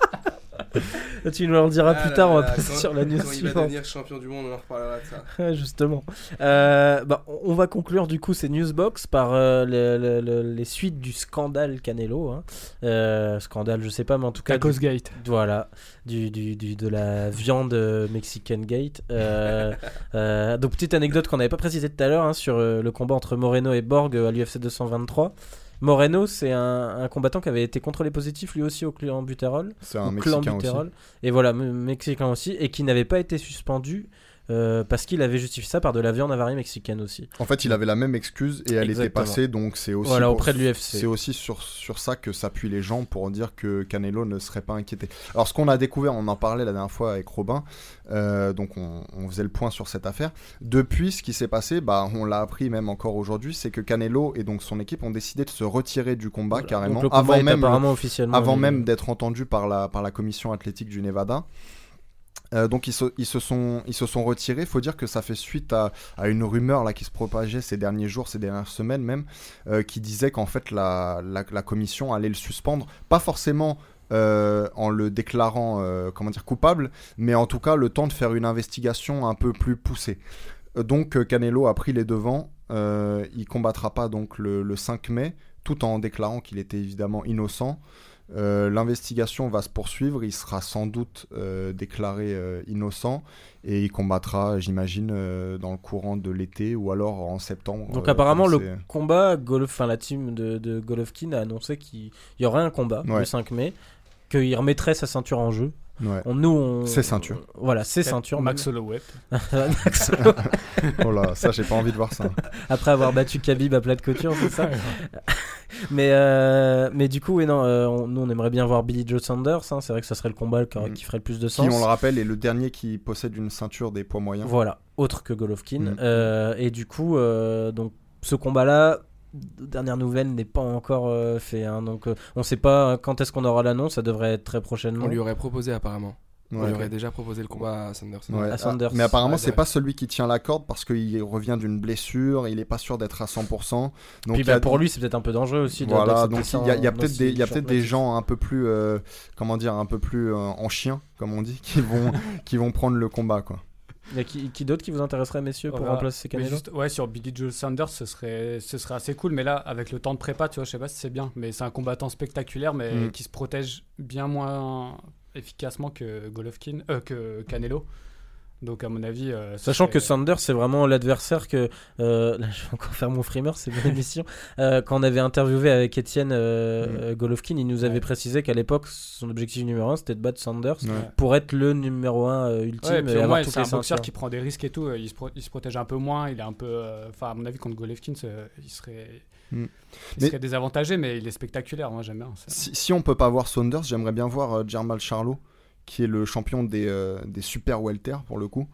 Tu nous en diras Ah plus là tard, on va passer quand- sur la news Quand il va suivante. devenir champion du monde, on en reparlera de ça. Justement. Euh, bah, on va conclure du coup ces newsbox par euh, le- le- le- les suites du scandale Canelo. hein. Euh, scandale, je sais pas, mais en tout cas, Tacos du- Gate. voilà, du, du- du- de la viande Mexican Gate. Euh, euh, donc petite anecdote qu'on n'avait pas précisé tout à l'heure hein, sur euh, le combat entre Moreno et Borg à l'UFC 223. Moreno, c'est un, un combattant qui avait été contrôlé positif lui aussi au clan butérol. C'est un Mexicain aussi. Et voilà, me- mexicain aussi, et qui n'avait pas été suspendu euh, parce qu'il avait justifié ça par de la viande avariée mexicaine aussi. En fait, il avait la même excuse et elle était passée, donc c'est aussi Voilà, auprès de l'UFC. C'est aussi sur, sur ça que s'appuient les gens pour dire que Canelo ne serait pas inquiété. Alors, ce qu'on a découvert, on en parlait la dernière fois avec Robin, euh, donc on, on faisait le point sur cette affaire. Depuis, ce qui s'est passé, bah, on l'a appris même encore aujourd'hui, c'est que Canelo et donc son équipe ont décidé de se retirer du combat Voilà. carrément combat avant même officiellement avant même d'être entendu par la, par la commission athlétique du Nevada. Euh, donc ils se, sont, ils se sont retirés. Il faut dire que ça fait suite à, à une rumeur là, qui se propageait ces derniers jours, ces dernières semaines même, euh, qui disait qu'en fait la, la, commission allait le suspendre. Pas forcément euh, en le déclarant comment dire, coupable, mais en tout cas le temps de faire une investigation un peu plus poussée. Donc Canelo a pris les devants. Il combattra pas donc le, le 5 mai, tout en déclarant qu'il était évidemment innocent. Euh, L'investigation va se poursuivre, il sera sans doute euh, déclaré euh, innocent et il combattra, j'imagine, dans le courant de l'été ou alors en septembre. Donc apparemment le combat, enfin la team de, de Golovkin a annoncé qu'il y aurait un combat Ouais. le 5 mai, qu'il remettrait sa ceinture en jeu. Ouais. On, nous, on... Ses ceintures. Voilà, ses ceintures. Max Holloway. Max Holloway. Oh là, ça j'ai pas envie de voir ça. Après avoir battu Khabib à plat de couture, c'est ça mais, euh, mais du coup, oui, non, euh, on- nous on aimerait bien voir Billy Joe Sanders. hein, c'est vrai que ça serait le combat qui, qui ferait le plus de Qui, sens. on le rappelle, est le dernier qui possède une ceinture des poids moyens. Voilà, autre que Golovkin. Mhm. Euh, et du coup, euh, donc ce combat-là, dernière nouvelle, n'est pas encore euh, fait. hein, donc euh, on sait pas quand est-ce qu'on aura l'annonce. Ça devrait être très prochainement. On lui aurait proposé apparemment. On lui aurait déjà proposé le combat à Sanders. Ouais. à Sanders. Mais apparemment, Ouais, c'est pas celui qui tient la corde parce qu'il revient d'une blessure, il est pas sûr d'être à 100%. Donc Puis a- bah, pour lui, c'est peut-être un peu dangereux aussi. de- Voilà, donc il y a, peut-être des, gens un peu plus, euh, comment dire, un peu plus euh, en chien, comme on dit, qui vont, qui vont prendre le combat, quoi. Il y a qui, qui d'autre qui vous intéresserait, messieurs, pour Voilà. remplacer Canelo juste, ouais, sur Billy Joe Sanders, ce serait, ce serait assez cool. Mais là, avec le temps de prépa, tu vois, je sais pas si c'est bien. Mais c'est un combattant spectaculaire, mais Mm. qui se protège bien moins efficacement que Golovkin, euh, que Canelo. Donc, à mon avis. euh, Sachant serait- que Sanders, c'est vraiment l'adversaire que. euh, là, je vais encore faire mon frimeur, c'est une émission. Euh, quand on avait interviewé avec Étienne euh, Golovkin, il nous avait Ouais. précisé qu'à l'époque, son objectif numéro un, c'était de battre Sanders Ouais. pour être le numéro un euh, ultime Ouais, et avoir c'est un boxeur qui prend des risques et tout. euh, Il se, pro- il se protège un peu moins. Il est un peu. euh, Enfin, à mon avis, contre Golovkin, il serait. Mm. Il Mais- serait désavantagé, mais il est spectaculaire. Moi, j'aime bien. ça. Si, si on peut pas voir Saunders, j'aimerais bien voir euh, Jermal Charlo, qui est le champion des, euh, des super welter pour le coup.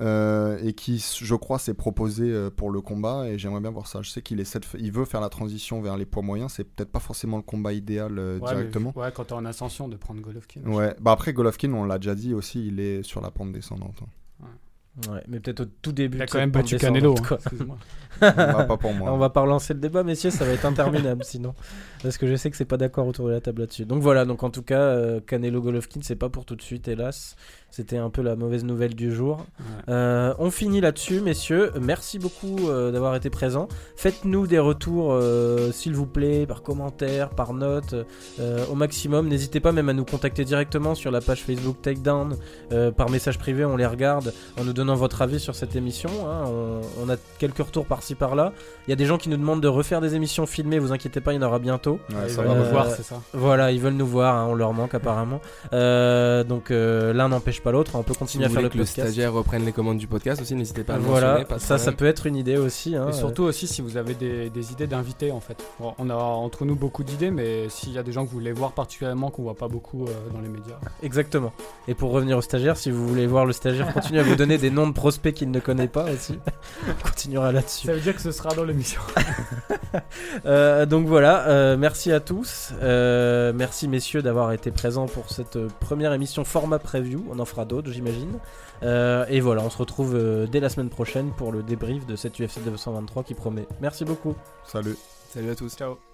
euh, et qui, je crois, s'est proposé euh, pour le combat et j'aimerais bien voir ça. Je sais qu'il essaie de il veut faire la transition vers les poids moyens. C'est peut-être pas forcément le combat idéal euh, Ouais, mais- directement. ouais, quand t'es en ascension, de prendre Golovkin. Ouais. Bah après Golovkin, on l'a déjà dit aussi, il est sur la pente descendante. hein. Ouais, mais peut-être au tout début. Il a de quand même battu Canelo. hein, excuse-moi. Pas pour moi. On va pas relancer le débat, messieurs, ça va être interminable sinon. Parce que je sais que c'est pas d'accord autour de la table là-dessus. Donc voilà, donc en tout cas, euh, Canelo Golovkin, c'est pas pour tout de suite, hélas. C'était un peu la mauvaise nouvelle du jour. Ouais. Euh, on finit là-dessus, messieurs. Merci beaucoup euh, d'avoir été présents. Faites-nous des retours, s'il vous plaît, par commentaire, par note, au maximum. N'hésitez pas même à nous contacter directement sur la page Facebook Takedown, par message privé. On les regarde en nous donnant votre avis sur cette émission. hein. On, on a quelques retours par-ci par-là. Il y a des gens qui nous demandent de refaire des émissions filmées. Vous inquiétez pas, il y en aura bientôt. Ouais, Ils veulent nous voir, c'est ça. Voilà, ils veulent nous voir. hein, on leur manque apparemment. Euh, donc euh, l'un n'empêche pas l'autre. On peut continuer à faire le que le podcast. stagiaire reprenne les commandes du podcast aussi, n'hésitez pas à le Voilà, pas ça, ça peut être une idée aussi. hein, Et surtout aussi si vous avez des, des idées d'invités en fait. Bon, on a entre nous beaucoup d'idées, mais s'il y a des gens que vous voulez voir particulièrement qu'on voit pas beaucoup euh, dans les médias. Exactement. Et pour revenir au stagiaire, si vous voulez voir le stagiaire continuer à vous donner des noms de prospects qu'il ne connaît pas aussi, on continuera là-dessus. Ça veut dire que ce sera dans l'émission. Euh, donc voilà, euh, merci à tous. Euh, merci messieurs d'avoir été présents pour cette euh, première émission format preview. On en fera d'autres, j'imagine. Euh, et voilà, on se retrouve dès la semaine prochaine pour le débrief de cette UFC 223 qui promet. Merci beaucoup. Salut. Salut à tous. Ciao.